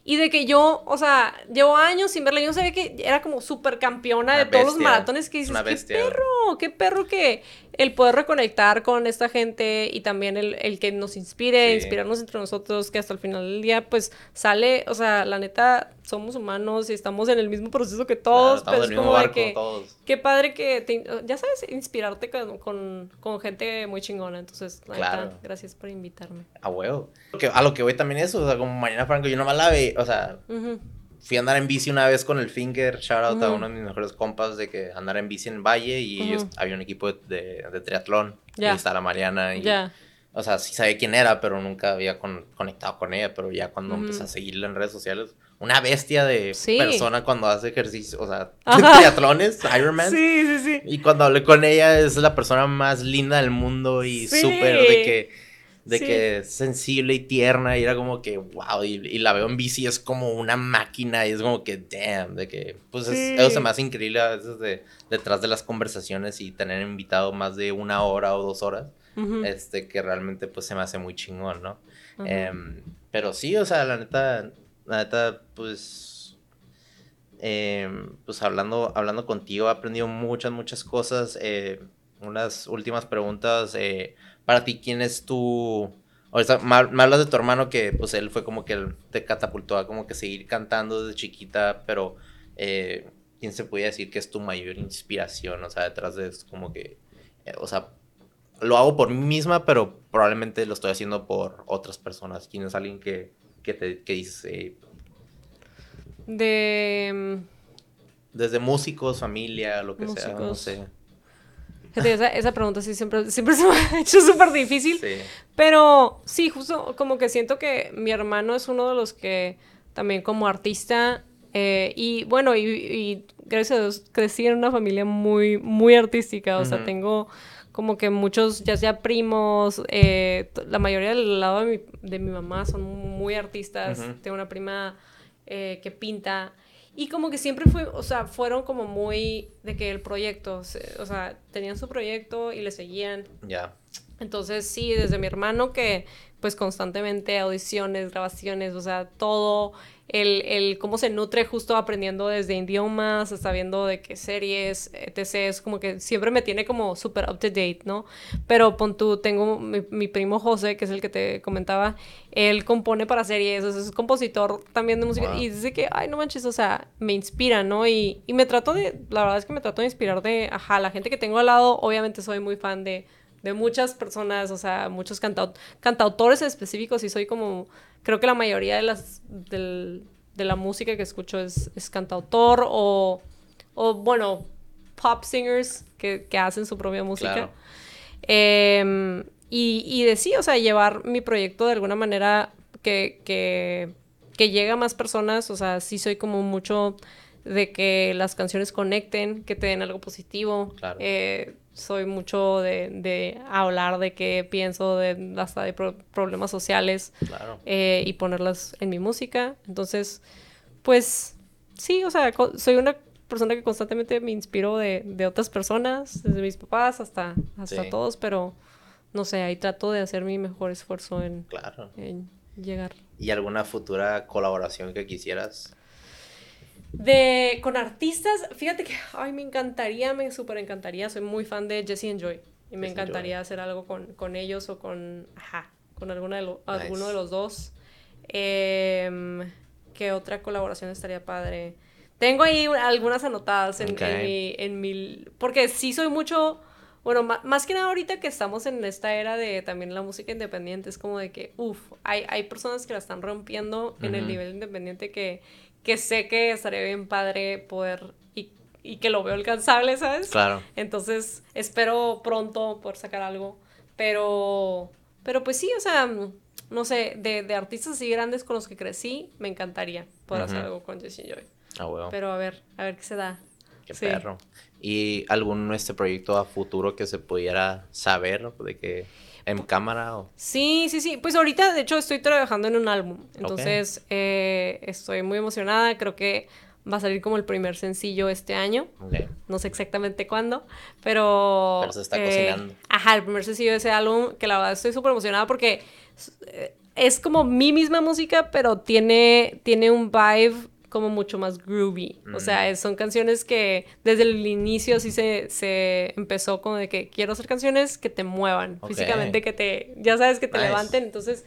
Y de que yo, o sea, llevo años sin verla. Yo no sabía que era como súper campeona de todos los maratones que dices, qué perro, qué perro que el poder reconectar con esta gente y también el, el que nos inspire, inspirarnos entre nosotros, que hasta el final del día, pues sale, o sea, la neta, somos humanos y estamos en el mismo proceso que todos, pero es como de que, qué padre que, ya sabes, inspirarte con, con, gente muy chingona. Entonces, la neta, gracias por invitarme. A huevo. A lo que voy también eso, o sea, como Mariana Franco, yo nomás la ve, o sea, fui a andar en bici una vez con el Finger, shout out a uno de mis mejores compas de que andar en bici en Valle y ellos, había un equipo de, de, triatlón. Y está la Mariana y... O sea, sí sabía quién era, pero nunca había conectado con ella. Pero ya cuando empecé a seguirla en redes sociales, una bestia de persona cuando hace ejercicio, o sea, triatlones, Ironman. Sí, sí, sí. Y cuando hablé con ella, es la persona más linda del mundo y súper de que de que es sensible y tierna y era como que, wow, y, la veo en bici, es como una máquina y es como que, damn, de que, pues es, eso se me hace increíble a veces de, detrás de las conversaciones y tener invitado más de una hora o dos horas. este, que realmente pues se me hace muy chingón, ¿no? Em, pero sí, o sea, la neta, la neta, pues, em, pues hablando, hablando contigo he aprendido muchas, muchas cosas. Eh, unas últimas preguntas. Eh, para ti, ¿quién es tu... O sea, me, hablas de tu hermano que pues él fue como que te catapultó a como que seguir cantando desde chiquita, pero eh, ¿quién se podría decir que es tu mayor inspiración? O sea, detrás de eso, como que, eh, o sea, lo hago por mí misma, pero probablemente lo estoy haciendo por otras personas. ¿Quién es alguien que, que te que dice... de... Mm, desde músicos, familia, lo que sea, no sé. Esa, esa, pregunta sí siempre, siempre se me ha hecho súper difícil. Pero sí, justo como que siento que mi hermano es uno de los que también como artista eh, y bueno, y, gracias a Dios crecí en una familia muy, muy artística. O sea, tengo como que muchos, ya sea primos, eh, la mayoría del lado de mi, de mi mamá son muy artistas. Tengo una prima eh, que pinta. Y como que siempre fue, o sea, fueron como muy de que el proyecto, o sea, tenían su proyecto y le seguían. Ya. Entonces, sí, desde mi hermano que pues constantemente audiciones, grabaciones, o sea, todo, el, el, cómo se nutre justo aprendiendo desde idiomas, hasta viendo de qué series, etc. Es como que siempre me tiene como súper up to date, ¿no? Pero pon tú, tengo mi, primo José, que es el que te comentaba, él compone para series, es compositor también de música, y dice que, ay, no manches, o sea, me inspira, ¿no? Y, y me trato de, la verdad es que me trato de inspirar de, ajá, la gente que tengo al lado, obviamente soy muy fan de de muchas personas, o sea, muchos cantautores específicos y soy como, creo que la mayoría de las, de la música que escucho es, es cantautor o, o, bueno, pop singers que, que hacen su propia música. Em, y, y de sí, o sea, llevar mi proyecto de alguna manera que, que, que llegue a más personas, o sea, sí soy como mucho de que las canciones conecten, que te den algo positivo. Claro. Eh, soy mucho de, hablar de qué pienso, de hasta de problemas sociales eh, y ponerlas en mi música. Entonces, pues sí, o sea, soy una persona que constantemente me inspiro de, otras personas, desde mis papás hasta, hasta todos, pero no sé, ahí trato de hacer mi mejor esfuerzo en, en llegar. ¿Y alguna futura colaboración que quisieras? De, con artistas, fíjate que, ay, me encantaría, me súper encantaría, soy muy fan de Jesse and Joy. Y me encantaría hacer algo con, con, ellos o con, ajá, con alguna de alguno de los dos. Eh, ¿Qué otra colaboración estaría padre? Tengo ahí algunas anotadas en, en, mi, en mi... Porque sí soy mucho... Bueno, más, que nada ahorita que estamos en esta era de también la música independiente, es como de que, uff, hay, hay personas que la están rompiendo en el nivel independiente que, que sé que estaría bien padre poder y, y, que lo veo alcanzable, ¿sabes? Claro. Entonces, espero pronto poder sacar algo. Pero, pero pues sí, o sea, no sé, de, de artistas así grandes con los que crecí, me encantaría poder hacer algo con Jesse Joy. Ah, bueno. Pero a ver, a ver qué se da. Qué perro. ¿Y algún este proyecto a futuro que se pudiera saber de que ¿En cámara o...? Sí, sí, sí. Pues ahorita, de hecho, estoy trabajando en un álbum. Entonces, eh, estoy muy emocionada. Creo que va a salir como el primer sencillo este año. No sé exactamente cuándo, pero... Pero se está cocinando. Eh, ajá, el primer sencillo de ese álbum, que la verdad estoy súper emocionada porque eh, es como mi misma música, pero tiene, tiene un vibe como mucho más groovy. O sea, mm. son canciones que desde el inicio sí se, se empezó como de que quiero hacer canciones que te muevan físicamente, que te, ya sabes, que te levanten. Entonces,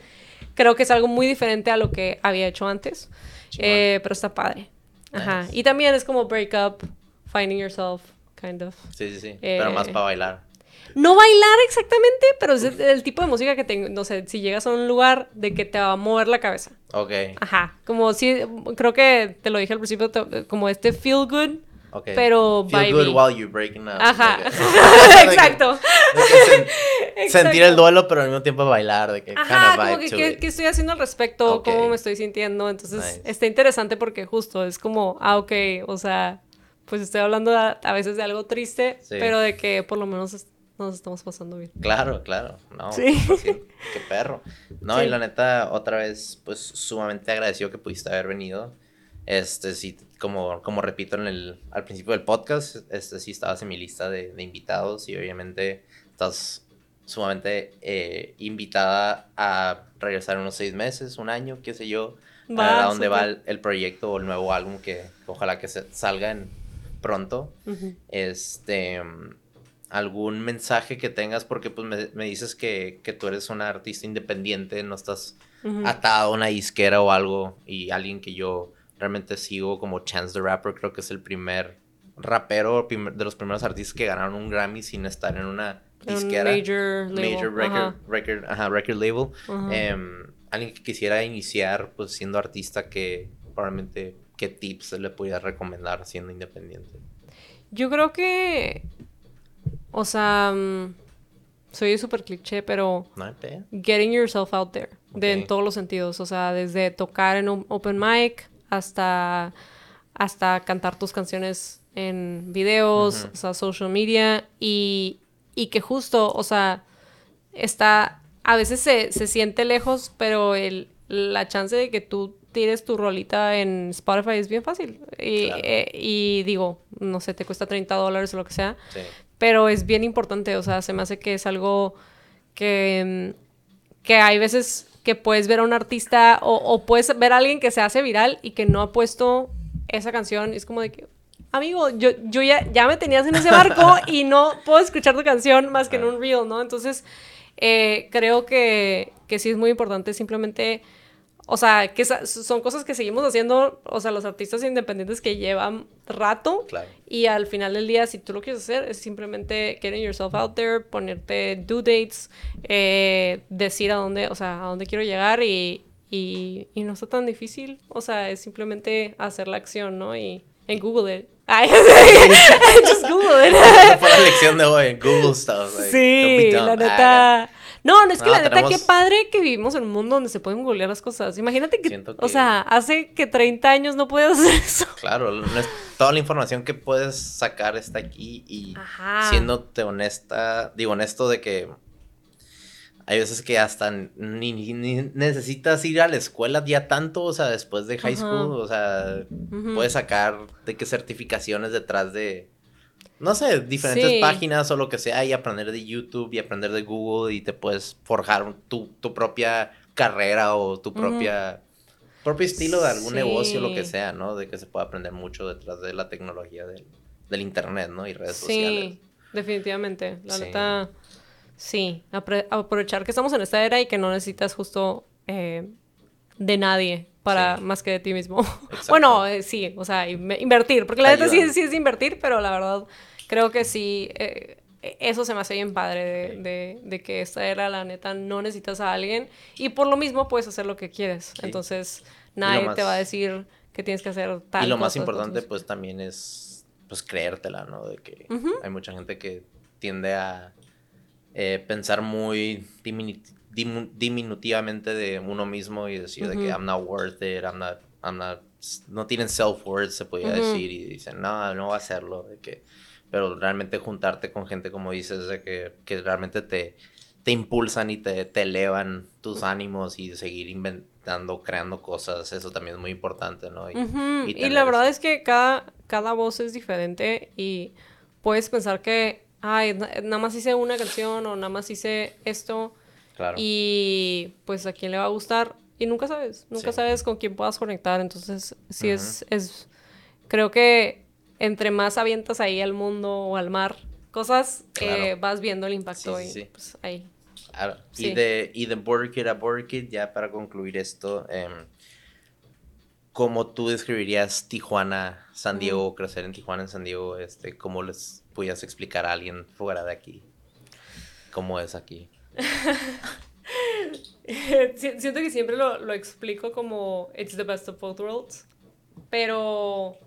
creo que es algo muy diferente a lo que había hecho antes. Eh, pero está padre. Ajá. Y también es como break up, finding yourself, kind of. Sí, sí, sí. pero más eh, para bailar. No bailar exactamente, pero es el tipo de música que tengo. No sé, si llegas a un lugar de que te va a mover la cabeza. Ok. Ajá. Como si, creo que te lo dije al principio, como este feel good. Okay. Pero Feel good while you're breaking up. Ajá. Exacto. Sentir el duelo, pero al mismo tiempo bailar. De que Ajá, como que, ¿qué, estoy haciendo al respecto? ¿Cómo me estoy sintiendo? Entonces, está interesante porque justo es como, ah, ok, o sea, pues estoy hablando a, veces de algo triste, pero de que por lo menos nos estamos pasando bien. Claro, claro. No, sí. Pues qué perro. No, y la neta, otra vez, pues sumamente agradecido que pudiste haber venido. Este, sí, como, como repito en el, al principio del podcast, este sí estabas en mi lista de, de invitados y obviamente estás sumamente eh, invitada a regresar unos seis meses, un año, qué sé yo, a ver a dónde va el, proyecto o el nuevo álbum que ojalá que se, salga en, pronto. Este, algún mensaje que tengas, porque pues me, dices que, tú eres una artista independiente, no estás atado a una disquera o algo, y alguien que yo realmente sigo como Chance the Rapper, creo que es el primer rapero de los primeros artistas que ganaron un Grammy sin estar en una disquera. major label. Major record, record, record label. Em, alguien que quisiera iniciar pues siendo artista que probablemente qué tips le pudiera recomendar siendo independiente. Yo creo que o sea, mm, soy súper cliché, pero getting yourself out there, de en todos los sentidos, o sea, desde tocar en un open mic hasta hasta cantar tus canciones en videos, o sea, social media. Y, y que justo, o sea, está a veces se, se siente lejos, pero el, la chance de que tú tires tu rolita en Spotify es bien fácil. Y, eh, y digo, no sé, te cuesta 30 dólares o lo que sea. Pero es bien importante, o sea, se me hace que es algo que, que hay veces que puedes ver a un artista o, o, puedes ver a alguien que se hace viral y que no ha puesto esa canción. Es como de que, amigo, yo, yo ya, ya me tenías en ese barco y no puedo escuchar tu canción más que en un reel, ¿no? Entonces, eh, creo que, que sí es muy importante simplemente o sea, que son cosas que seguimos haciendo, o sea, los artistas independientes que llevan rato. Claro. Y al final del día, si tú lo quieres hacer, es simplemente getting yourself out there, ponerte due dates, eh, decir a dónde, o sea, a dónde quiero llegar y, y, y, no está tan difícil. O sea, es simplemente hacer la acción, ¿no? Y en Google it. Just Google it. la lección de hoy, Google stuff. sí, la neta. No, no es que la neta, qué padre que vivimos en un mundo donde se pueden googlear las cosas. Imagínate que, o sea, hace que 30 años no puedes hacer eso. Claro, toda la información que puedes sacar está aquí y siéndote honesta, digo honesto de que hay veces que hasta ni, necesitas ir a la escuela ya tanto, o sea, después de high school, o sea, puedes sacar de qué certificaciones detrás de no sé, diferentes páginas o lo que sea y aprender de YouTube y aprender de Google y te puedes forjar tu, propia carrera o tu propia propio estilo de algún negocio, lo que sea, ¿no? De que se puede aprender mucho detrás de la tecnología del, internet, ¿no? Y redes sociales. Sí, definitivamente. La neta, sí. aprovechar que estamos en esta era y que no necesitas justo eh, de nadie para más que de ti mismo. bueno, eh, sí, o sea, invertir, porque la neta sí, sí es invertir, pero la verdad creo que sí, eh, eso se me hace bien padre de, que esta era la neta, no necesitas a alguien y por lo mismo puedes hacer lo que quieres. Entonces, nadie te va a decir que tienes que hacer tal Y lo más importante, pues también es, pues creértela, ¿no? De que hay mucha gente que tiende a eh, pensar muy diminutivamente de uno mismo y decir de que I'm not worth it, I'm not, I'm not, no tienen self-worth, se podría decir, y dicen, no, no va a hacerlo, de que pero realmente juntarte con gente, como dices, de que, que realmente te, te impulsan y te, te, elevan tus ánimos y seguir inventando, creando cosas, eso también es muy importante, ¿no? Y, y, la verdad es que cada, cada voz es diferente y puedes pensar que, ay, nada más hice una canción o nada más hice esto. Claro. Y pues a quién le va a gustar. Y nunca sabes, nunca sabes con quién puedas conectar. Entonces, sí es, es, creo que entre más avientas ahí al mundo o al mar cosas, eh, vas viendo el impacto y pues ahí. Y, de, y de Border Kid a Border Kid, ya para concluir esto, eh, ¿cómo tú describirías Tijuana, San Diego, crecer en Tijuana, en San Diego? Este, ¿Cómo les pudieras explicar a alguien fuera de aquí? ¿Cómo es aquí? Siento que siempre lo, lo explico como It's the best of both worlds, pero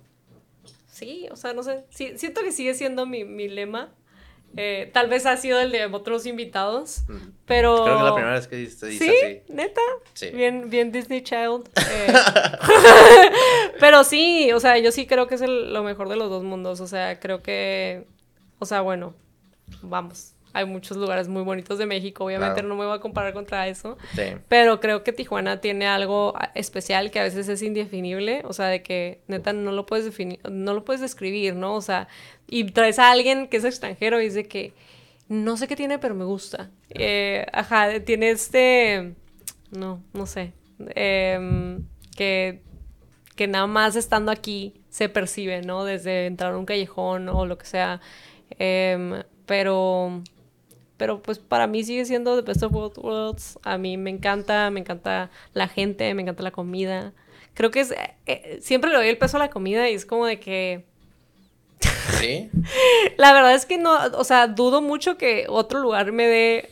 Sí, o sea, no sé. siento que sigue siendo mi, mi lema. Eh, tal vez ha sido el de otros invitados, pero... Creo que la primera vez que dice, ¿Sí? así. ¿Neta? Sí. Bien, bien Disney Child. Eh. pero sí, o sea, yo sí creo que es lo mejor de los dos mundos. O sea, creo que... O sea, bueno, vamos hay muchos lugares muy bonitos de México, obviamente no me voy a comparar contra eso, pero creo que Tijuana tiene algo especial que a veces es indefinible, o sea, de que neta no lo puedes definir, no lo puedes describir, ¿no? O sea, y traes a alguien que es extranjero y dice que No sé qué tiene, pero me gusta. Eh, ajá, tiene este... No, no sé. Em, que, que nada más estando aquí se percibe, ¿no? Desde entrar a un callejón o lo que sea. Em, pero pero pues para mí sigue siendo The Best of Both Worlds. A mí me encanta, me encanta la gente, me encanta la comida. Creo que es, eh, eh, siempre le doy el peso a la comida y es como de que... ¿Sí? la verdad es que no, o sea, dudo mucho que otro lugar me dé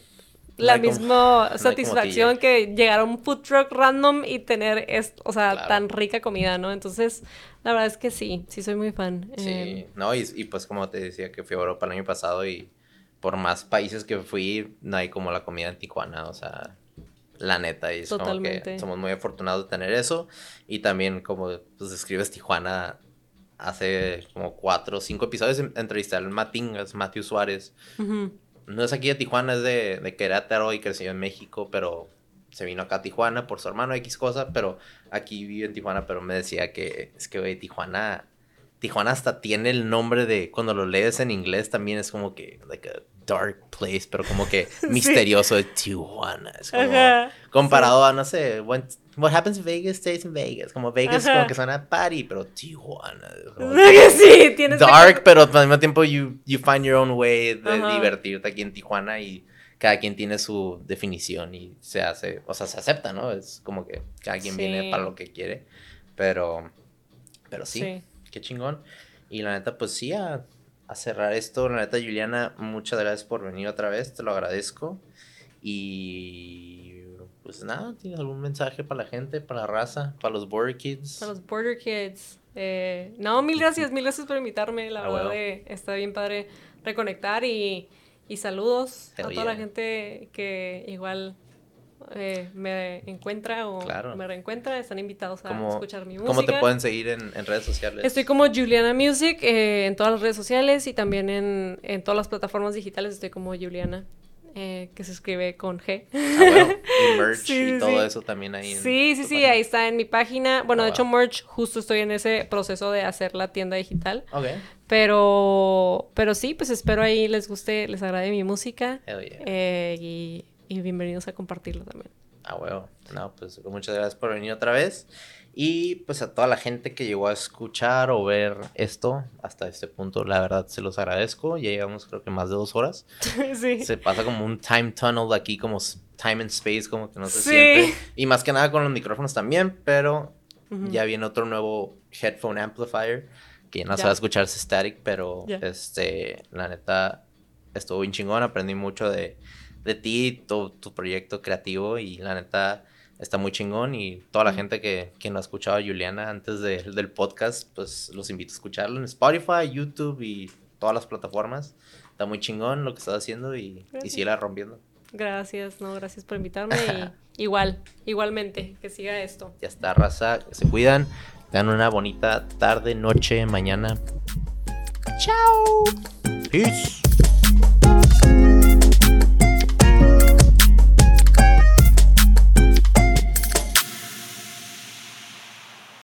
la misma satisfacción que llegar a un food truck random y tener, o sea, tan rica comida, ¿no? Entonces, la verdad es que sí, sí soy muy fan. Sí, em, no, y, y, pues como te decía que fui a Europa el año pasado y por más países que fui, no hay como la comida en Tijuana, o sea, la neta, y es como que somos muy afortunados de tener eso. Y también, como pues describes Tijuana, hace como cuatro o cinco episodios entrevisté al Matingas, Matthew Suárez. No es aquí de Tijuana, es de, de Querétaro y creció en México, pero se vino acá a Tijuana por su hermano X cosa, pero aquí vive en Tijuana, pero me decía que es que, güey, Tijuana, Tijuana hasta tiene el nombre de, cuando lo lees en inglés también es como que, like a dark place, pero como que misterioso de Tijuana. Es como comparado a, no sé, what, happens in Vegas stays in Vegas. Como Vegas como que suena party, pero Tijuana. sí, tienes Dark, pero al mismo tiempo you, you find your own way de divertirte aquí en Tijuana y cada quien tiene su definición y se hace, o sea, se acepta, ¿no? Es como que cada quien viene para lo que quiere, pero, pero sí, sí, qué chingón. Y la neta, pues sí, a a cerrar esto. La neta, Juliana, muchas gracias por venir otra vez, te lo agradezco. Y pues nada, ¿tienes algún mensaje para la gente, para la raza, para los Border Kids? Para los Border Kids. Eh, no, mil gracias, mil gracias por invitarme. La verdad, está bien padre reconectar y, y saludos a toda la gente que igual eh, me encuentra o me reencuentra, están invitados a escuchar mi música. ¿Cómo te pueden seguir en, redes sociales? Estoy como Juliana Music eh, en todas las redes sociales y también en, en, todas las plataformas digitales estoy como Juliana. Eh, que se escribe con G. Ah, y merch y todo eso también ahí. sí, sí, sí, ahí está en mi página. Bueno, de ah, hecho, merch, justo estoy en ese proceso de hacer la tienda digital. Ok. Pero, pero sí, pues espero ahí les guste, les agrade mi música. y y bienvenidos a compartirlo también. Ah, bueno. No, pues muchas gracias por venir otra vez. Y pues a toda la gente que llegó a escuchar o ver esto hasta este punto, la verdad se los agradezco. Ya llevamos creo que más de dos horas. sí. Se pasa como un time tunnel aquí, como time and space, como que no se siente. Y más que nada con los micrófonos también, pero ya viene otro nuevo headphone amplifier que ya no se va a escucharse static, pero este, la neta, estuvo bien chingón. Aprendí mucho de de ti, tu, tu proyecto creativo y la neta está muy chingón y toda la gente que, que no ha escuchado a Juliana antes del podcast, pues los invito a escucharlo en Spotify, YouTube y todas las plataformas. Está muy chingón lo que estás haciendo y, y sigue rompiendo. Gracias, no, gracias por invitarme y igual, igualmente, que siga esto. Ya está, raza, se cuidan, tengan una bonita tarde, noche, mañana. Chao. Peace.